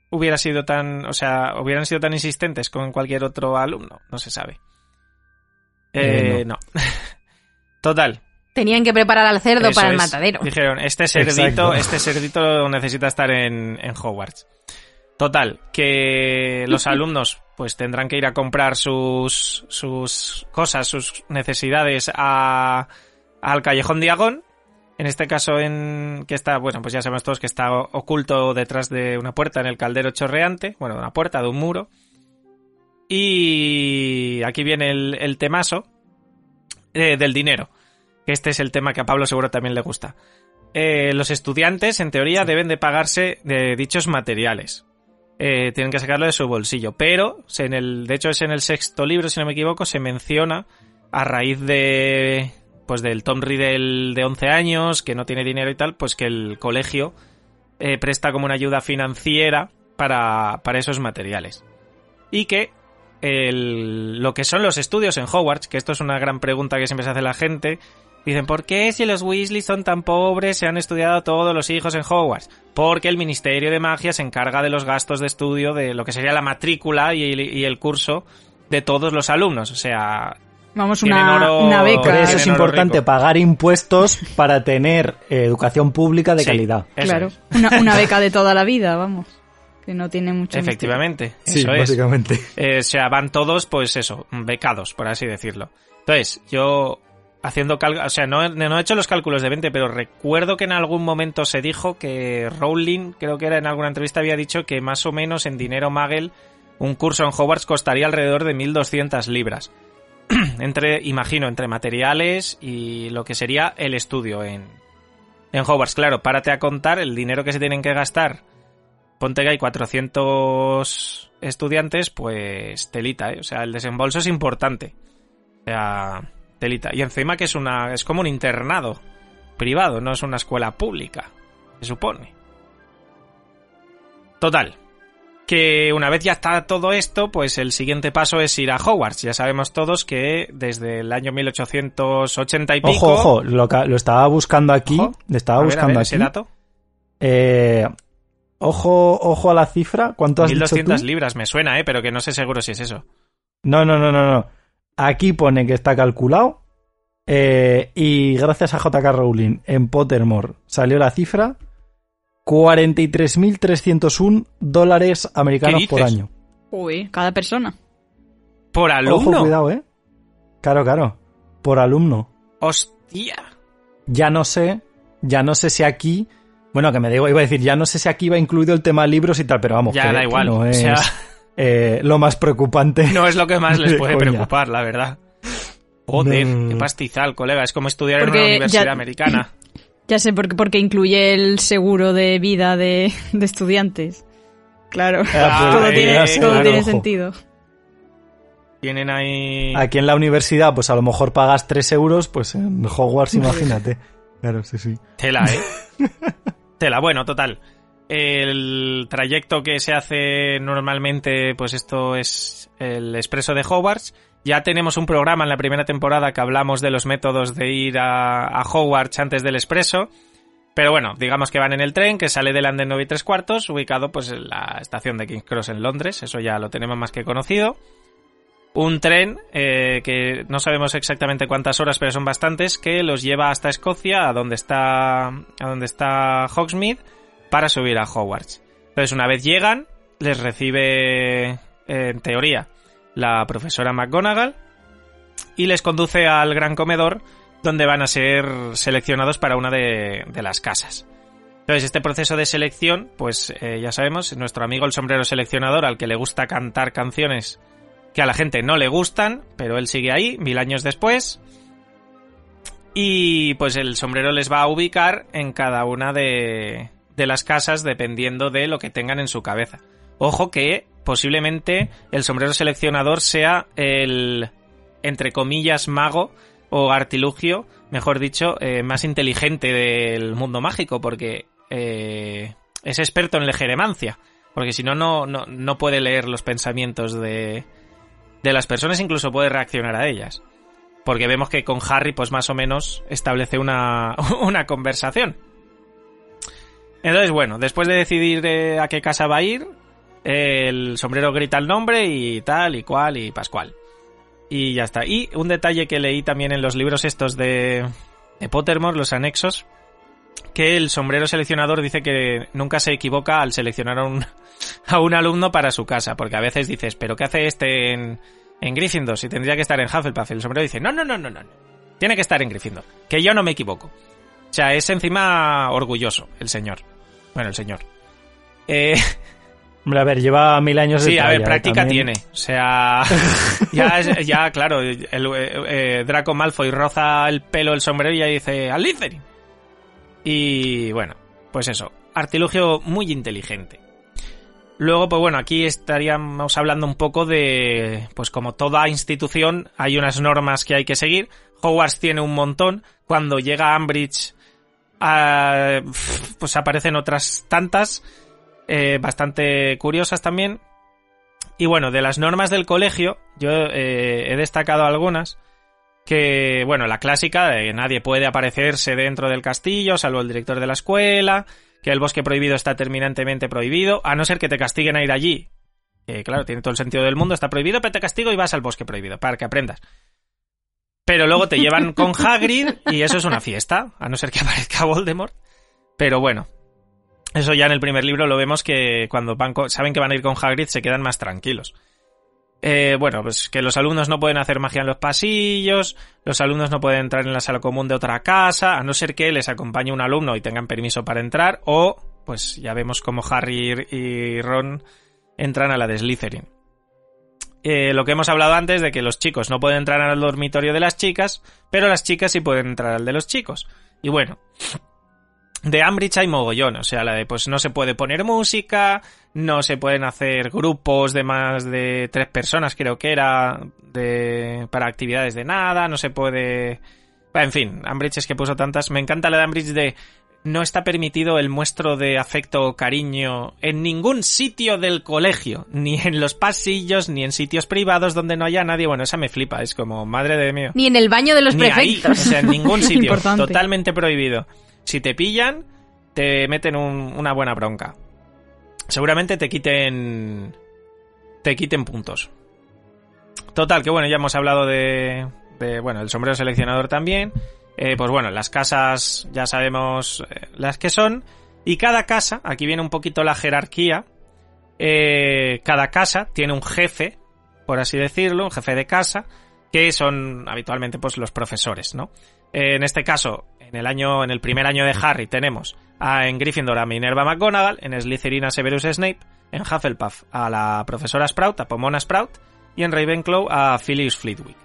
hubiera sido tan, o sea, hubieran sido tan insistentes con cualquier otro alumno, no se sabe. Eh, Eh, no. Total. Tenían que preparar al cerdo eso para el es. matadero. Dijeron, este cerdito, Exacto. este cerdito necesita estar en, en Hogwarts. Total, que los alumnos pues tendrán que ir a comprar sus, sus cosas, sus necesidades a, al Callejón Diagón. En este caso, en que está, bueno, pues ya sabemos todos que está oculto detrás de una puerta en el caldero chorreante, bueno, de una puerta, de un muro. Y aquí viene el, el temazo eh, del dinero. Que este es el tema que a Pablo seguro también le gusta. Eh, los estudiantes, en teoría, deben de pagarse de dichos materiales. Eh, tienen que sacarlo de su bolsillo. Pero, en el, de hecho, es en el sexto libro, si no me equivoco, se menciona a raíz de. Pues del Tom Riddle de 11 años, que no tiene dinero y tal, pues que el colegio presta como una ayuda financiera para, para esos materiales. Y que el- lo que son los estudios en Hogwarts, que esto es una gran pregunta que siempre se hace la gente, dicen, ¿por qué si los Weasley son tan pobres se han estudiado todos los hijos en Hogwarts? Porque el Ministerio de Magia se encarga de los gastos de estudio de lo que sería la matrícula y el, y el curso de todos los alumnos. O sea, Vamos, una, oro- una Por beca. eso es importante rico. pagar impuestos para tener eh, educación pública de Sí, calidad. Claro. una beca de toda la vida, vamos. Que no tiene mucho misterio. Efectivamente, Sí, eso es. básicamente. Eh, o sea, van todos, pues eso, becados, por así decirlo. Entonces, yo haciendo cálculos, o sea, no, he- no he hecho los cálculos de 20, pero recuerdo que en algún momento se dijo que Rowling, creo que era en alguna entrevista, había dicho que más o menos en dinero Magel un curso en Hogwarts costaría alrededor de 1.200 libras. entre, imagino, entre materiales y lo que sería el estudio en, en Hogwarts. Claro, párate a contar el dinero que se tienen que gastar. Ponte que hay 400 estudiantes, pues telita, ¿eh? O sea, el desembolso es importante. O sea, telita. Y encima que es una es como un internado privado, no es una escuela pública, se supone. Total. Que una vez ya está todo esto, pues el siguiente paso es ir a Hogwarts. Ya sabemos todos que desde el año 1880 y pico... Ojo, ojo, lo, estaba buscando aquí. Ojo. Estaba A ver, a buscando ver, aquí. ese dato. Eh, ojo, ojo a la cifra. ¿Cuánto has dicho 1200 tú? libras, me suena, ¿eh? Pero que no sé seguro si es eso. No, no, no, no, no. Aquí pone que está calculado. eh, y gracias a JK Rowling en Pottermore salió la cifra 43.301 dólares americanos por dices? año. Uy, cada persona. Por alumno. Ojo, cuidado, ¿eh? Claro, claro. Por alumno. Hostia. Ya no sé, ya no sé si aquí... Bueno, que me digo, iba a decir, ya no sé si aquí va incluido el tema libros y tal, pero vamos, Ya que- da que igual. no o sea, eh, lo más preocupante. no es lo que más les De puede coña. preocupar, la verdad. Joder, No. qué pastizal, colega. Es como estudiar en una universidad ya- americana. Ya sé, porque, porque incluye el seguro de vida de, de estudiantes. Claro, Ah, todo, pues, tiene, eh, todo claro, tiene ojo. sentido. Tienen ahí... Aquí en la universidad, pues a lo mejor pagas 3 euros, pues en Hogwarts, imagínate. Claro, sí, sí. Tela, ¿eh? Tela, bueno, total. El trayecto que se hace normalmente, pues esto es el expreso de Hogwarts. Ya tenemos un programa en la primera temporada que hablamos de los métodos de ir a, Hogwarts antes del expreso. Pero bueno, digamos que van en el tren que sale del Anden 9 y 3 cuartos, ubicado pues en la estación de King's Cross en Londres. Eso ya lo tenemos más que conocido. Un tren eh, que no sabemos exactamente cuántas horas, pero son bastantes, que los lleva hasta Escocia, a donde está, a donde está Hogsmeade, para subir a Hogwarts. Entonces, una vez llegan, les recibe, eh, en teoría, la profesora McGonagall y les conduce al gran comedor donde van a ser seleccionados para una de, de las casas. Entonces, este proceso de selección, pues eh, ya sabemos, nuestro amigo el sombrero seleccionador, al que le gusta cantar canciones a la gente no le gustan, pero él sigue ahí, mil años después. Y pues el sombrero les va a ubicar en cada una de, de las casas dependiendo de lo que tengan en su cabeza. Ojo que posiblemente el sombrero seleccionador sea el, entre comillas, mago o artilugio, mejor dicho, eh, más inteligente del mundo mágico, porque eh, es experto en legeremancia. Porque si no, no, no puede leer los pensamientos de, de las personas, incluso puede reaccionar a ellas. Porque vemos que con Harry, pues más o menos, establece una, una conversación. Entonces, bueno, después de decidir a qué casa va a ir, el sombrero grita el nombre y tal y cual y pascual. Y ya está. Y un detalle que leí también en los libros estos de, de Pottermore, los anexos, que el sombrero seleccionador dice que nunca se equivoca al seleccionar a un, a un alumno para su casa, porque a veces dices, pero ¿qué hace este en, en Gryffindor si tendría que estar en Hufflepuff? El sombrero dice, no, no, no, no, no, tiene que estar en Gryffindor, que yo no me equivoco. O sea, es encima orgulloso el señor. Bueno, el señor. Eh, Hombre, a ver, lleva mil años de Sí, a ver, práctica tiene. O sea, ya, ya claro, el, eh, Draco Malfoy roza el pelo el sombrero y ya dice, ¡Al Y bueno, pues eso, artilugio muy inteligente. Luego, pues bueno, aquí estaríamos hablando un poco de, pues como toda institución, hay unas normas que hay que seguir. Hogwarts tiene un montón. Cuando llega Ambridge, ah, pues aparecen otras tantas. Eh, bastante curiosas también. Y bueno, de las normas del colegio, yo eh, he destacado algunas. Que, bueno, la clásica de nadie puede aparecerse dentro del castillo, salvo el director de la escuela, que el bosque prohibido está terminantemente prohibido, a no ser que te castiguen a ir allí. Que claro, tiene todo el sentido del mundo, está prohibido, pero te castigo y vas al bosque prohibido, para que aprendas. Pero luego te llevan con Hagrid y eso es una fiesta, a no ser que aparezca Voldemort. Pero bueno, eso ya en el primer libro lo vemos que cuando van saben que van a ir con Hagrid se quedan más tranquilos. Eh, bueno, pues que los alumnos no pueden hacer magia en los pasillos, los alumnos no pueden entrar en la sala común de otra casa, a no ser que les acompañe un alumno y tengan permiso para entrar, o pues ya vemos como Harry y Ron entran a la de Slytherin. Eh, lo que hemos hablado antes de que los chicos no pueden entrar al dormitorio de las chicas, pero las chicas sí pueden entrar al de los chicos. Y bueno, de Ambridge hay mogollón, o sea, la de pues no se puede poner música, no se pueden hacer grupos de más de tres personas, creo que era, de, para actividades de nada, no se puede... En fin, Ambridge es que puso tantas. Me encanta la de Ambridge de no está permitido el muestro de afecto o cariño en ningún sitio del colegio, ni en los pasillos, ni en sitios privados donde no haya nadie. Bueno, esa me flipa, es como, madre de mío. Ni en el baño de los ni prefectos. o sea, en ningún sitio, totalmente prohibido si te pillan, te meten una buena bronca. Seguramente te quiten. Te quiten puntos. Total, que bueno, ya hemos hablado de. de bueno, el sombrero seleccionador también. Eh, pues bueno, las casas ya sabemos eh, las que son. Y cada casa, aquí viene un poquito la jerarquía. Eh, cada casa tiene un jefe, por así decirlo, un jefe de casa, que son habitualmente pues los profesores, ¿no? en este caso, en el año, en el primer año de Harry tenemos a, en Gryffindor a Minerva McGonagall, en Slytherin a Severus Snape, en Hufflepuff a la profesora Sprout, a Pomona Sprout, y en Ravenclaw a Phyllis Flitwick.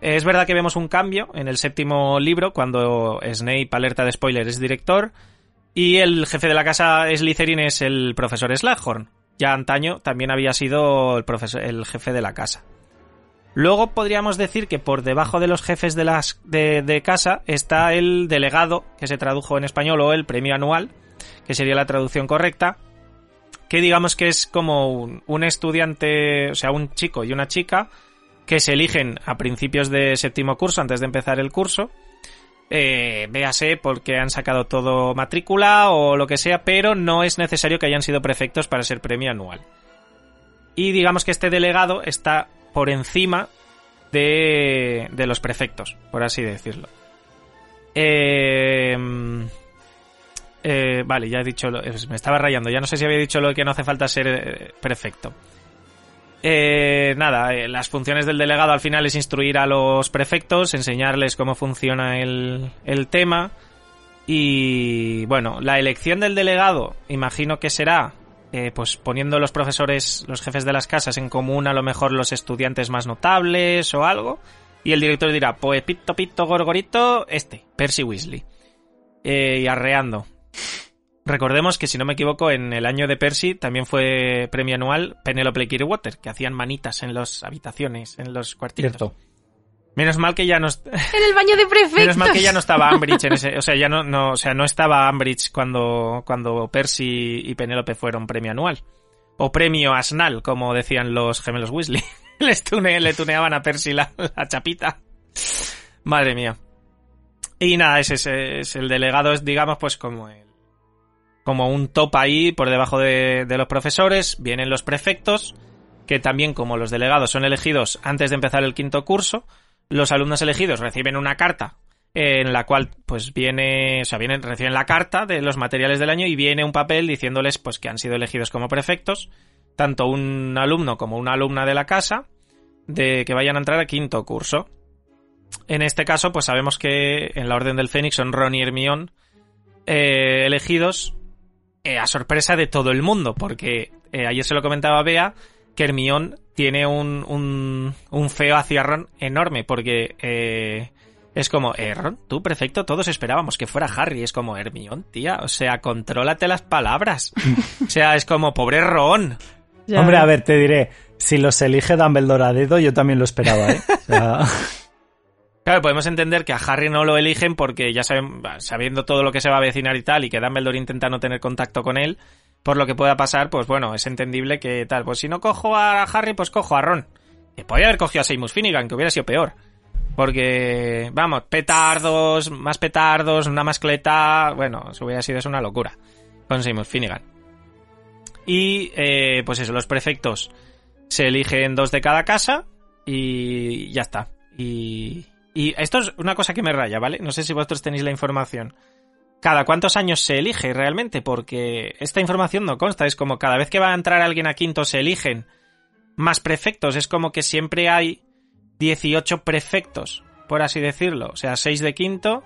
Es verdad que vemos un cambio en el séptimo libro, cuando Snape, alerta de spoiler, es director, y el jefe de la casa Slytherin es el profesor Slughorn. Ya antaño también había sido el, profesor, el jefe de la casa. Luego podríamos decir que por debajo de los jefes de, las, de, casa está el delegado, que se tradujo en español, o el premio anual, que sería la traducción correcta, que digamos que es como un, estudiante, o sea, un chico y una chica, que se eligen a principios de séptimo curso, antes de empezar el curso, eh, véase porque han sacado todo matrícula o lo que sea, pero no es necesario que hayan sido prefectos para ser premio anual. Y digamos que este delegado está por encima de, de los prefectos, por así decirlo. Eh, eh, vale, ya he dicho, me estaba rayando, ya no sé si había dicho lo que no hace falta ser eh, prefecto. nada, las funciones del delegado al final es instruir a los prefectos, enseñarles cómo funciona el, el tema. Y bueno, la elección del delegado, imagino que será eh, pues poniendo los profesores, los jefes de las casas en común a lo mejor los estudiantes más notables o algo. Y el director dirá, pues pito, pito, gorgorito, este, Percy Weasley. Eh, y arreando. Recordemos que, si no me equivoco, en el año de Percy también fue premio anual Penelope Clearwater, que hacían manitas en las habitaciones, en los cuartitos. Menos mal que ya no. En el baño de prefectos. Menos mal que ya no estaba Ambridge en ese. O sea, ya no, no, o sea, no estaba Ambridge cuando, cuando Percy y Penélope fueron premio anual. O premio Asnal, como decían los gemelos Weasley. Les tune- le tuneaban a Percy la, la chapita. Madre mía. Y nada, ese es, es el delegado, es digamos pues como el, como un top ahí por debajo de, de los profesores. Vienen los prefectos, que también como los delegados son elegidos antes de empezar el quinto curso, los alumnos elegidos reciben una carta en la cual pues viene, o sea, vienen, reciben la carta de los materiales del año y viene un papel diciéndoles pues que han sido elegidos como prefectos, tanto un alumno como una alumna de la casa, de que vayan a entrar a quinto curso. En este caso, pues sabemos que en la Orden del Fénix son Ron y Hermione eh, elegidos eh, a sorpresa de todo el mundo, porque eh, ayer se lo comentaba Bea que Hermione tiene un, un, un feo hacia Ron enorme, porque eh, es como, eh, Ron, tú, perfecto, todos esperábamos que fuera Harry, es como, Hermione, tía, o sea, contrólate las palabras. o sea, es como, pobre Ron. Ya Hombre, a ver, te diré, si los elige Dumbledore a dedo, yo también lo esperaba, ¿eh? O sea, Claro, podemos entender que a Harry no lo eligen porque ya saben, sabiendo todo lo que se va a avecinar y tal, y que Dumbledore intenta no tener contacto con él, por lo que pueda pasar, pues bueno, es entendible que tal. Pues si no cojo a Harry, pues cojo a Ron. Que podría haber cogido a Seamus Finnegan, que hubiera sido peor. Porque, vamos, petardos, más petardos, una mascleta. Bueno, eso hubiera sido eso una locura. Con Seamus Finnegan. Y, eh, pues eso, los prefectos se eligen dos de cada casa y ya está. Y, y esto es una cosa que me raya, ¿vale? No sé si vosotros tenéis la información. ¿Cada cuántos años se elige realmente? Porque esta información no consta. Es como cada vez que va a entrar alguien a quinto se eligen más prefectos. Es como que siempre hay 18 prefectos, por así decirlo. O sea, 6 de quinto,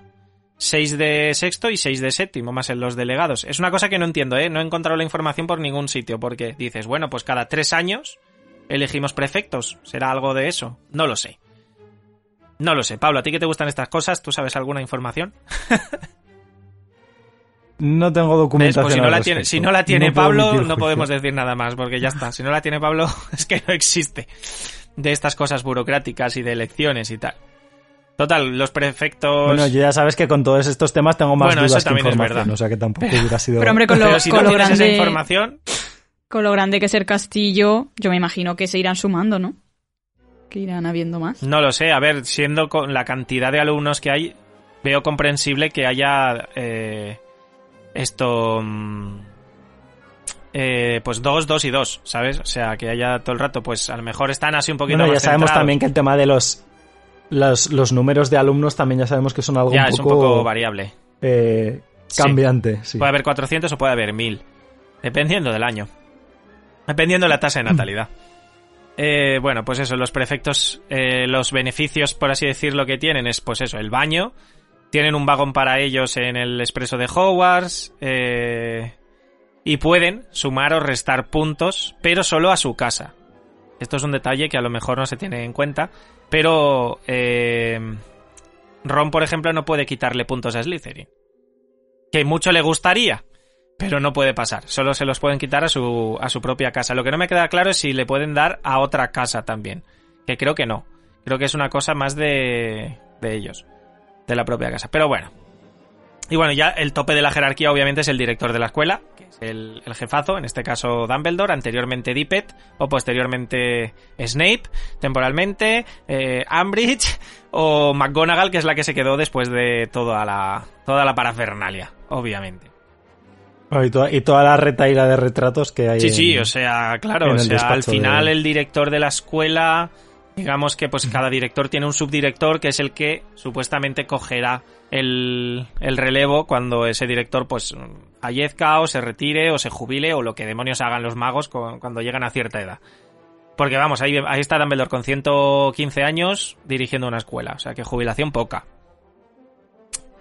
6 de sexto y 6 de séptimo, más en los delegados. Es una cosa que no entiendo, ¿eh? No he encontrado la información por ningún sitio. Porque dices, bueno, pues cada 3 años elegimos prefectos. ¿Será algo de eso? No lo sé. No lo sé. Pablo, ¿a ti que te gustan estas cosas? ¿Tú sabes alguna información? no tengo ¿Ves? documentación. Pues si no, la tiene, si no la tiene Pablo, no podemos decir nada más, porque ya está. Si no la tiene Pablo, es que no existe. De estas cosas burocráticas y de elecciones y tal. Total, los prefectos... Bueno, yo ya sabes que con todos estos temas tengo más Bueno, eso dudas que también es información, verdad. o sea que tampoco hubiera sido... Pero hombre, con lo, Pero si con no lo tienes esa grande, información... con lo grande que es el castillo, yo me imagino que se irán sumando, ¿no? Que irán habiendo más. No lo sé, a ver, siendo con la cantidad de alumnos que hay, veo comprensible que haya eh, esto... mm, eh, pues dos, dos y dos, ¿sabes? O sea, que haya todo el rato, pues a lo mejor están así un poquito Bueno, ya más sabemos centrados. también que el tema de los, los los números de alumnos también ya sabemos que son algo Ya, un es un poco, variable. eh, Sí. cambiante. Sí. Puede haber 400 o puede haber 1000. Dependiendo del año. Dependiendo de la tasa de natalidad. Eh, bueno, pues eso, los prefectos, eh, los beneficios, por así decirlo, que tienen es, pues eso, el baño. Tienen un vagón para ellos en el expreso de Hogwarts. eh, y pueden sumar o restar puntos, pero solo a su casa. Esto es un detalle que a lo mejor no se tiene en cuenta. Pero eh, Ron, por ejemplo, no puede quitarle puntos a Slytherin. Que mucho le gustaría, pero no puede pasar. Solo se los pueden quitar a su, a su propia casa. Lo que no me queda claro es si le pueden dar a otra casa también. Que creo que no. Creo que es una cosa más de, de ellos. De la propia casa. Pero bueno. Y bueno, ya el tope de la jerarquía obviamente es el director de la escuela, que es el, el jefazo, en este caso Dumbledore, anteriormente Dippet o posteriormente Snape, temporalmente, eh, Umbridge o McGonagall, que es la que se quedó después de toda la, toda la parafernalia, obviamente. Y, toda, y toda la retaíla de retratos que hay. Sí, sí, o sea, claro, o sea, al final de- el director de la escuela, digamos que pues cada director tiene un subdirector que es el que supuestamente cogerá el, el relevo cuando ese director pues fallezca o se retire o se jubile o lo que demonios hagan los magos cuando llegan a cierta edad. Porque vamos, ahí, ahí está Dumbledore con 115 años dirigiendo una escuela, o sea que jubilación poca.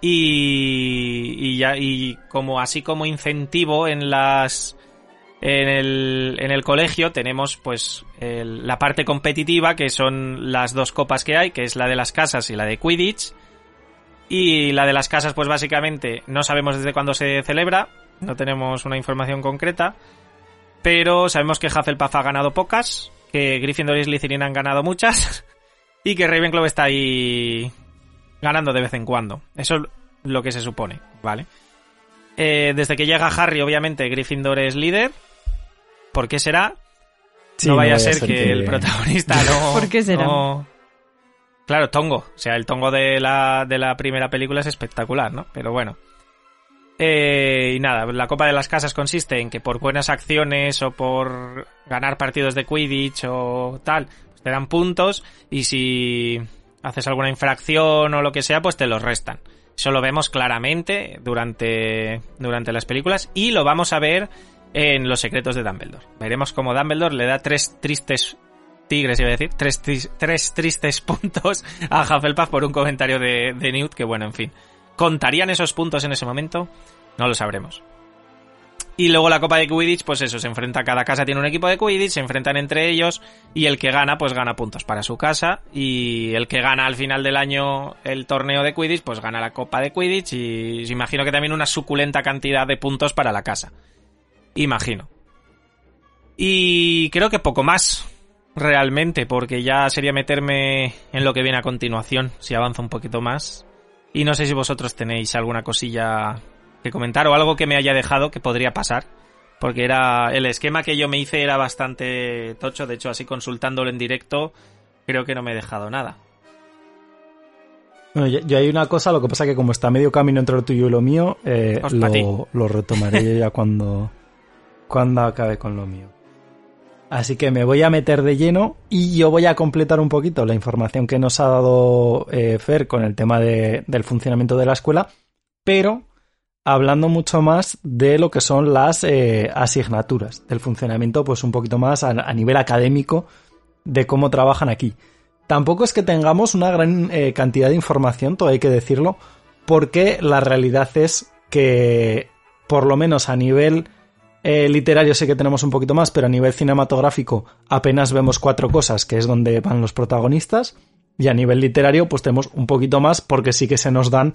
Y, y ya y como así como incentivo en las en el, colegio tenemos pues la parte competitiva que son las dos copas que hay que es la de las casas y la de Quidditch y la de las casas pues básicamente no sabemos desde cuándo se celebra no tenemos una información concreta pero sabemos que Hufflepuff ha ganado pocas que Gryffindor y Slytherin han ganado muchas y que Ravenclaw está ahí ganando de vez en cuando. Eso es lo que se supone, ¿vale? Eh, desde que llega Harry, obviamente, Gryffindor es líder. ¿Por qué será? Sí, no vaya a ser, que, el protagonista no... ¿Por qué será? no- Claro, Tongo. O sea, el Tongo de la, de la primera película es espectacular, ¿no? Pero bueno. Eh, y nada, la Copa de las Casas consiste en que por buenas acciones o por ganar partidos de Quidditch o tal, pues te dan puntos y si haces alguna infracción o lo que sea, pues te los restan. Eso lo vemos claramente durante, durante las películas y lo vamos a ver en Los secretos de Dumbledore. Veremos cómo Dumbledore le da tres tristes tigres, iba a decir, tres, tres tristes puntos a Hufflepuff por un comentario de, de Newt, que bueno, en fin. ¿Contarían esos puntos en ese momento? No lo sabremos. Y luego la Copa de Quidditch, pues eso, se enfrenta, cada casa tiene un equipo de Quidditch, se enfrentan entre ellos y el que gana, pues gana puntos para su casa y el que gana al final del año el torneo de Quidditch, pues gana la Copa de Quidditch y imagino que también una suculenta cantidad de puntos para la casa. Imagino. Y creo que poco más, realmente, porque ya sería meterme en lo que viene a continuación, si avanza un poquito más. Y no sé si vosotros tenéis alguna cosilla que comentar o algo que me haya dejado que podría pasar. Porque era. El esquema que yo me hice era bastante tocho. De hecho, así consultándolo en directo, creo que no me he dejado nada. Bueno, yo, yo hay una cosa, lo que pasa que como está medio camino entre lo tuyo y lo mío, eh, lo, lo retomaré ya cuando, cuando acabe con lo mío. Así que me voy a meter de lleno y yo voy a completar un poquito la información que nos ha dado eh, Fer con el tema de- del funcionamiento de la escuela, pero hablando mucho más de lo que son las eh, asignaturas, del funcionamiento pues un poquito más a, nivel académico de cómo trabajan aquí. Tampoco es que tengamos una gran eh, cantidad de información, todo hay que decirlo, porque la realidad es que, por lo menos a nivel eh, literario sí que tenemos un poquito más, pero a nivel cinematográfico apenas vemos cuatro cosas, que es donde van los protagonistas, y a nivel literario pues tenemos un poquito más porque sí que se nos dan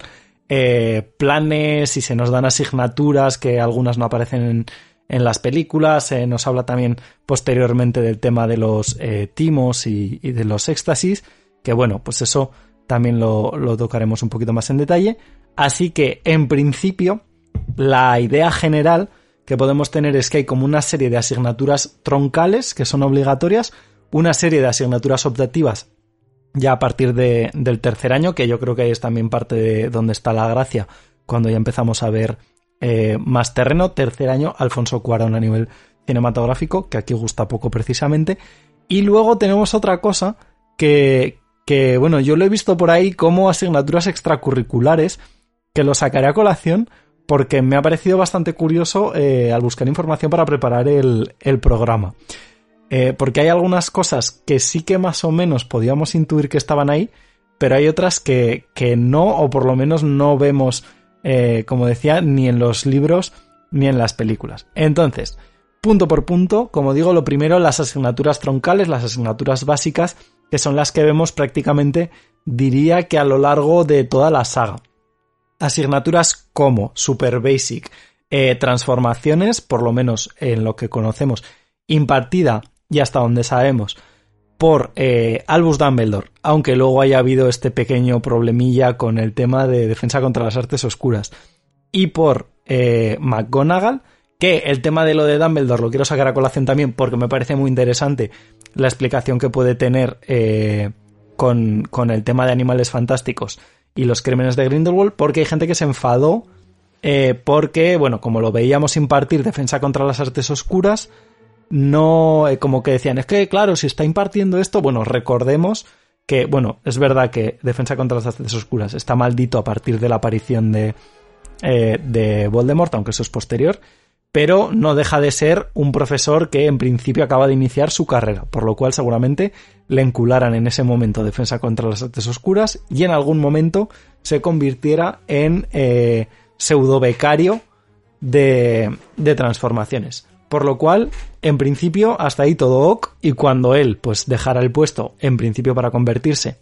eh, planes y se nos dan asignaturas que algunas no aparecen en, las películas, se nos habla también posteriormente del tema de los eh, timos y, de los éxtasis, que bueno, pues eso también lo tocaremos un poquito más en detalle. Así que, en principio, la idea general que podemos tener es que hay como una serie de asignaturas troncales que son obligatorias, una serie de asignaturas optativas ya a partir de- del tercer año, que yo creo que es también parte de donde está la gracia, cuando ya empezamos a ver eh, más terreno, tercer año, Alfonso Cuarón a nivel cinematográfico, que aquí gusta poco precisamente, y luego tenemos otra cosa que, que, bueno, yo lo he visto por ahí como asignaturas extracurriculares, que lo sacaré a colación porque me ha parecido bastante curioso eh, al buscar información para preparar el, el programa. Eh, porque hay algunas cosas que sí que más o menos podíamos intuir que estaban ahí, pero hay otras que, que no, o por lo menos no vemos, eh, como decía, ni en los libros ni en las películas. Entonces, punto por punto, como digo, lo primero, las asignaturas troncales, las asignaturas básicas, que son las que vemos prácticamente, diría que a lo largo de toda la saga. Asignaturas como Super Basic, eh, transformaciones, por lo menos en lo que conocemos, impartida y hasta donde sabemos por eh, Albus Dumbledore, aunque luego haya habido este pequeño problemilla con el tema de defensa contra las artes oscuras, y por eh, McGonagall, que el tema de lo de Dumbledore lo quiero sacar a colación también porque me parece muy interesante la explicación que puede tener con, con el tema de animales fantásticos y los crímenes de Grindelwald, porque hay gente que se enfadó eh, porque, bueno, como lo veíamos impartir defensa contra las artes oscuras, no, eh, como que decían, es que claro, si está impartiendo esto, bueno, recordemos que, bueno, es verdad que defensa contra las artes oscuras está maldito a partir de la aparición de, eh, de Voldemort, aunque eso es posterior, pero no deja de ser un profesor que en principio acaba de iniciar su carrera, por lo cual seguramente le encularan en ese momento defensa contra las artes oscuras y en algún momento se convirtiera en eh, pseudo becario de, de transformaciones. Por lo cual, en principio, hasta ahí todo ok, y cuando él pues dejara el puesto, en principio para convertirse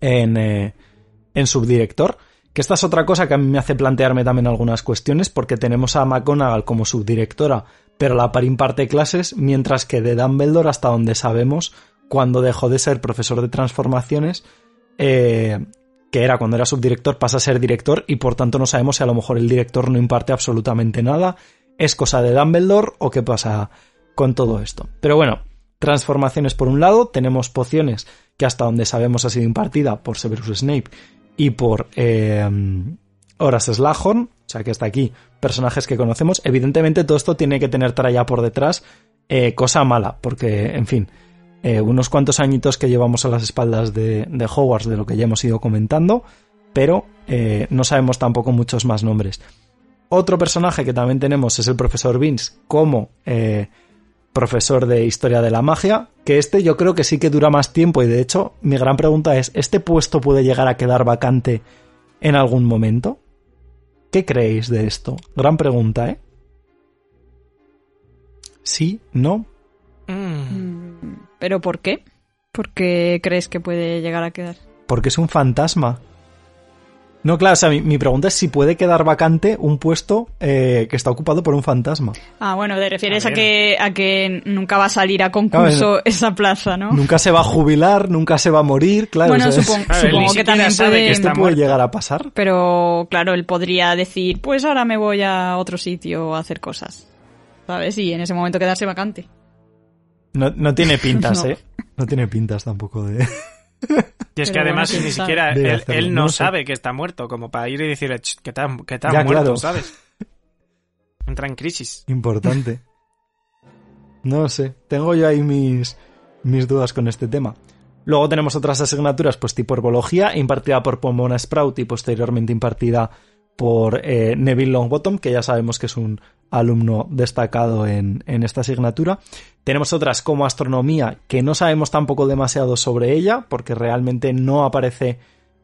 en, eh, en subdirector, que esta es otra cosa que a mí me hace plantearme también algunas cuestiones, porque tenemos a McGonagall como subdirectora, pero la par imparte clases, mientras que de Dumbledore, hasta donde sabemos, cuando dejó de ser profesor de transformaciones, eh, que era cuando era subdirector, pasa a ser director, y por tanto no sabemos si a lo mejor el director no imparte absolutamente nada, es cosa de Dumbledore o qué pasa, con todo esto. Pero bueno, transformaciones por un lado, tenemos pociones que hasta donde sabemos ha sido impartida por Severus Snape y por eh, Horace Slughorn, o sea que hasta aquí personajes que conocemos. Evidentemente todo esto tiene que tener tralla por detrás, eh, cosa mala, porque, en fin, eh, unos cuantos añitos que llevamos a las espaldas de, de Hogwarts de lo que ya hemos ido comentando, pero eh, no sabemos tampoco muchos más nombres. Otro personaje que también tenemos es el profesor Vince como profesor de historia de la magia, que este yo creo que sí que dura más tiempo y de hecho mi gran pregunta es, ¿este puesto puede llegar a quedar vacante en algún momento? ¿Qué creéis de esto? Gran pregunta, ¿eh? ¿Sí? ¿No? Mm. ¿Pero por qué? ¿Por qué crees que puede llegar a quedar? Porque es un fantasma. No, claro, o sea, mi, mi pregunta es si puede quedar vacante un puesto eh, que está ocupado por un fantasma. Ah, bueno, te refieres A que, a que nunca va a salir a concurso Claro, esa plaza, ¿no? Nunca se va a jubilar, nunca se va a morir, claro. bueno, supongo que también sabe puede... que esto puede muerto. llegar a pasar. Pero claro, él podría decir, pues ahora me voy a otro sitio a hacer cosas. ¿Sabes? Y en ese momento quedarse vacante. No, no tiene pintas, No. ¿eh? No tiene pintas tampoco de... Y es que Pero además bueno, ni sabe. siquiera él, no, no sé. sabe que está muerto, como para ir y decirle "Ch, que está, que está Ya, muerto, claro. ¿sabes? Entra en crisis. Importante. No sé, tengo yo ahí mis, mis dudas con este tema. Luego tenemos otras asignaturas, pues tipo herbología, impartida por Pomona Sprout y posteriormente impartida por eh, Neville Longbottom, que ya sabemos que es un alumno destacado en, en esta asignatura. Tenemos otras como astronomía, que no sabemos tampoco demasiado sobre ella, porque realmente no aparece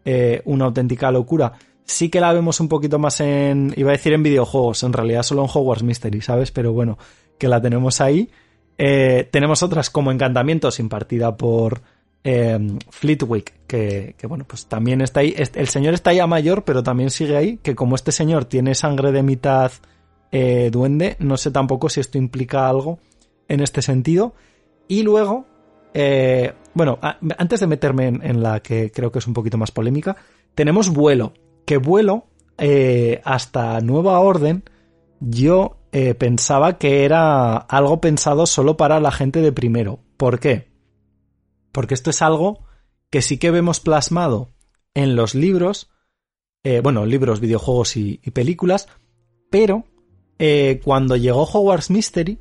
eh, una auténtica locura. Sí que la vemos un poquito más en, iba a decir en videojuegos, en realidad solo en Hogwarts Mystery, ¿sabes? Pero bueno, que la tenemos ahí. Eh, tenemos otras como encantamientos impartida por eh, Fleetwick, que, que, bueno, pues también está ahí. El señor está ya mayor, pero también sigue ahí, que como este señor tiene sangre de mitad eh, duende, no sé tampoco si esto implica algo en este sentido. Y luego, eh, bueno, antes de meterme en, la que creo que es un poquito más polémica, tenemos vuelo. Que vuelo, eh, hasta nueva orden, yo eh, pensaba que era algo pensado solo para la gente de primero. ¿Por qué? Porque esto es algo que sí que vemos plasmado en los libros, bueno, libros, videojuegos y películas, pero eh, cuando llegó Hogwarts Mystery,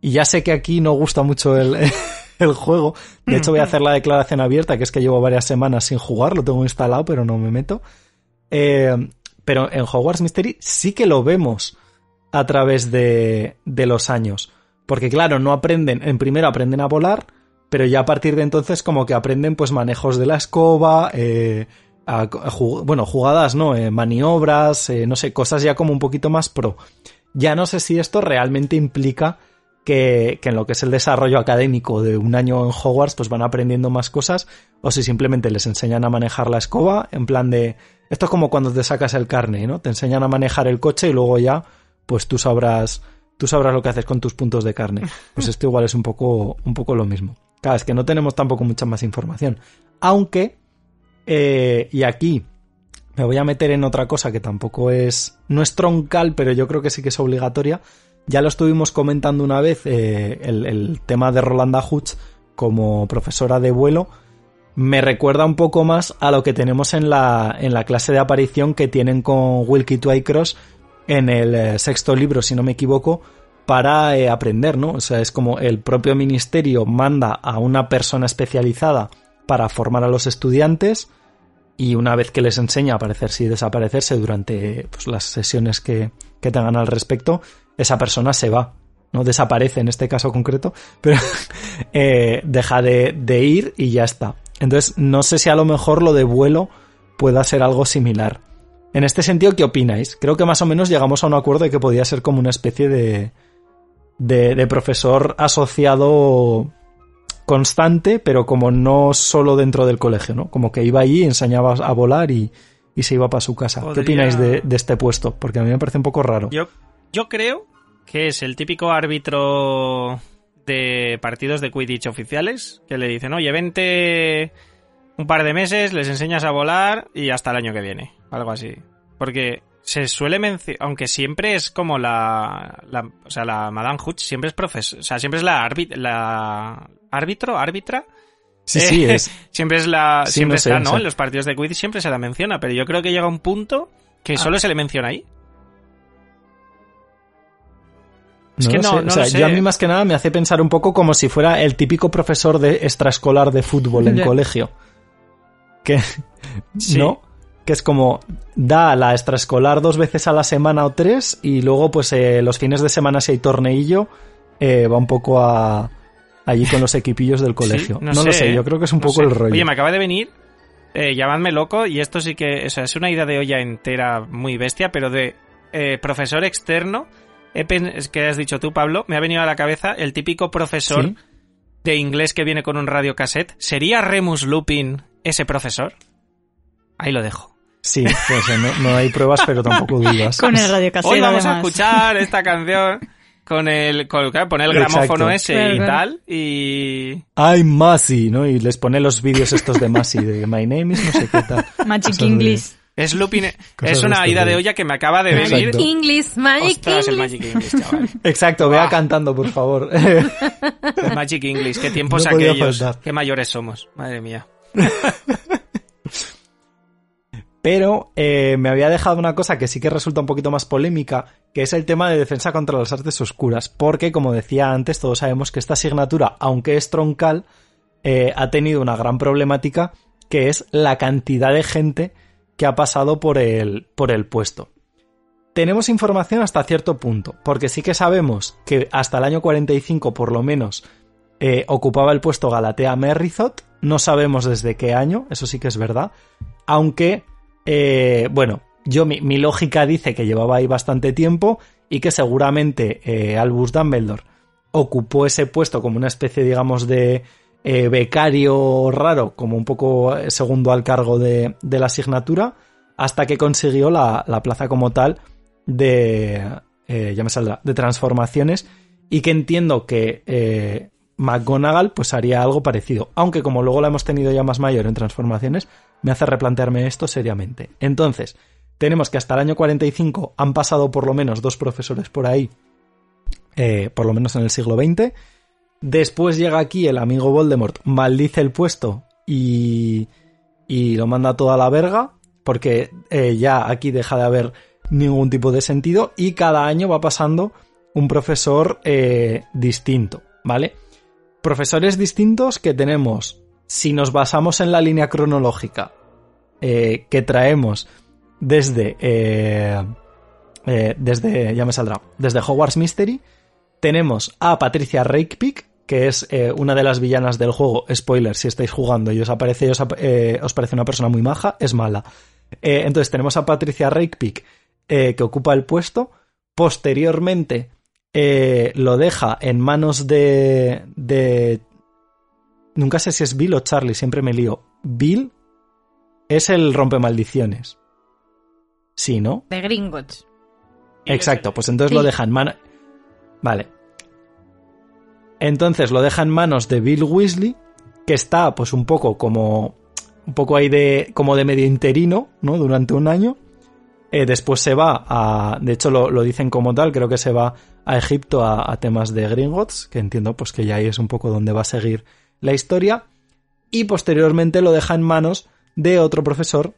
y ya sé que aquí no gusta mucho el, el juego, de hecho voy a hacer la declaración abierta, que es que llevo varias semanas sin jugar, lo tengo instalado, pero no me meto. Eh, pero en Hogwarts Mystery sí que lo vemos a través de, de los años. Porque claro, no aprenden, en primero aprenden a volar, pero ya a partir de entonces como que aprenden pues manejos de la escoba, eh, a- a jug- bueno, jugadas, ¿no? Eh, maniobras, eh, no sé, cosas ya como un poquito más pro. Ya no sé si esto realmente implica que, que en lo que es el desarrollo académico de un año en Hogwarts pues van aprendiendo más cosas o si simplemente les enseñan a manejar la escoba en plan de esto es como cuando te sacas el carne, ¿no? Te enseñan a manejar el coche y luego ya pues tú sabrás tú sabrás lo que haces con tus puntos de carne. Pues esto igual es un poco un poco lo mismo. Claro, es que no tenemos tampoco mucha más información. Aunque eh, y aquí me voy a meter en otra cosa que tampoco es no es troncal, pero yo creo que sí que es obligatoria. Ya lo estuvimos comentando una vez, eh, el, tema de Rolanda Hutch como profesora de vuelo. Me recuerda un poco más a lo que tenemos en la, en la clase de aparición que tienen con Wilkie Twycross en el eh, sexto libro, si no me equivoco, para eh, aprender, ¿no? O sea, es como el propio ministerio manda a una persona especializada para formar a los estudiantes y una vez que les enseña a aparecerse y desaparecerse durante pues, las sesiones que, que tengan al respecto, esa persona se va, no desaparece en este caso concreto, pero eh, deja de, de ir y ya está. Entonces, no sé si a lo mejor lo de vuelo pueda ser algo similar. En este sentido, ¿qué opináis? Creo que más o menos llegamos a un acuerdo de que podía ser como una especie de, de, de profesor asociado constante, pero como no solo dentro del colegio, ¿no? Como que iba allí, enseñaba a volar y, y se iba para su casa. ¿Qué opináis de, de este puesto? Porque a mí me parece un poco raro. Yo, yo creo que es el típico árbitro de partidos de Quidditch oficiales que le dicen, oye, vente un par de meses, les enseñas a volar y hasta el año que viene. Algo así. Porque se suele mencionar, aunque siempre es como la, la, o sea, la Madame Hooch siempre es profesor, o sea, siempre es la, la árbitro, árbitra. Sí, sí, Eh, es. siempre es la, Sí, siempre no sé, está, no. En los partidos de quiz siempre se la menciona, pero yo creo que llega un punto que Ah. solo se le menciona ahí. Es no que lo no- o sea, yo a mí más que nada me hace pensar un poco como si fuera el típico profesor de extraescolar de fútbol en colegio. Que, Sí. ¿no? Que es como, da la extraescolar dos veces a la semana o tres y luego pues eh, los fines de semana si hay torneillo eh, va un poco a allí con los equipillos del colegio. Sí, no lo sé, yo creo que es un No poco sé. el rollo. Oye, me acaba de venir, eh, llamadme loco, y esto sí que o sea, es una idea de olla entera muy bestia, pero de eh, profesor externo, es que has dicho tú, Pablo, me ha venido a la cabeza el típico profesor ¿Sí? de inglés que viene con un radiocassette. ¿Sería Remus Lupin ese profesor? Ahí lo dejo. Sí, pues, eh, no, no hay pruebas, pero tampoco dudas. Con el radio casero, Hoy vamos a escuchar esta canción con el, con, claro, poner el gramófono ese Claro, y claro. tal, y... I'm Masi, ¿no? Y les pone los vídeos estos de Masi, de My Name is no sé qué tal. Magic Cosas de- English. Es Lupin, Cosas es una este ida de olla que me acaba de Exacto. venir. English, Magic Ostras, el English. Magic English, chaval. Exacto, vea Ah. cantando, por favor. Magic English, qué tiempos No aquellos. Qué mayores somos, madre mía. Pero eh, me había dejado una cosa que sí que resulta un poquito más polémica, que es el tema de defensa contra las artes oscuras. Porque, como decía antes, todos sabemos que esta asignatura, aunque es troncal, eh, ha tenido una gran problemática, que es la cantidad de gente que ha pasado por el, por el puesto. Tenemos información hasta cierto punto, porque sí que sabemos que hasta el año 45, por lo menos, eh, ocupaba el puesto Galatea Merrizot. No sabemos desde qué año, eso sí que es verdad. Aunque, eh, bueno, yo mi, lógica dice que llevaba ahí bastante tiempo y que seguramente eh, Albus Dumbledore ocupó ese puesto como una especie, digamos, de eh, becario raro, como un poco eh, segundo al cargo de, de la asignatura, hasta que consiguió la, la plaza como tal de, eh, ya me saldrá, de transformaciones. Y que entiendo que eh, McGonagall pues haría algo parecido, aunque como luego la hemos tenido ya más mayor en transformaciones, me hace replantearme esto seriamente. Entonces, tenemos que hasta el año 45 han pasado por lo menos dos profesores por ahí, eh, por lo menos en el siglo XX. Después llega aquí el amigo Voldemort, maldice el puesto y, y lo manda toda la verga, porque eh, ya aquí deja de haber ningún tipo de sentido y cada año va pasando un profesor eh, distinto, ¿vale? Profesores distintos que tenemos, si nos basamos en la línea cronológica eh, que traemos desde, eh, eh, desde, ya me saldrá, desde Hogwarts Mystery, tenemos a Patricia Rakepick, que es una de las villanas del juego. Spoiler, si estáis jugando y os aparece, os, os parece una persona muy maja, es mala. Entonces tenemos a Patricia Rakepick, eh, que ocupa el puesto. Posteriormente eh, lo deja en manos de, de... Nunca sé si es Bill o Charlie, siempre me lío. Bill es el rompe maldiciones. Sí, ¿no? De Gringotts. Exacto, pues entonces lo deja en manos. Vale. Entonces lo deja en manos de Bill Weasley, que está pues un poco como. un poco ahí de. como de medio interino, ¿no? Durante un año. Eh, después se va a. De hecho, lo, lo dicen como tal, creo que se va a Egipto a, temas de Gringotts, que entiendo pues que ya ahí es un poco donde va a seguir la historia. Y posteriormente lo deja en manos de otro profesor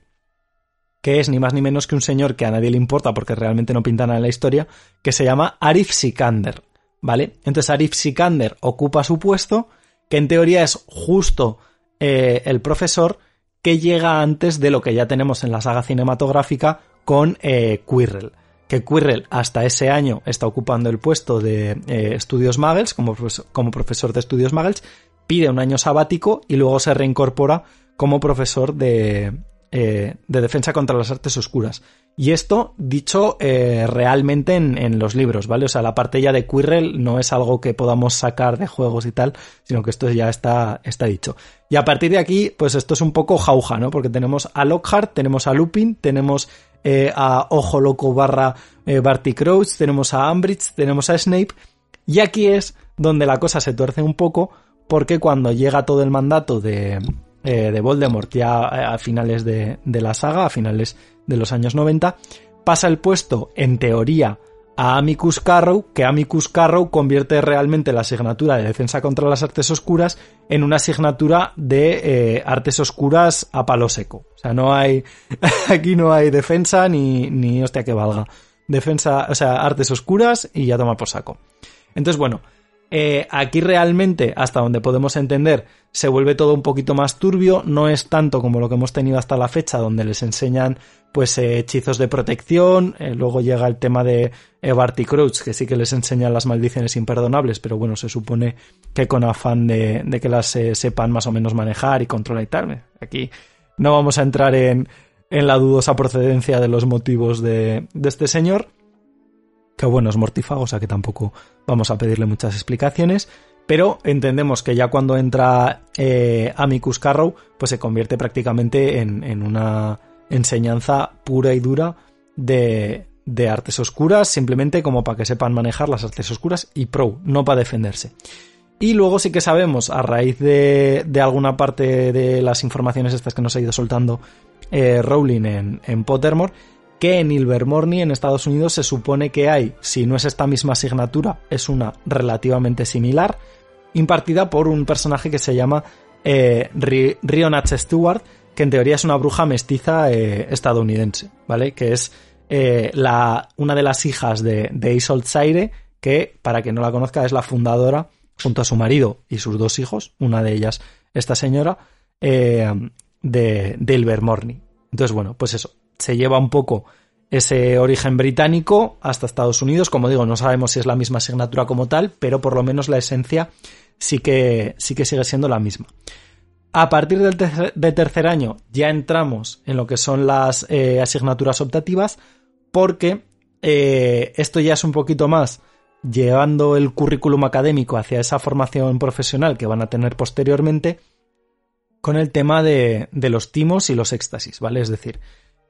que es ni más ni menos que un señor que a nadie le importa porque realmente no pinta nada en la historia, que se llama Arif Sikander, ¿vale? Entonces Arif Sikander ocupa su puesto, que en teoría es justo eh, el profesor que llega antes de lo que ya tenemos en la saga cinematográfica con eh, Quirrell. Que Quirrell hasta ese año está ocupando el puesto de eh, Estudios Muggles, como, profes- como profesor de Estudios Muggles, pide un año sabático y luego se reincorpora como profesor de, eh, de defensa contra las artes oscuras. Y esto dicho eh, realmente en, en los libros, ¿vale? O sea, la parte ya de Quirrell no es algo que podamos sacar de juegos y tal, sino que esto ya está, está dicho. Y a partir de aquí, pues esto es un poco jauja, ¿no? Porque tenemos a Lockhart, tenemos a Lupin, tenemos eh, a Ojo Loco barra eh, Barty Crouch, tenemos a Umbridge, tenemos a Snape, y aquí es donde la cosa se tuerce un poco, porque cuando llega todo el mandato de, eh, de Voldemort ya a finales de, de la saga, a finales de los años 90, pasa el puesto, en teoría, a Amicus Carrow, que Amicus Carrow convierte realmente la asignatura de defensa contra las artes oscuras en una asignatura de eh, artes oscuras a palo seco. O sea, no hay, aquí no hay defensa ni, ni hostia que valga. Defensa, o sea, artes oscuras y ya toma por saco. Entonces, bueno, eh, aquí realmente, hasta donde podemos entender, se vuelve todo un poquito más turbio, no es tanto como lo que hemos tenido hasta la fecha, donde les enseñan pues eh, hechizos de protección, eh, luego llega el tema de Barty Crouch, que sí que les enseñan las maldiciones imperdonables, pero bueno, se supone que con afán de, que las sepan más o menos manejar y controlar y tal. Aquí no vamos a entrar en, en la dudosa procedencia de los motivos de, de este señor, que bueno, es mortífago, o sea que tampoco vamos a pedirle muchas explicaciones, pero entendemos que ya cuando entra eh, Amicus Carrow, pues se convierte prácticamente en, una enseñanza pura y dura de, de, artes oscuras, simplemente como para que sepan manejar las artes oscuras y pro, no para defenderse. Y luego sí que sabemos, a raíz de, de alguna parte de las informaciones estas que nos ha ido soltando eh, Rowling en, en Pottermore, que en Ilvermorny, en Estados Unidos, se supone que hay, si no es esta misma asignatura, es una relativamente similar, impartida por un personaje que se llama eh, Rion H. Stewart, que en teoría es una bruja mestiza eh, estadounidense, ¿vale? Que es eh, la, una de las hijas de, de Isolde que, para que no la conozca, es la fundadora, junto a su marido y sus dos hijos, una de ellas, esta señora, eh, de, de Ilvermorny. Entonces, bueno, pues eso, se lleva un poco ese origen británico hasta Estados Unidos. Como digo, no sabemos si es la misma asignatura como tal, pero por lo menos la esencia sí que, sí que sigue siendo la misma. A partir del tercer, año ya entramos en lo que son las eh, asignaturas optativas porque eh, esto ya es un poquito más llevando el currículum académico hacia esa formación profesional que van a tener posteriormente con el tema de, de los timos y los éxtasis, ¿vale? Es decir,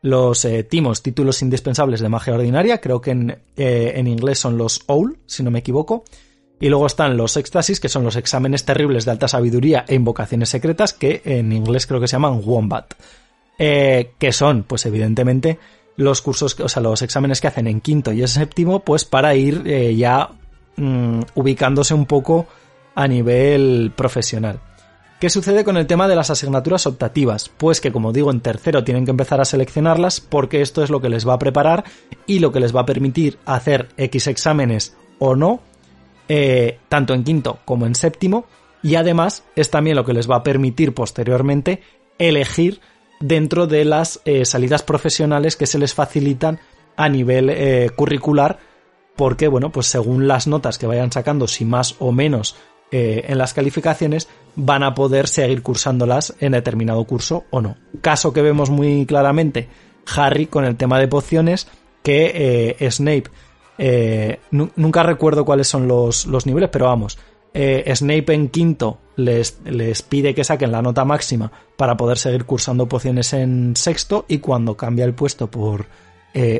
los eh, timos, títulos indispensables de magia ordinaria, creo que en, en, inglés son los OUL, si no me equivoco. Y luego están los éxtasis, que son los exámenes terribles de alta sabiduría e invocaciones secretas, que en inglés creo que se llaman Wombat. Eh, que son, pues evidentemente, los cursos, o sea, los exámenes que hacen en quinto y séptimo, pues para ir ya mm, ubicándose un poco a nivel profesional. ¿Qué sucede con el tema de las asignaturas optativas? Pues que como digo en tercero tienen que empezar a seleccionarlas porque esto es lo que les va a preparar y lo que les va a permitir hacer X exámenes o no, eh, tanto en quinto como en séptimo, y además es también lo que les va a permitir posteriormente elegir dentro de las eh, salidas profesionales que se les facilitan a nivel eh, curricular porque bueno pues según las notas que vayan sacando si más o menos en las calificaciones van a poder seguir cursándolas en determinado curso o no. Caso que vemos muy claramente Harry con el tema de pociones que Snape eh, nunca recuerdo cuáles son los, los niveles, pero vamos, Snape en quinto les, les, pide que saquen la nota máxima para poder seguir cursando pociones en sexto y cuando cambia el puesto por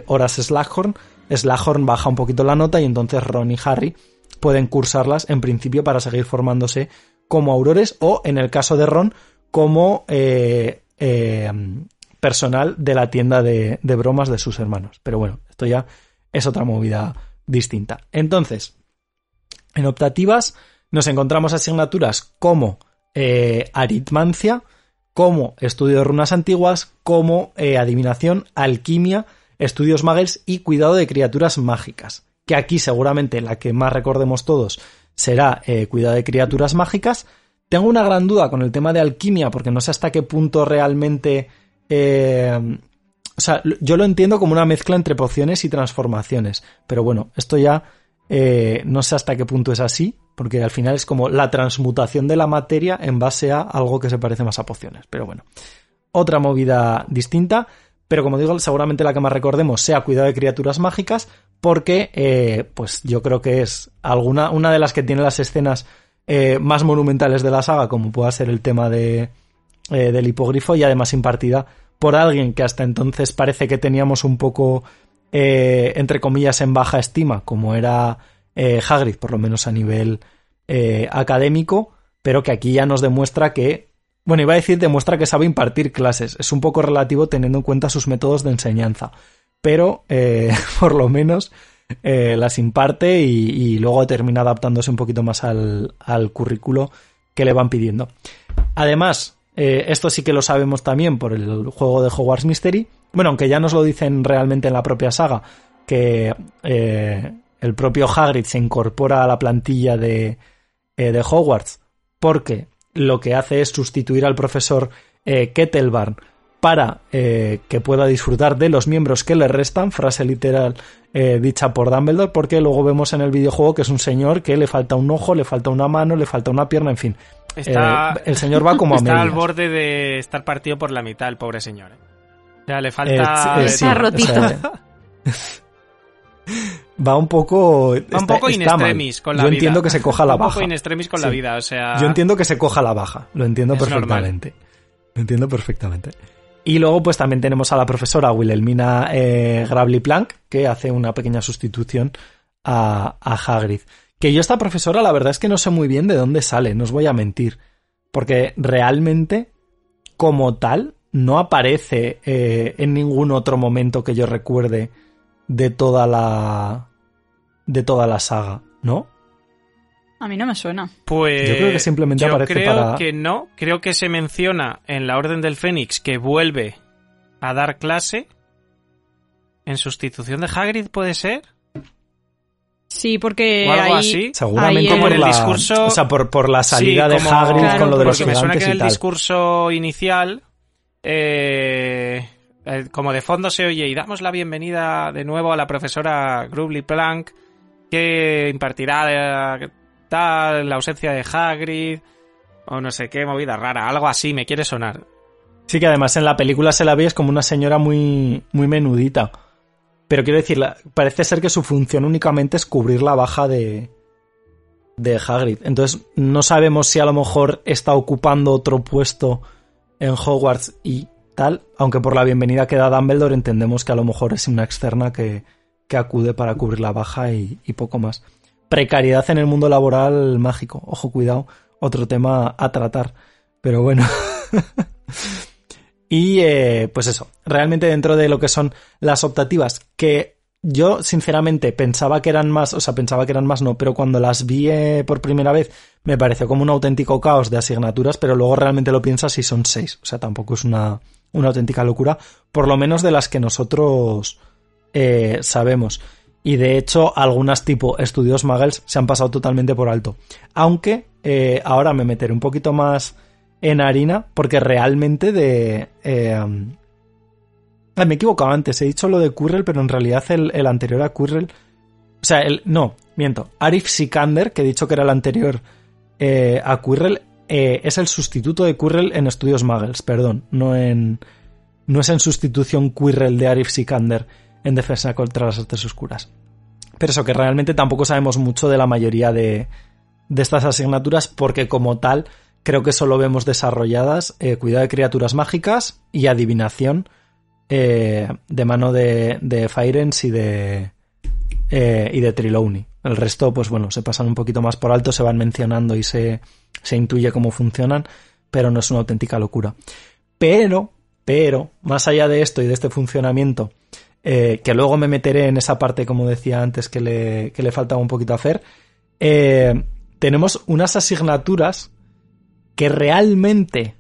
Horas Slughorn, Slughorn baja un poquito la nota y entonces Ron y Harry pueden cursarlas en principio para seguir formándose como aurores o, en el caso de Ron, como eh, eh, personal de la tienda de, bromas de sus hermanos. Pero bueno, esto ya es otra movida distinta. Entonces, en optativas nos encontramos asignaturas como eh, aritmancia, como estudio de runas antiguas, como adivinación, alquimia, estudios magels y cuidado de criaturas mágicas que aquí seguramente la que más recordemos todos será eh, Cuidado de criaturas mágicas. Tengo una gran duda con el tema de alquimia, porque no sé hasta qué punto realmente... Eh, o sea, yo lo entiendo como una mezcla entre pociones y transformaciones, pero bueno, esto ya eh, no sé hasta qué punto es así, porque al final es como la transmutación de la materia en base a algo que se parece más a pociones, pero bueno. Otra movida distinta, pero como digo, seguramente la que más recordemos sea Cuidado de criaturas mágicas, porque eh, pues yo creo que es alguna una de las que tiene las escenas eh, más monumentales de la saga, como pueda ser el tema de, del hipogrifo, y además impartida por alguien que hasta entonces parece que teníamos un poco, entre comillas, en baja estima, como era Hagrid, por lo menos a nivel académico, pero que aquí ya nos demuestra que, bueno, iba a decir demuestra que sabe impartir clases, es un poco relativo teniendo en cuenta sus métodos de enseñanza pero eh, por lo menos eh, las imparte y, luego termina adaptándose un poquito más al currículo que le van pidiendo. Además, eh, esto sí que lo sabemos también por el juego de Hogwarts Mystery. Bueno, aunque ya nos lo dicen realmente en la propia saga, que eh, el propio Hagrid se incorpora a la plantilla de, eh, de Hogwarts porque lo que hace es sustituir al profesor Kettlebarn para eh, que pueda disfrutar de los miembros que le restan, frase literal eh, dicha por Dumbledore, porque luego vemos en el videojuego que es un señor que le falta un ojo, le falta una mano, le falta una pierna, en fin. Está, Eh, el señor va como a está medias. al borde de estar partido por la mitad, el pobre señor. ¿eh? O sea, le falta... eh, sí, Está rotito. o sea, va un poco. Va un está- poco in está mal. extremis con la Yo vida. entiendo que se coja la Un poco baja. in extremis con la vida, o sea... Yo entiendo que se coja la baja, lo entiendo Es perfectamente. Lo entiendo perfectamente. Y luego pues también tenemos a la profesora Wilhelmina eh, Gravely Plank, que hace una pequeña sustitución a, a Hagrid. Que yo esta profesora la verdad es que no sé muy bien de dónde sale, no os voy a mentir. Porque realmente, como tal, no aparece eh, en ningún otro momento que yo recuerde de toda la... de toda la saga, ¿no? A mí no me suena. Pues Yo creo que simplemente yo aparece creo para- que no. Creo que se menciona en la Orden del Fénix que vuelve a dar clase en sustitución de Hagrid, ¿puede ser? Sí, porque O algo ahí, así. Seguramente ahí por el la, discurso- o sea, por, por la salida Sí, de como- Hagrid Claro, con lo de los Porque me suena que gigantes en el tal. discurso inicial, eh, eh, como de fondo se oye, y damos la bienvenida de nuevo a la profesora Grubly Plank, que impartirá eh, la ausencia de Hagrid, o no sé qué movida rara, algo así, me quiere sonar. Sí, que además en la película se la ve es como una señora muy, muy menudita. Pero quiero decir, parece ser que su función únicamente es cubrir la baja de, de Hagrid. Entonces, no sabemos si a lo mejor está ocupando otro puesto en Hogwarts y tal. Aunque por la bienvenida que da Dumbledore entendemos que a lo mejor es una externa que, que acude para cubrir la baja y poco más. Precariedad en el mundo laboral mágico. Ojo, cuidado. Otro tema a tratar. Pero bueno. Y eh, pues eso, realmente dentro de lo que son las optativas, que yo sinceramente pensaba que eran más, o sea, pensaba que eran más no, pero cuando las vi eh, por primera vez me pareció como un auténtico caos de asignaturas, pero luego realmente lo piensas y son seis, o sea, tampoco es una, una auténtica locura, por lo menos de las que nosotros eh, sabemos. Y de hecho, algunas tipo estudios Muggles se han pasado totalmente por alto. Aunque eh, ahora me meteré un poquito más en harina, porque realmente de... eh, me he equivocado antes, he dicho lo de Quirrell, pero en realidad el, el anterior a Quirrell... O sea, el, no, miento. Arif Sikander, que he dicho que era el anterior eh, a Quirrell, eh, es el sustituto de Quirrell en Estudios Muggles, perdón, no en... No es en sustitución Quirrell de Arif Sikander en Defensa contra las Artes Oscuras. Pero eso, que realmente tampoco sabemos mucho de la mayoría de, de estas asignaturas, porque como tal, creo que solo vemos desarrolladas eh, cuidado de criaturas mágicas y adivinación eh, de mano de, de Firens y de, eh, y de Trelawney. El resto, pues bueno, se pasan un poquito más por alto, se van mencionando y se, se intuye cómo funcionan, pero no es una auténtica locura. Pero, pero, más allá de esto y de este funcionamiento, eh, que luego me meteré en esa parte, como decía antes, que le, que le faltaba un poquito hacer, eh, tenemos unas asignaturas que realmente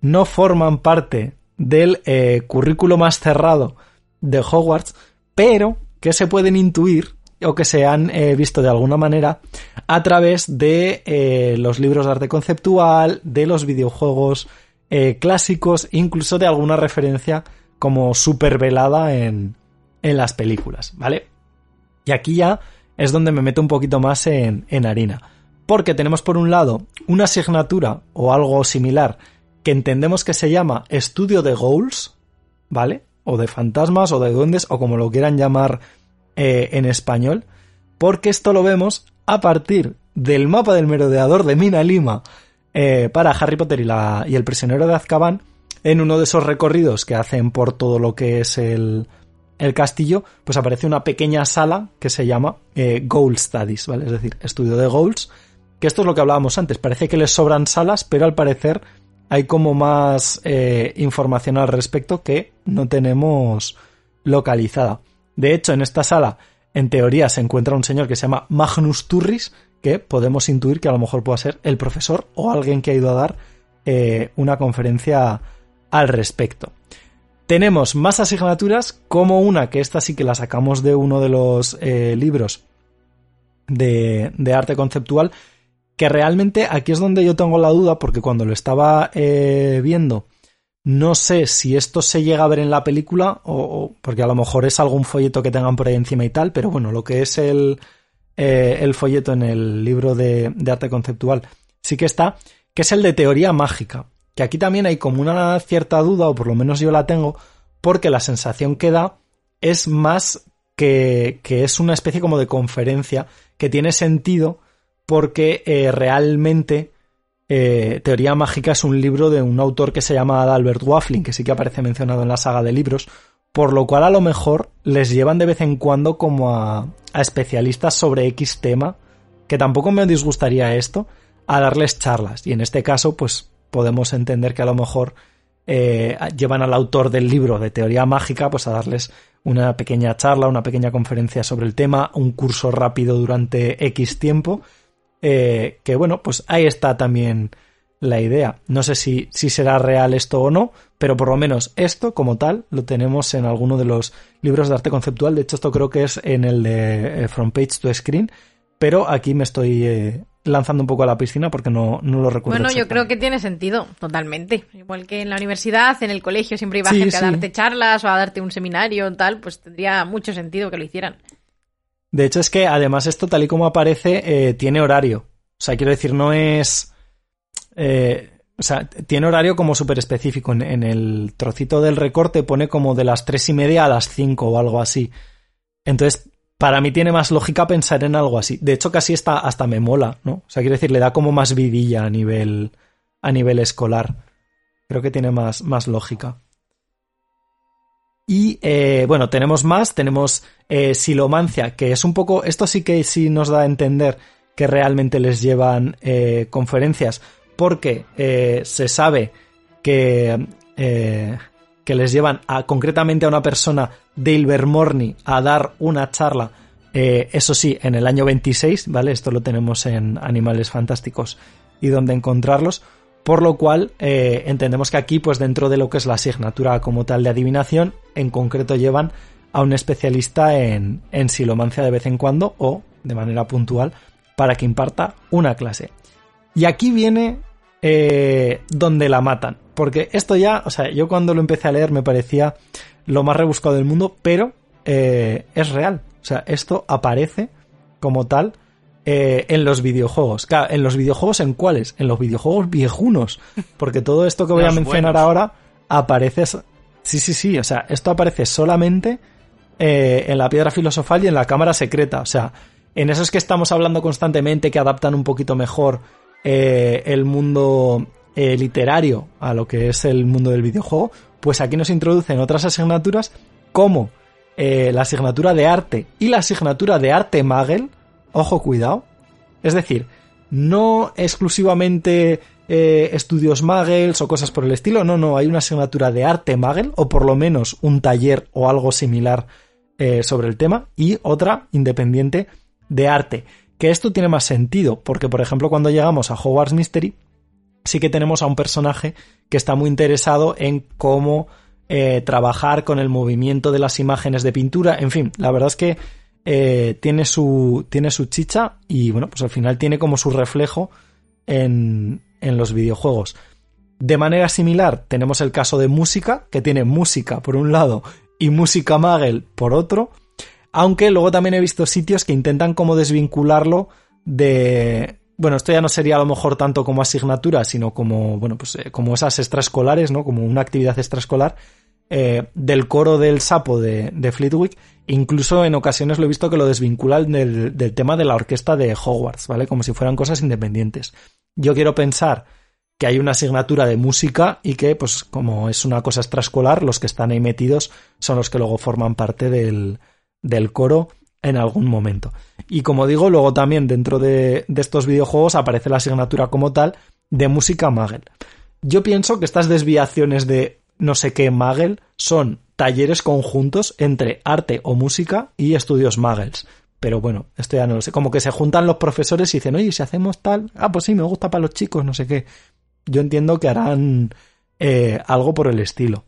no forman parte del eh, currículo más cerrado de Hogwarts, pero que se pueden intuir o que se han visto de alguna manera a través de los libros de arte conceptual, de los videojuegos clásicos, incluso de alguna referencia como super velada en, en las películas, ¿vale? Y aquí ya es donde me meto un poquito más en, en harina. Porque tenemos por un lado una asignatura o algo similar que entendemos que se llama estudio de goals, ¿vale? O de fantasmas o de duendes o como lo quieran llamar eh, en español. Porque esto lo vemos a partir del mapa del merodeador de Mina Lima eh, para Harry Potter y, la, y el prisionero de Azkaban en uno de esos recorridos que hacen por todo lo que es el, el castillo, pues aparece una pequeña sala que se llama eh, Goal Studies, ¿vale? Es decir, estudio de goals, que esto es lo que hablábamos antes, parece que les sobran salas, pero al parecer hay como más eh, información al respecto que no tenemos localizada. De hecho, en esta sala, en teoría, se encuentra un señor que se llama Magnus Turris, que podemos intuir que a lo mejor pueda ser el profesor o alguien que ha ido a dar eh, una conferencia al respecto. Tenemos más asignaturas, como una que esta sí que la sacamos de uno de los eh, libros de, arte conceptual, que realmente aquí es donde yo tengo la duda, porque cuando lo estaba eh, viendo, no sé si esto se llega a ver en la película, o, porque a lo mejor es algún folleto que tengan por ahí encima y tal, pero bueno, lo que es el, eh, el folleto en el libro de, de arte conceptual sí que está, que es el de teoría mágica. Que aquí también hay como una cierta duda, o por lo menos yo la tengo, porque la sensación que da es más que, que es una especie como de conferencia que tiene sentido porque eh, realmente eh, Teoría Mágica es un libro de un autor que se llama Albert Waffling, que sí que aparece mencionado en la saga de libros, por lo cual a lo mejor les llevan de vez en cuando como a, a especialistas sobre X tema, que tampoco me disgustaría esto, a darles charlas. Y en este caso, pues podemos entender que a lo mejor eh, llevan al autor del libro de teoría mágica pues a darles una pequeña charla, una pequeña conferencia sobre el tema, un curso rápido durante X tiempo, eh, que bueno, pues ahí está también la idea. No sé si, si será real esto o no, pero por lo menos esto como tal lo tenemos en alguno de los libros de arte conceptual. De hecho, esto creo que es en el de eh, From Page to Screen, pero aquí me estoy lanzando un poco a la piscina porque no, no lo recuerdo. Bueno, yo creo que tiene sentido, totalmente. Igual que en la universidad, en el colegio siempre iba gente a darte charlas o a darte un seminario tal, pues tendría mucho sentido que lo hicieran. De hecho, es que además esto, tal y como aparece, eh, tiene horario. O sea, quiero decir, no es. Eh, o sea, tiene horario como súper específico. En, en, el trocito del recorte pone como de las tres y media a las cinco o algo así. Entonces, para mí tiene más lógica pensar en algo así. De hecho, casi está, hasta me mola, ¿no? O sea, quiero decir, le da como más vidilla a nivel, a nivel escolar. Creo que tiene más, más lógica. Y eh, bueno, tenemos más, tenemos eh, silomancia, que es un poco, esto sí que sí nos da a entender que realmente les llevan eh, conferencias, porque se sabe que, que les llevan a, concretamente a una persona Dale Morney a dar una charla, eh, eso sí, en el año 26, ¿vale? Esto lo tenemos en Animales Fantásticos y donde encontrarlos, por lo cual eh, entendemos que aquí, pues dentro de lo que es la asignatura como tal de adivinación, en concreto llevan a un especialista en, en silomancia de vez en cuando o de manera puntual para que imparta una clase. Y aquí viene eh, donde la matan. Porque esto ya, o sea, yo cuando lo empecé a leer me parecía lo más rebuscado del mundo, pero eh, es real. O sea, esto aparece como tal eh, en los videojuegos. Claro, en los videojuegos, ¿en cuáles? En los videojuegos viejunos. Porque todo esto que voy a mencionar ahora aparece. Sí, sí, sí. O sea, esto aparece solamente eh, en la piedra filosofal y en la cámara secreta. O sea, en esos que estamos hablando constantemente, que adaptan un poquito mejor el mundo literario a lo que es el mundo del videojuego, pues aquí nos introducen otras asignaturas como eh, la asignatura de arte y la asignatura de arte Magel. Ojo, cuidado. Es decir, no exclusivamente eh, estudios Magels o cosas por el estilo, no, no, hay una asignatura de arte Magel o por lo menos un taller o algo similar eh, sobre el tema y otra independiente de arte. Que esto tiene más sentido, porque por ejemplo cuando llegamos a Hogwarts Mystery, sí que tenemos a un personaje que está muy interesado en cómo eh, trabajar con el movimiento de las imágenes de pintura. En fin, la verdad es que eh, tiene, su, tiene su chicha y bueno, pues al final tiene como su reflejo en, en los videojuegos. De manera similar, tenemos el caso de música, que tiene música por un lado y música Magel por otro. Aunque luego también he visto sitios que intentan como desvincularlo de, bueno, esto ya no sería a lo mejor tanto como asignatura, sino como, bueno, pues eh, como esas extraescolares, ¿no? Como una actividad extraescolar eh, del coro del sapo de, de, Fleetwick. Incluso en ocasiones lo he visto que lo desvinculan del, del, tema de la orquesta de Hogwarts, ¿vale? Como si fueran cosas independientes. Yo quiero pensar que hay una asignatura de música y que, pues, como es una cosa extraescolar, los que están ahí metidos son los que luego forman parte del, del coro en algún momento. Y como digo, luego también dentro de, estos videojuegos aparece la asignatura como tal de música Magel. Yo pienso que estas desviaciones de no sé qué Magel son talleres conjuntos entre arte o música y estudios Muggles. Pero bueno, esto ya no lo sé. Como que se juntan los profesores y dicen, oye, si hacemos tal, ah, pues sí, me gusta para los chicos, no sé qué. Yo entiendo que harán eh, algo por el estilo.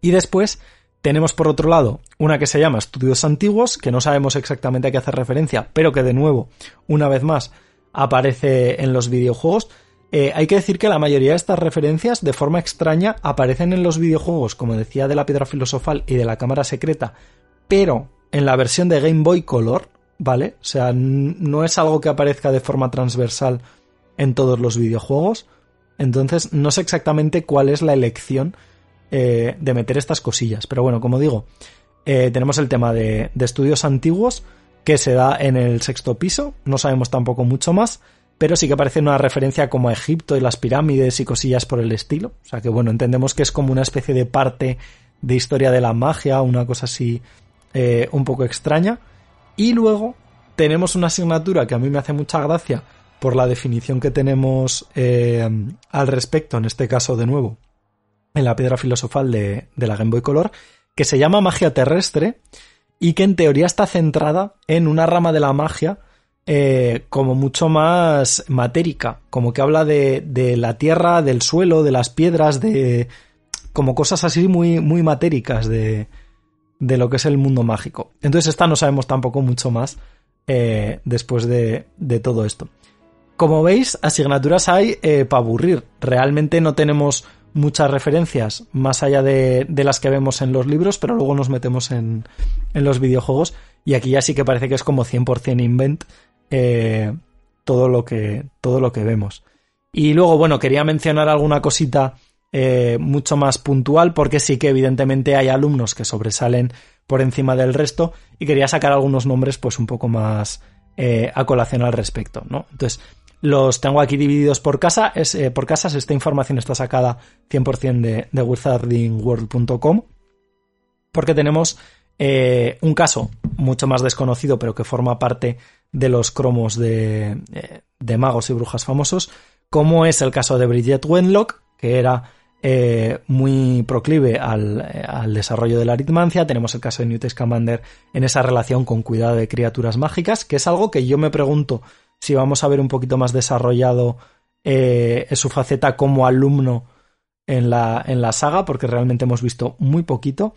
Y después tenemos por otro lado una que se llama Estudios Antiguos, que no sabemos exactamente a qué hace referencia, pero que de nuevo, una vez más, aparece en los videojuegos. Eh, hay que decir que la mayoría de estas referencias, de forma extraña, aparecen en los videojuegos, como decía, de la piedra filosofal y de la cámara secreta, pero en la versión de Game Boy Color, ¿vale? O sea, no es algo que aparezca de forma transversal en todos los videojuegos. Entonces, no sé exactamente cuál es la elección eh, de meter estas cosillas. Pero bueno, como digo, eh, tenemos el tema de, de estudios antiguos que se da en el sexto piso. No sabemos tampoco mucho más pero sí que aparece una referencia como a Egipto y las pirámides y cosillas por el estilo. O sea que bueno, entendemos que es como una especie de parte de historia de la magia, una cosa así eh, un poco extraña. Y luego tenemos una asignatura que a mí me hace mucha gracia por la definición que tenemos al respecto, en este caso de nuevo, en la piedra filosofal de, la Game Boy Color, que se llama magia terrestre y que en teoría está centrada en una rama de la magia eh, como mucho más matérica, como que habla de, de, la tierra, del suelo, de las piedras, de como cosas así muy, muy matéricas de, de lo que es el mundo mágico. Entonces esta no sabemos tampoco mucho más eh, después de, de, todo esto. Como veis, asignaturas hay eh, para aburrir. Realmente no tenemos muchas referencias más allá de, de, las que vemos en los libros, pero luego nos metemos en, en, los videojuegos y aquí ya sí que parece que es como 100% invent eh, todo, lo que, todo lo que vemos. Y luego, bueno, quería mencionar alguna cosita eh, mucho más puntual porque sí que evidentemente hay alumnos que sobresalen por encima del resto y quería sacar algunos nombres pues un poco más eh, a colación al respecto, ¿no? Entonces, los tengo aquí divididos por, casa, es, eh, por casas. Esta información está sacada 100% de, de wizardingworld.com porque tenemos eh, un caso mucho más desconocido pero que forma parte de los cromos de, eh, de magos y brujas famosos, como es el caso de Bridget Wenlock, que era muy proclive al, al, desarrollo de la aritmancia. Tenemos el caso de Newt Scamander en esa relación con cuidado de criaturas mágicas, que es algo que yo me pregunto si vamos a ver un poquito más desarrollado eh, su faceta como alumno en la, en la saga, porque realmente hemos visto muy poquito.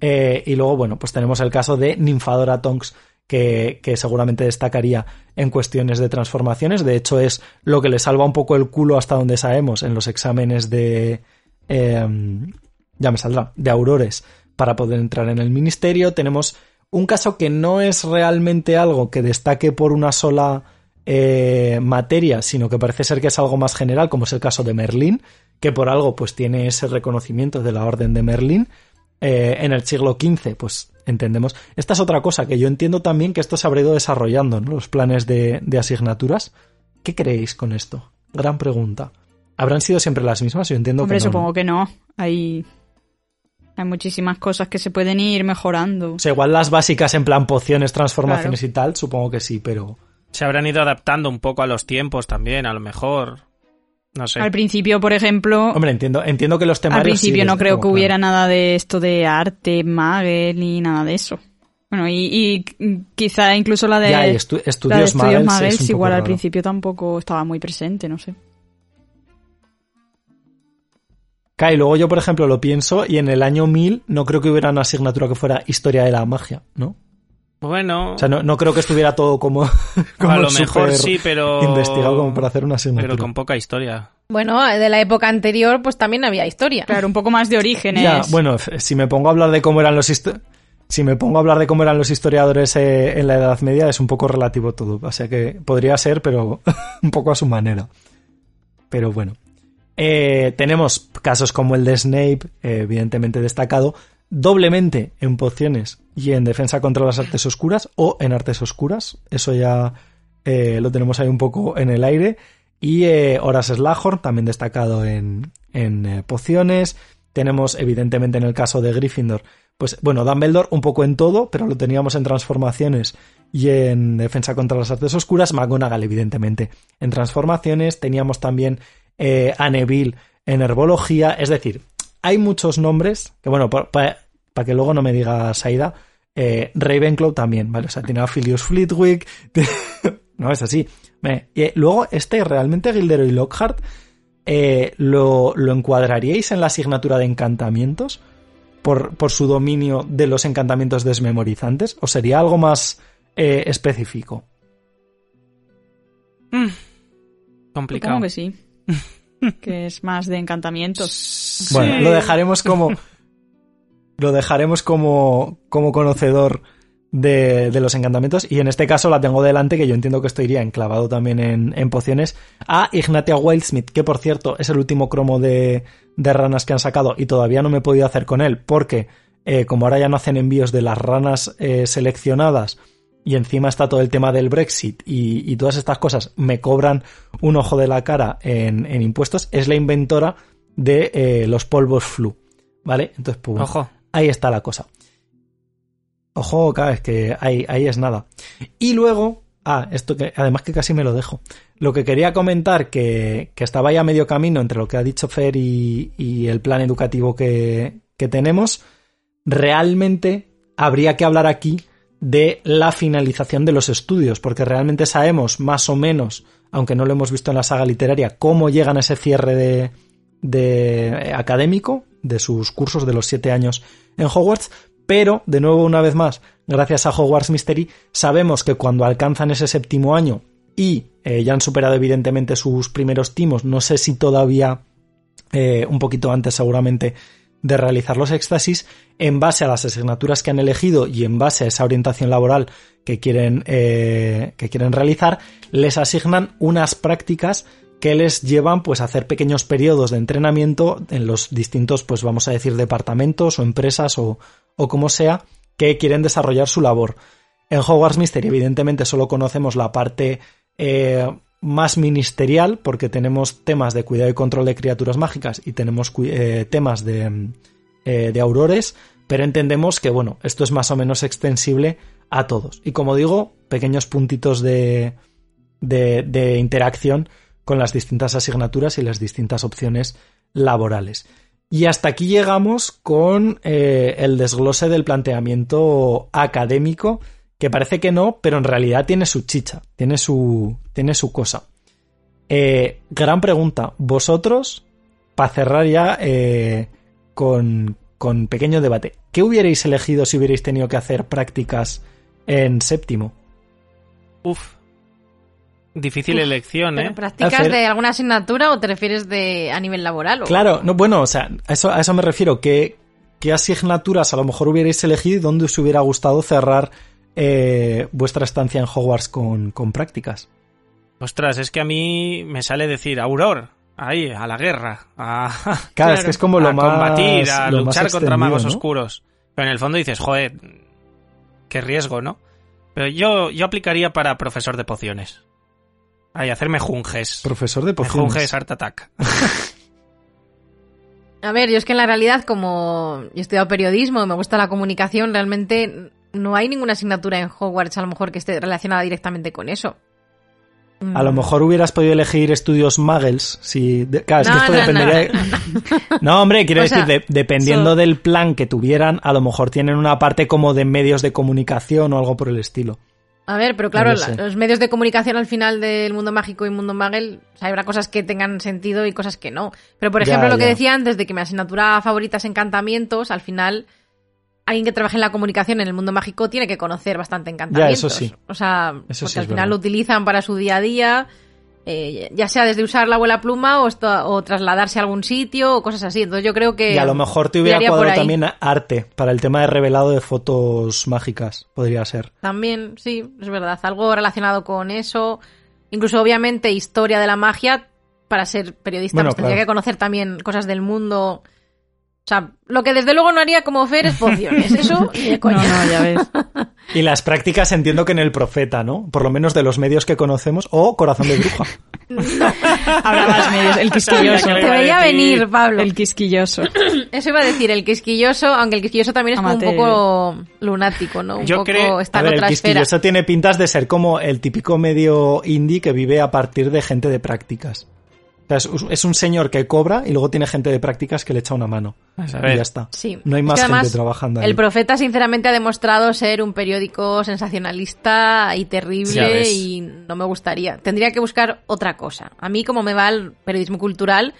Eh, y luego, bueno, pues tenemos el caso de Ninfadora Tonks, que, que, seguramente destacaría en cuestiones de transformaciones. De hecho, es lo que le salva un poco el culo hasta donde sabemos en los exámenes de, eh, ya me saldrá, de aurores para poder entrar en el ministerio. Tenemos un caso que no es realmente algo que destaque por una sola eh, materia, sino que parece ser que es algo más general, como es el caso de Merlín, que por algo pues tiene ese reconocimiento de la Orden de Merlín. Eh, en el siglo XV, pues entendemos. Esta es otra cosa que yo entiendo también que esto se habrá ido desarrollando, ¿no? los planes de, de asignaturas. ¿Qué creéis con esto? Gran pregunta. ¿Habrán sido siempre las mismas? Yo entiendo Hombre, que no. supongo que no. Hay, hay muchísimas cosas que se pueden ir mejorando. O sea, igual las básicas en plan pociones, transformaciones claro. y tal, supongo que sí, pero... Se habrán ido adaptando un poco a los tiempos también, a lo mejor. No sé. Al principio, por ejemplo... Hombre, entiendo, entiendo que los temarios... Al principio sí, no creo que hubiera claro. nada de esto de arte, mague, ni nada de eso. Bueno, y, y quizá incluso la de, ya, y estu estudios la de estudios es igual al principio tampoco estaba muy presente, no sé. Y luego yo, por ejemplo, lo pienso y en el año 1000 no creo que hubiera una asignatura que fuera historia de la magia, ¿no? Bueno, O sea, no, no creo que estuviera todo como, como a lo mejor sí, pero investigado como para hacer una asignatura. pero con poca historia. Bueno, de la época anterior, pues también había historia. Claro, un poco más de orígenes. Ya, bueno, si me pongo a hablar de cómo eran los si me pongo a hablar de cómo eran los historiadores eh, en la Edad Media es un poco relativo todo, o sea que podría ser, pero un poco a su manera. Pero bueno. Eh, tenemos casos como el de Snape, eh, evidentemente destacado, doblemente en pociones y en defensa contra las artes oscuras o en artes oscuras. Eso ya eh, lo tenemos ahí un poco en el aire. Y eh, Horace Slughorn, también destacado en, en eh, pociones. Tenemos, evidentemente, en el caso de Gryffindor, pues bueno, Dumbledore un poco en todo, pero lo teníamos en transformaciones y en defensa contra las artes oscuras. McGonagall, evidentemente, en transformaciones. Teníamos también eh, a en herbología. Es decir, hay muchos nombres que, bueno, por- pa- para que luego no me diga Saida, eh, Ravenclaw también, ¿vale? O sea, tiene a Philius Fleetwick, no es así. Y luego, este realmente Gilderoy Lockhart, eh, ¿lo, ¿lo encuadraríais en la asignatura de encantamientos? Por, por, su dominio de los encantamientos desmemorizantes? ¿O sería algo más eh, específico? Mm. Complicado. Supongo que sí. que es más de encantamientos. Bueno, lo dejaremos como. lo dejaremos como, como conocedor de, de, los encantamientos. Y en este caso la tengo delante, que yo entiendo que esto iría enclavado también en, en pociones, a Ignatia Wildsmith, que por cierto es el último cromo de, de, ranas que han sacado y todavía no me he podido hacer con él, porque eh, como ahora ya no hacen envíos de las ranas eh, seleccionadas y encima está todo el tema del Brexit y, y, todas estas cosas, me cobran un ojo de la cara en, en impuestos, es la inventora de eh, los polvos flu. ¿Vale? Entonces, pues, Ojo. ahí está la cosa. Ojo, claro, es que ahí, ahí es nada. Y luego, ah, esto que además que casi me lo dejo. Lo que quería comentar, que, que estaba ya medio camino entre lo que ha dicho Fer y, y el plan educativo que, que tenemos, realmente habría que hablar aquí de la finalización de los estudios, porque realmente sabemos más o menos, aunque no lo hemos visto en la saga literaria, cómo llegan a ese cierre de, de académico de sus cursos de los siete años en Hogwarts, pero, de nuevo, una vez más, gracias a Hogwarts Mystery, sabemos que cuando alcanzan ese séptimo año y eh, ya han superado evidentemente sus primeros timos, no sé si todavía eh, un poquito antes seguramente de realizar los éxtasis, en base a las asignaturas que han elegido y en base a esa orientación laboral que quieren, eh, que quieren realizar, les asignan unas prácticas que les llevan pues a hacer pequeños periodos de entrenamiento en los distintos pues vamos a decir departamentos o empresas o, o como sea que quieren desarrollar su labor. En Hogwarts Mystery evidentemente solo conocemos la parte eh, más ministerial porque tenemos temas de cuidado y control de criaturas mágicas y tenemos eh, temas de, eh, de aurores, pero entendemos que bueno, esto es más o menos extensible a todos. Y como digo, pequeños puntitos de, de, de interacción con las distintas asignaturas y las distintas opciones laborales. Y hasta aquí llegamos con eh, el desglose del planteamiento académico, que parece que no, pero en realidad tiene su chicha, tiene su, tiene su cosa. Eh, gran pregunta, vosotros, para cerrar ya eh, con, con pequeño debate, ¿qué hubierais elegido si hubierais tenido que hacer prácticas en séptimo? Uf, Difícil elección, ¿Pero ¿eh? ¿Practicas Hacer- de alguna asignatura o te refieres de a nivel laboral? O... Claro, no, bueno, o sea, a eso, a eso me refiero. ¿Qué, ¿Qué asignaturas a lo mejor hubierais elegido y dónde os hubiera gustado cerrar eh, vuestra estancia en Hogwarts con, con prácticas? Ostras, es que a mí me sale decir Auror, ahí, a la guerra, a, Claro, es que es como lo a más. combatir, a lo más luchar contra magos ¿no? oscuros. Pero en el fondo dices, joder, qué riesgo, ¿no? Pero yo, yo aplicaría para profesor de pociones. Ahí, hacerme junges. Profesor de pociones. junges Art Attack. A ver, yo es que en la realidad, como he estudiado periodismo y me gusta la comunicación, realmente no hay ninguna asignatura en Hogwarts a lo mejor que esté relacionada directamente con eso. A lo mejor hubieras podido elegir estudios Muggles. Si, de- claro, es que esto no, dependería. no, de- No, hombre, quiero O decir, sea, de- dependiendo so- del plan que tuvieran, a lo mejor tienen una parte como de medios de comunicación o algo por el estilo. A ver, pero claro, la- los medios de comunicación al final del mundo mágico y mundo o sea, habrá cosas que tengan sentido y cosas que no. Pero por Ya, ejemplo, lo que decía antes de que mi asignatura favorita es encantamientos, al final alguien que trabaje en la comunicación en el mundo mágico tiene que conocer bastante encantamientos. eso sí. O sea, Eso porque sí al final verdad. lo utilizan para su día a día, eh, ya sea desde usar la abuela pluma o, esto- o trasladarse a algún sitio o cosas así. Entonces yo creo que... Y a lo mejor te hubiera cuadrado también arte para el tema de revelado de fotos mágicas. Podría ser. También, sí, es verdad. Algo relacionado con eso. Incluso, obviamente, historia de la magia. Para ser periodista, Bueno, pues tendría que conocer también cosas del mundo. O sea, lo que desde luego no haría como Fer es pociones. Eso, ni de No, coña. no, ya ves. Y las prácticas entiendo que en el profeta, ¿no? Por lo menos de los medios que conocemos. O corazón de bruja. Habrá más medios. El quisquilloso. Te veía venir, Pablo. El quisquilloso. Eso iba a decir, el quisquilloso, aunque el quisquilloso también es como un poco lunático, ¿no? Un Yo poco creo- está A en ver, el esfera. quisquilloso tiene pintas de ser como el típico medio indie que vive a partir de gente de prácticas. O sea, es, un señor que cobra y luego tiene gente de prácticas que le echa una mano. A Y ya está. Sí. No hay Es más gente trabajando ahí. El Profeta, sinceramente, ha demostrado ser un periódico sensacionalista y terrible y no me gustaría. Tendría que buscar otra cosa. A mí, como me va el periodismo cultural,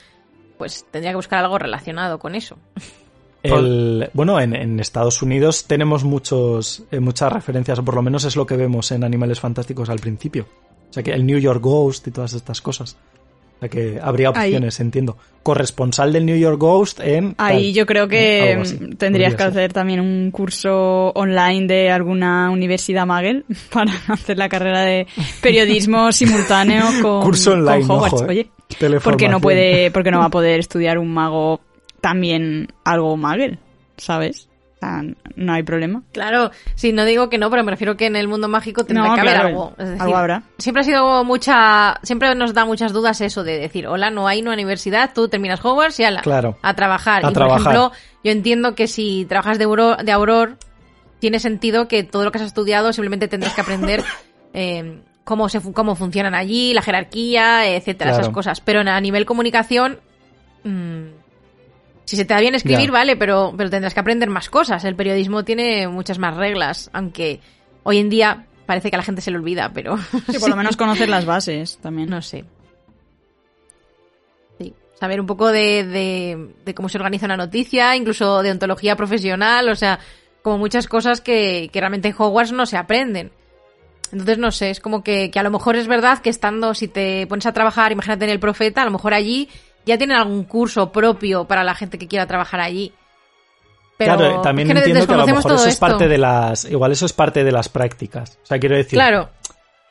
pues tendría que buscar algo relacionado con eso. El- bueno, en, en Estados Unidos tenemos muchos, eh, muchas referencias, o por lo menos es lo que vemos en Animales Fantásticos al principio. O sea que el New York Ghost y todas estas cosas. O sea que habría Ahí. opciones, entiendo. Corresponsal del New York Ghost en... Ahí tal. yo creo que tendrías que hacer también un curso online de alguna universidad Magel para hacer la carrera de periodismo simultáneo con, Curso online, con Hogwarts. ojo, ¿eh? Oye, porque no puede, porque no va a poder estudiar un mago también algo Magel, ¿sabes? Sea, no hay problema. Claro, sí, no digo que no, pero me refiero que en el mundo mágico tendrá No, que haber algo. Es decir, algo habrá. Siempre ha sido mucha. Siempre nos da muchas dudas eso de decir, hola, no hay una universidad, tú terminas Hogwarts y ala, Claro. a trabajar. A y trabajar. por ejemplo, yo entiendo que si trabajas de, Auror, de Auror, tiene sentido que todo lo que has estudiado simplemente tendrás que aprender eh, cómo, se, cómo funcionan allí, la jerarquía, etcétera, Claro. esas cosas. Pero a nivel comunicación. mm, si se te da bien escribir, Ya. vale, pero, pero tendrás que aprender más cosas. El periodismo tiene muchas más reglas, aunque hoy en día parece que a la gente se le olvida, pero Sí, por lo menos conocer las bases también. no sé. Sí, saber un poco de, de, de cómo se organiza una noticia, incluso de ontología profesional, o sea, como muchas cosas que, que realmente en Hogwarts no se aprenden. Entonces, no sé, es como que, que a lo mejor es verdad que estando, si te pones a trabajar, imagínate en el profeta, a lo mejor allí ya tienen algún curso propio para la gente que quiera trabajar allí. Pero claro, también es que entiendo que a lo mejor eso es parte de las... Igual eso es parte de las prácticas. O sea, quiero decir... Claro,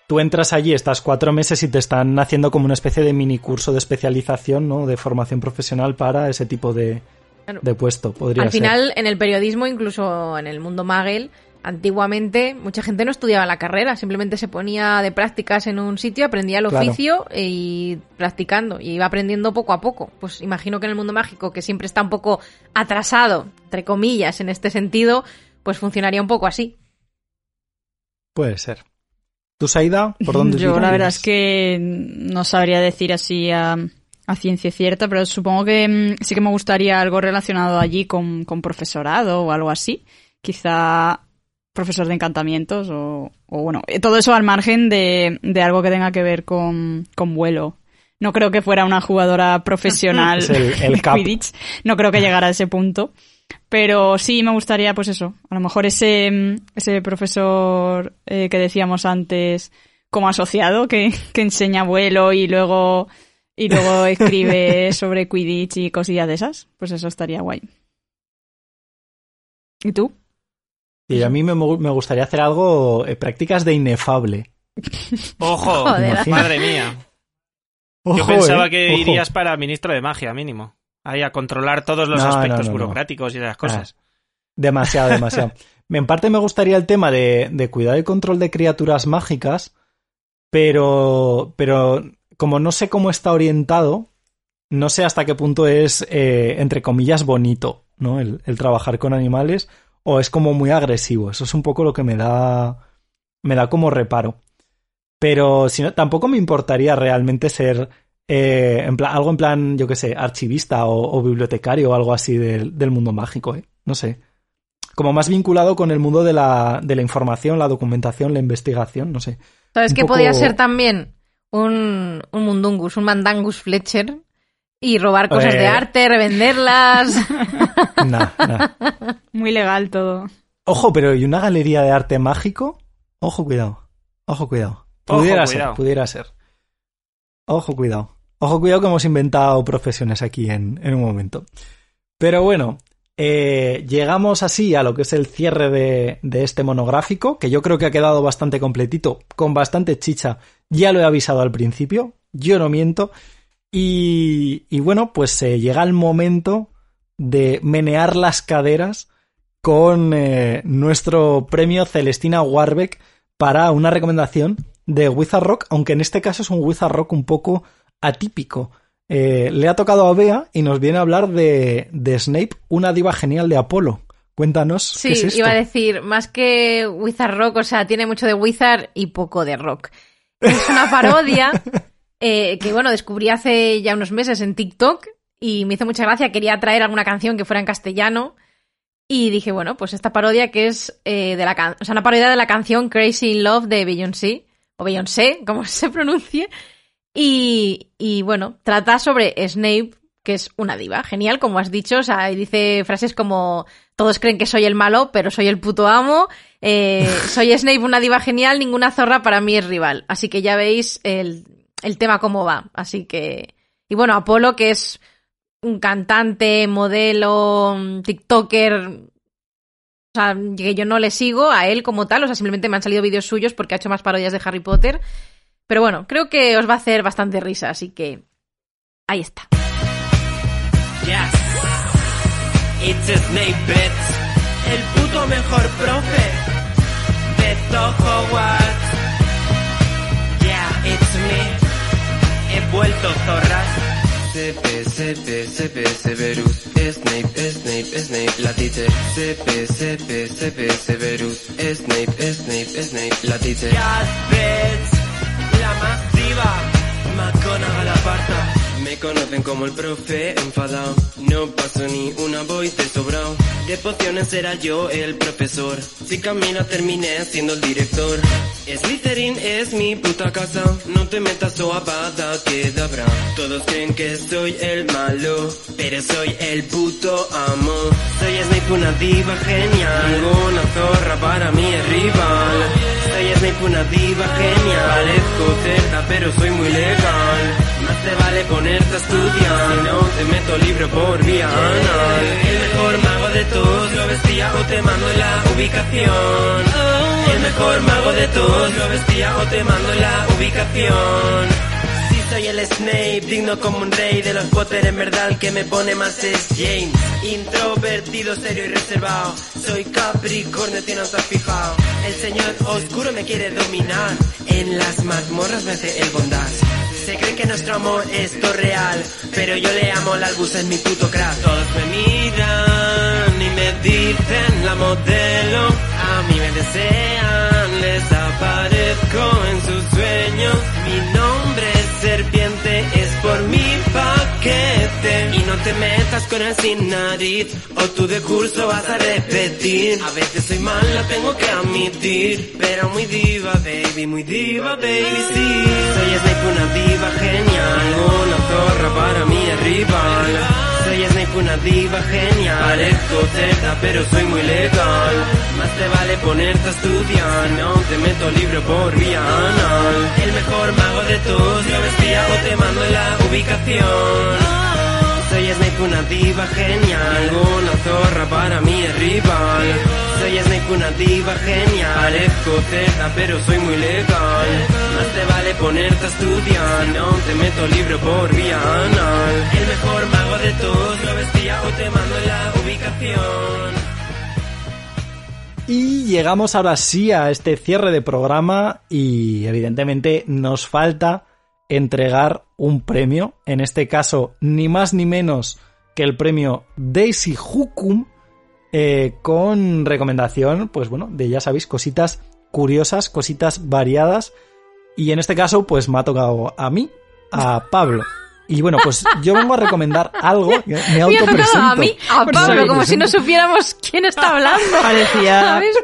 tú entras allí, estás cuatro meses y te están haciendo como una especie de mini curso de especialización, ¿no? De formación profesional para ese tipo de, Claro. de puesto. Podría Al ser. final, en el periodismo, incluso en el mundo Magel, antiguamente mucha gente no estudiaba la carrera, simplemente se ponía de prácticas en un sitio, aprendía el Claro. oficio y practicando, y iba aprendiendo poco a poco. Pues imagino que en el mundo mágico, que siempre está un poco atrasado, entre comillas, en este sentido, pues funcionaría un poco así. Puede ser. ¿Tú, Saida? ¿Por dónde Yo la verdad es que no sabría decir así a, a ciencia cierta, pero supongo que mm, sí que me gustaría algo relacionado allí con, con profesorado o algo así. Quizá profesor de encantamientos o, o bueno, eh, todo eso al margen de, de algo que tenga que ver con, con vuelo. No creo que fuera una jugadora profesional Es el- el de cap. Quidditch. No creo que llegara a ese punto. Pero sí me gustaría, pues eso, a lo mejor ese, ese profesor eh, que decíamos antes como asociado que, que enseña vuelo y luego y luego escribe sobre Quidditch y cosillas de esas, pues eso estaría guay. ¿Y tú? Y a mí me, me gustaría hacer algo, eh, prácticas de inefable. ¡Ojo! Joder. Madre mía. Yo pensaba eh, que ojo. irías para ministro de magia, mínimo. Ahí a controlar todos los No, aspectos no, no. burocráticos y de las cosas. Demasiado, demasiado. en parte me gustaría el tema de, de cuidado y control de criaturas mágicas, pero, pero como no sé cómo está orientado, no sé hasta qué punto es, eh, entre comillas, bonito, ¿no? El, el trabajar con animales, o es como muy agresivo. Eso es un poco lo que me da, me da como reparo. Pero si no, tampoco me importaría realmente ser eh, en plan, algo en plan, yo qué sé, archivista o, o bibliotecario o algo así del, del mundo mágico, ¿eh? No sé. Como más vinculado con el mundo de la, de la información, la documentación, la investigación, no sé. ¿Sabes qué poco- podía ser también? Un, un mundungus, un mandangus Fletcher y robar cosas Eh. de arte, revenderlas. Nah, nah. Muy legal todo. Ojo, pero ¿y una galería de arte mágico? Ojo, cuidado. Ojo, cuidado. Ojo, Pudiera ser, cuidado. pudiera ser. Ojo, cuidado. Ojo, cuidado que hemos inventado profesiones aquí en, en un momento. Pero bueno, eh, llegamos así a lo que es el cierre de, de este monográfico, que yo creo que ha quedado bastante completito, con bastante chicha. Ya lo he avisado al principio, yo no miento. Y, y bueno, pues eh, llega el momento de menear las caderas con eh, nuestro premio Celestina Warbeck para una recomendación de Wizard Rock, aunque en este caso es un Wizard Rock un poco atípico. Eh, le ha tocado a Bea y nos viene a hablar de, de Snape, una diva genial de Apolo. Cuéntanos Sí, qué es esto. iba a decir, más que Wizard Rock, o sea, tiene mucho de Wizard y poco de rock. Es una parodia eh, que bueno, descubrí hace ya unos meses en TikTok y me hizo mucha gracia. Quería traer alguna canción que fuera en castellano. Y dije, bueno, pues esta parodia que es eh, de la can o sea, una parodia de la canción Crazy in Love de Beyoncé, o Beyoncé, como se pronuncie. Y, y bueno, trata sobre Snape, que es una diva. Genial, como has dicho. O sea, y dice frases como todos creen que soy el malo, pero soy el puto amo. Eh, soy Snape, una diva genial, ninguna zorra para mí es rival. Así que ya veis el, el tema cómo va. Así que. Y bueno, Apolo, que es un cantante, modelo, TikToker. O sea, que yo no le sigo a él como tal, o sea, simplemente me han salido vídeos suyos porque ha hecho más parodias de Harry Potter. Pero bueno, creo que os va a hacer bastante risa, así que ahí está. It's Snape Bits, el puto mejor profe. Vuelto zorras. CP, CP, CP, Severus, Snape, Snape, Snape, la teacher. CP, CP, CP, Severus, Snape, Snape, Snape, la teacher. Yes, Bits, la más diva. McGonagall aparta. Me conocen como el profe enfadado, no paso ni una voy de sobrado. De pociones era yo el profesor, si camino terminé siendo el director. Slytherin es mi puta casa, no te metas o abada quedabra. Todos creen que soy el malo, pero soy el puto amo. Soy Snape una diva genial, ninguna zorra para mí es rival. Soy Snape una diva genial, parezco cerda pero soy muy legal. Más te vale ponerte a estudiar, si no te meto libro por vía anal. El mejor mago de todos lo vestía o te mando la ubicación. El mejor mago de todos lo vestía o te mando la ubicación. Si soy el Snape, digno como un rey de los Potter, en verdad el que me pone más es James. Introvertido, serio y reservado. Soy Capricornio, tiene has fijado. El señor oscuro me quiere dominar. En las mazmorras me hace el bondad. Se creen que nuestro amor es todo real, pero yo le amo la albusa en mi puto crack. Todos me miran y me dicen la modelo. A mí me desean, les aparezco en sus sueños. Mi nombre serpiente, es por mi paquete. Y no te metas con el sin nariz, o tú de curso vas a repetir. A veces soy mala, tengo que admitir, pero muy diva, baby, muy diva, baby, sí. Soy Snape, una diva genial, una zorra para mí es rival. Soy Snape, una diva genial, parezco cerda, pero soy muy legal. Más te vale ponerte a estudiar, no te meto libro por vía anal. El mejor mago de todos lo vestía o te mando la ubicación. Soy Snape, una diva genial, una zorra para mí es rival. Soy Snape, una diva genial, parezco cerda pero soy muy legal. Más te vale ponerte a estudiar, no te meto libro por vía anal. El mejor mago de todos lo vestía o te mando la ubicación. Y llegamos ahora sí a este cierre de programa y evidentemente nos falta entregar un premio, en este caso ni más ni menos que el premio Daisy Hukum, eh, con recomendación, pues bueno, de ya sabéis, cositas curiosas, cositas variadas, y en este caso pues me ha tocado a mí, a Pablo. Y bueno, pues yo vengo a recomendar algo, me Me ha tocado autopresento. a mí, a Pablo, como si no supiéramos quién está hablando. Parecía ¿Sabes?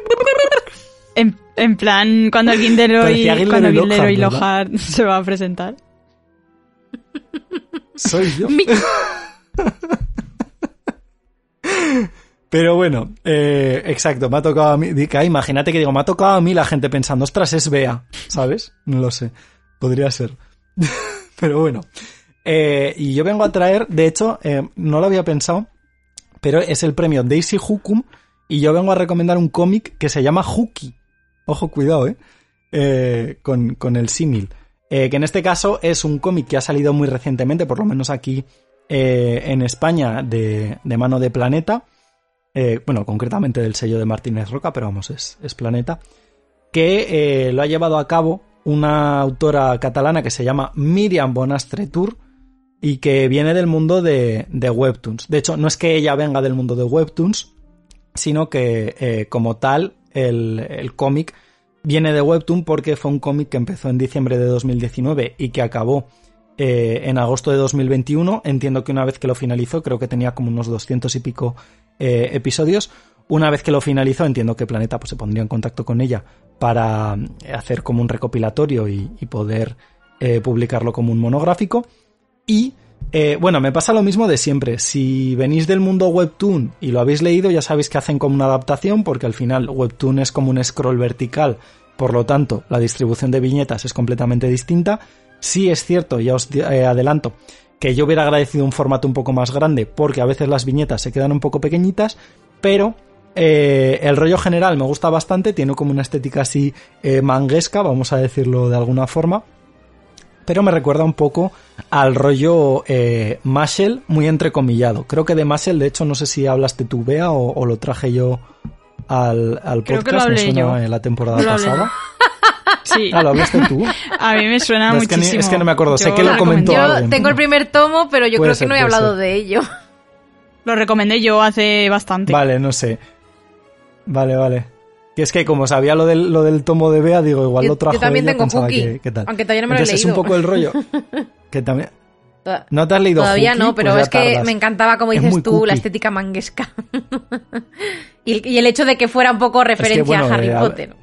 en, en plan cuando el Gilderoy, Parecía Gilderoy cuando se va a presentar. Soy yo. Mi- Pero bueno, eh, exacto, me ha tocado a mí. imagínate que digo, me ha tocado a mí la gente pensando, ostras, es Bea, ¿sabes? No lo sé. Podría ser. Pero bueno. Eh, y yo vengo a traer, de hecho, eh, no lo había pensado, pero es el premio Daisy Hukum y yo vengo a recomendar un cómic que se llama Hooky. Ojo, cuidado, ¿eh? Con, con el símil. Que en este caso es un cómic que ha salido muy recientemente, por lo menos aquí en España, de, de mano de Planeta. Eh, bueno, concretamente del sello de Martínez Roca, pero vamos, es, es Planeta. Que eh, lo ha llevado a cabo una autora catalana que se llama Miriam Bonastre Tour y que viene del mundo de, de Webtoons. De hecho, no es que ella venga del mundo de Webtoons, sino que eh, como tal el, el cómic viene de Webtoon porque fue un cómic que empezó en diciembre de 2019 y que acabó eh, en agosto de 2021. Entiendo que una vez que lo finalizó, creo que tenía como unos 200 y pico eh, episodios. Una vez que lo finalizó, entiendo que Planeta pues, se pondría en contacto con ella para eh, hacer como un recopilatorio y, poder publicarlo como un monográfico. Y bueno, me pasa lo mismo de siempre. Si venís del mundo webtoon y lo habéis leído, ya sabéis que hacen como una adaptación, porque al final webtoon es como un scroll vertical, por lo tanto, la distribución de viñetas es completamente distinta. Sí es cierto, ya os eh, adelanto, que yo hubiera agradecido un formato un poco más grande, porque a veces las viñetas se quedan un poco pequeñitas, pero eh, el rollo general me gusta bastante, tiene como una estética así eh, manguesca, vamos a decirlo de alguna forma pero me recuerda un poco al rollo eh, Mashel, muy entrecomillado. Creo que de Mashel, de hecho, no sé si hablaste tú, Bea, o, o lo traje yo al, al Creo que lo podcast, me hablé suena yo. en la temporada Lo hablé pasada. Sí, Ah, lo hablaste tú. a mí me suena No, es que ni- muchísimo. es que no me acuerdo, sé Yo que lo comentó recomendé- Yo alguien. tengo el primer tomo, pero yo Puede creo ser, que no he hablado ser. de ello. Lo recomendé yo hace bastante. Vale, no sé. Vale, vale. Que es que como sabía lo del, lo del tomo de Bea, digo, igual Yo- lo trajo yo también ella, tengo Cookie, que- que tal. aunque todavía no me lo he Entonces, leído. es un poco el rollo. que también... ¿No te has leído Todavía no, pero Pues es que tardas. me encantaba, como Es dices tú, cookie. la estética manguesca. y, y el hecho de que fuera un poco referencia bueno, a Harry eh, a- Potter.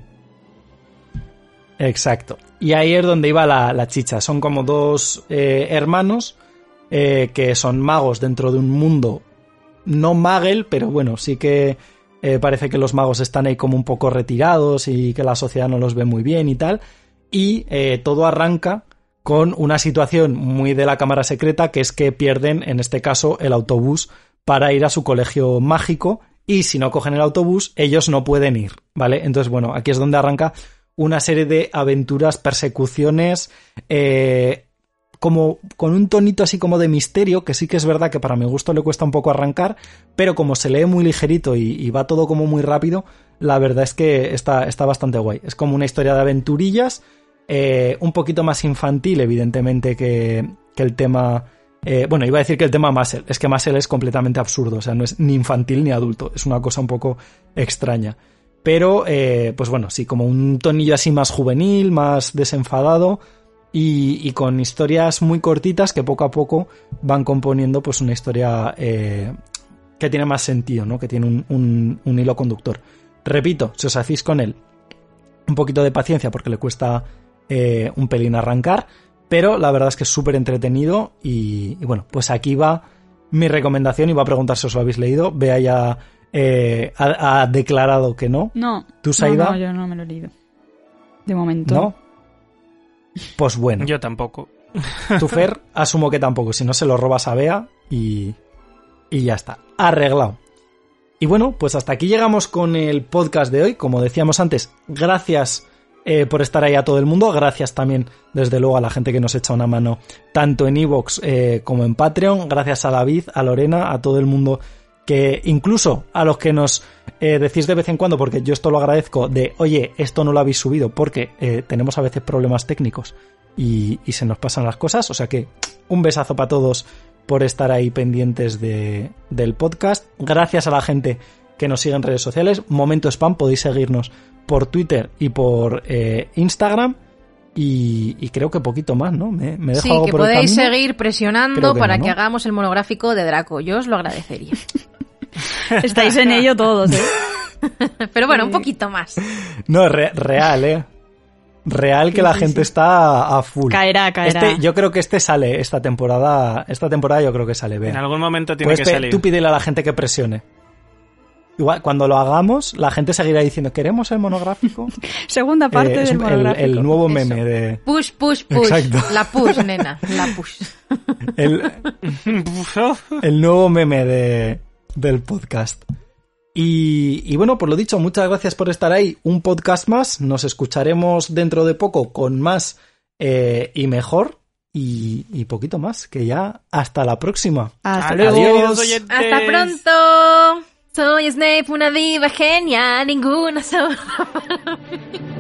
Exacto. Y ahí es donde iba la, la chicha. Son como dos eh, hermanos eh, que son magos dentro de un mundo no magel, pero bueno, sí que eh, parece que los magos están ahí como un poco retirados y que la sociedad no los ve muy bien y tal. Y eh, todo arranca con una situación muy de la cámara secreta, que es que pierden, en este caso, el autobús para ir a su colegio mágico. Y si no cogen el autobús, ellos no pueden ir, ¿vale? Entonces, bueno, aquí es donde arranca una serie de aventuras, persecuciones, eh, como con un tonito así como de misterio, que sí que es verdad que para mi gusto le cuesta un poco arrancar, pero como se lee muy ligerito y, va todo como muy rápido, la verdad es que está, está bastante guay. Es como una historia de aventurillas, eh, un poquito más infantil, evidentemente, que, el tema... eh, bueno, iba a decir que el tema Muscle, es que Muscle es completamente absurdo, o sea, no es ni infantil ni adulto, es una cosa un poco extraña. Pero, eh, pues bueno, sí, como un tonillo así más juvenil, más desenfadado y, con historias muy cortitas que poco a poco van componiendo pues una historia eh, que tiene más sentido, ¿no? Que tiene un, un- hilo conductor. Repito, si os hacéis con él un poquito de paciencia porque le cuesta eh, un pelín arrancar, pero la verdad es que es súper entretenido y, y bueno, pues aquí va mi recomendación y va a preguntar si os lo habéis leído. Vea ya eh, ha, ha declarado que no. No. ¿Tú, no, no, yo no me lo he leído. De momento. ¿No? Pues bueno. Yo tampoco. Tu Fer, asumo que tampoco, si no se lo robas a Bea y, y ya está, arreglado. Y bueno, pues hasta aquí llegamos con el podcast de hoy. Como decíamos antes, gracias eh, por estar ahí a todo el mundo. Gracias también, desde luego, a la gente que nos echa una mano, tanto en Evox eh, como en Patreon. Gracias a David, a Lorena, a todo el mundo que incluso a los que nos eh, decís de vez en cuando, porque yo esto lo agradezco, de oye, esto no lo habéis subido, porque eh, tenemos a veces problemas técnicos y, y se nos pasan las cosas. O sea que un besazo para todos por estar ahí pendientes de, del podcast. Gracias a la gente que nos sigue en redes sociales. Momento Spam, podéis seguirnos por Twitter y por eh, Instagram. Y, y creo que poquito más, ¿no? Me, me dejo Sí, algo que por podéis seguir presionando que para no, que hagamos el monográfico de Draco. Yo os lo agradecería. Estáis en ello todos, ¿eh? Pero bueno, un poquito más. No, re- real, ¿eh? Real que Sí, la sí, gente sí. está a full. Caerá, caerá. Este, yo creo que este sale esta temporada. Esta temporada yo creo que sale. En algún momento tiene Pues que salir. tú pídele a la gente que presione. Igual, cuando lo hagamos, la gente seguirá diciendo, ¿queremos el monográfico? Segunda parte Eh, es del el, monográfico. el nuevo Eso. meme de... Push, push, push. Exacto. La push, nena. La push. El, el nuevo meme de, del podcast. Y, y bueno, por lo dicho, muchas gracias por estar ahí. Un podcast más. Nos escucharemos dentro de poco con más eh, y mejor. Y, y poquito más, que ya hasta la próxima. Hasta Adiós. Hasta pronto. Soy Snape, una diva genial. Ninguna sola.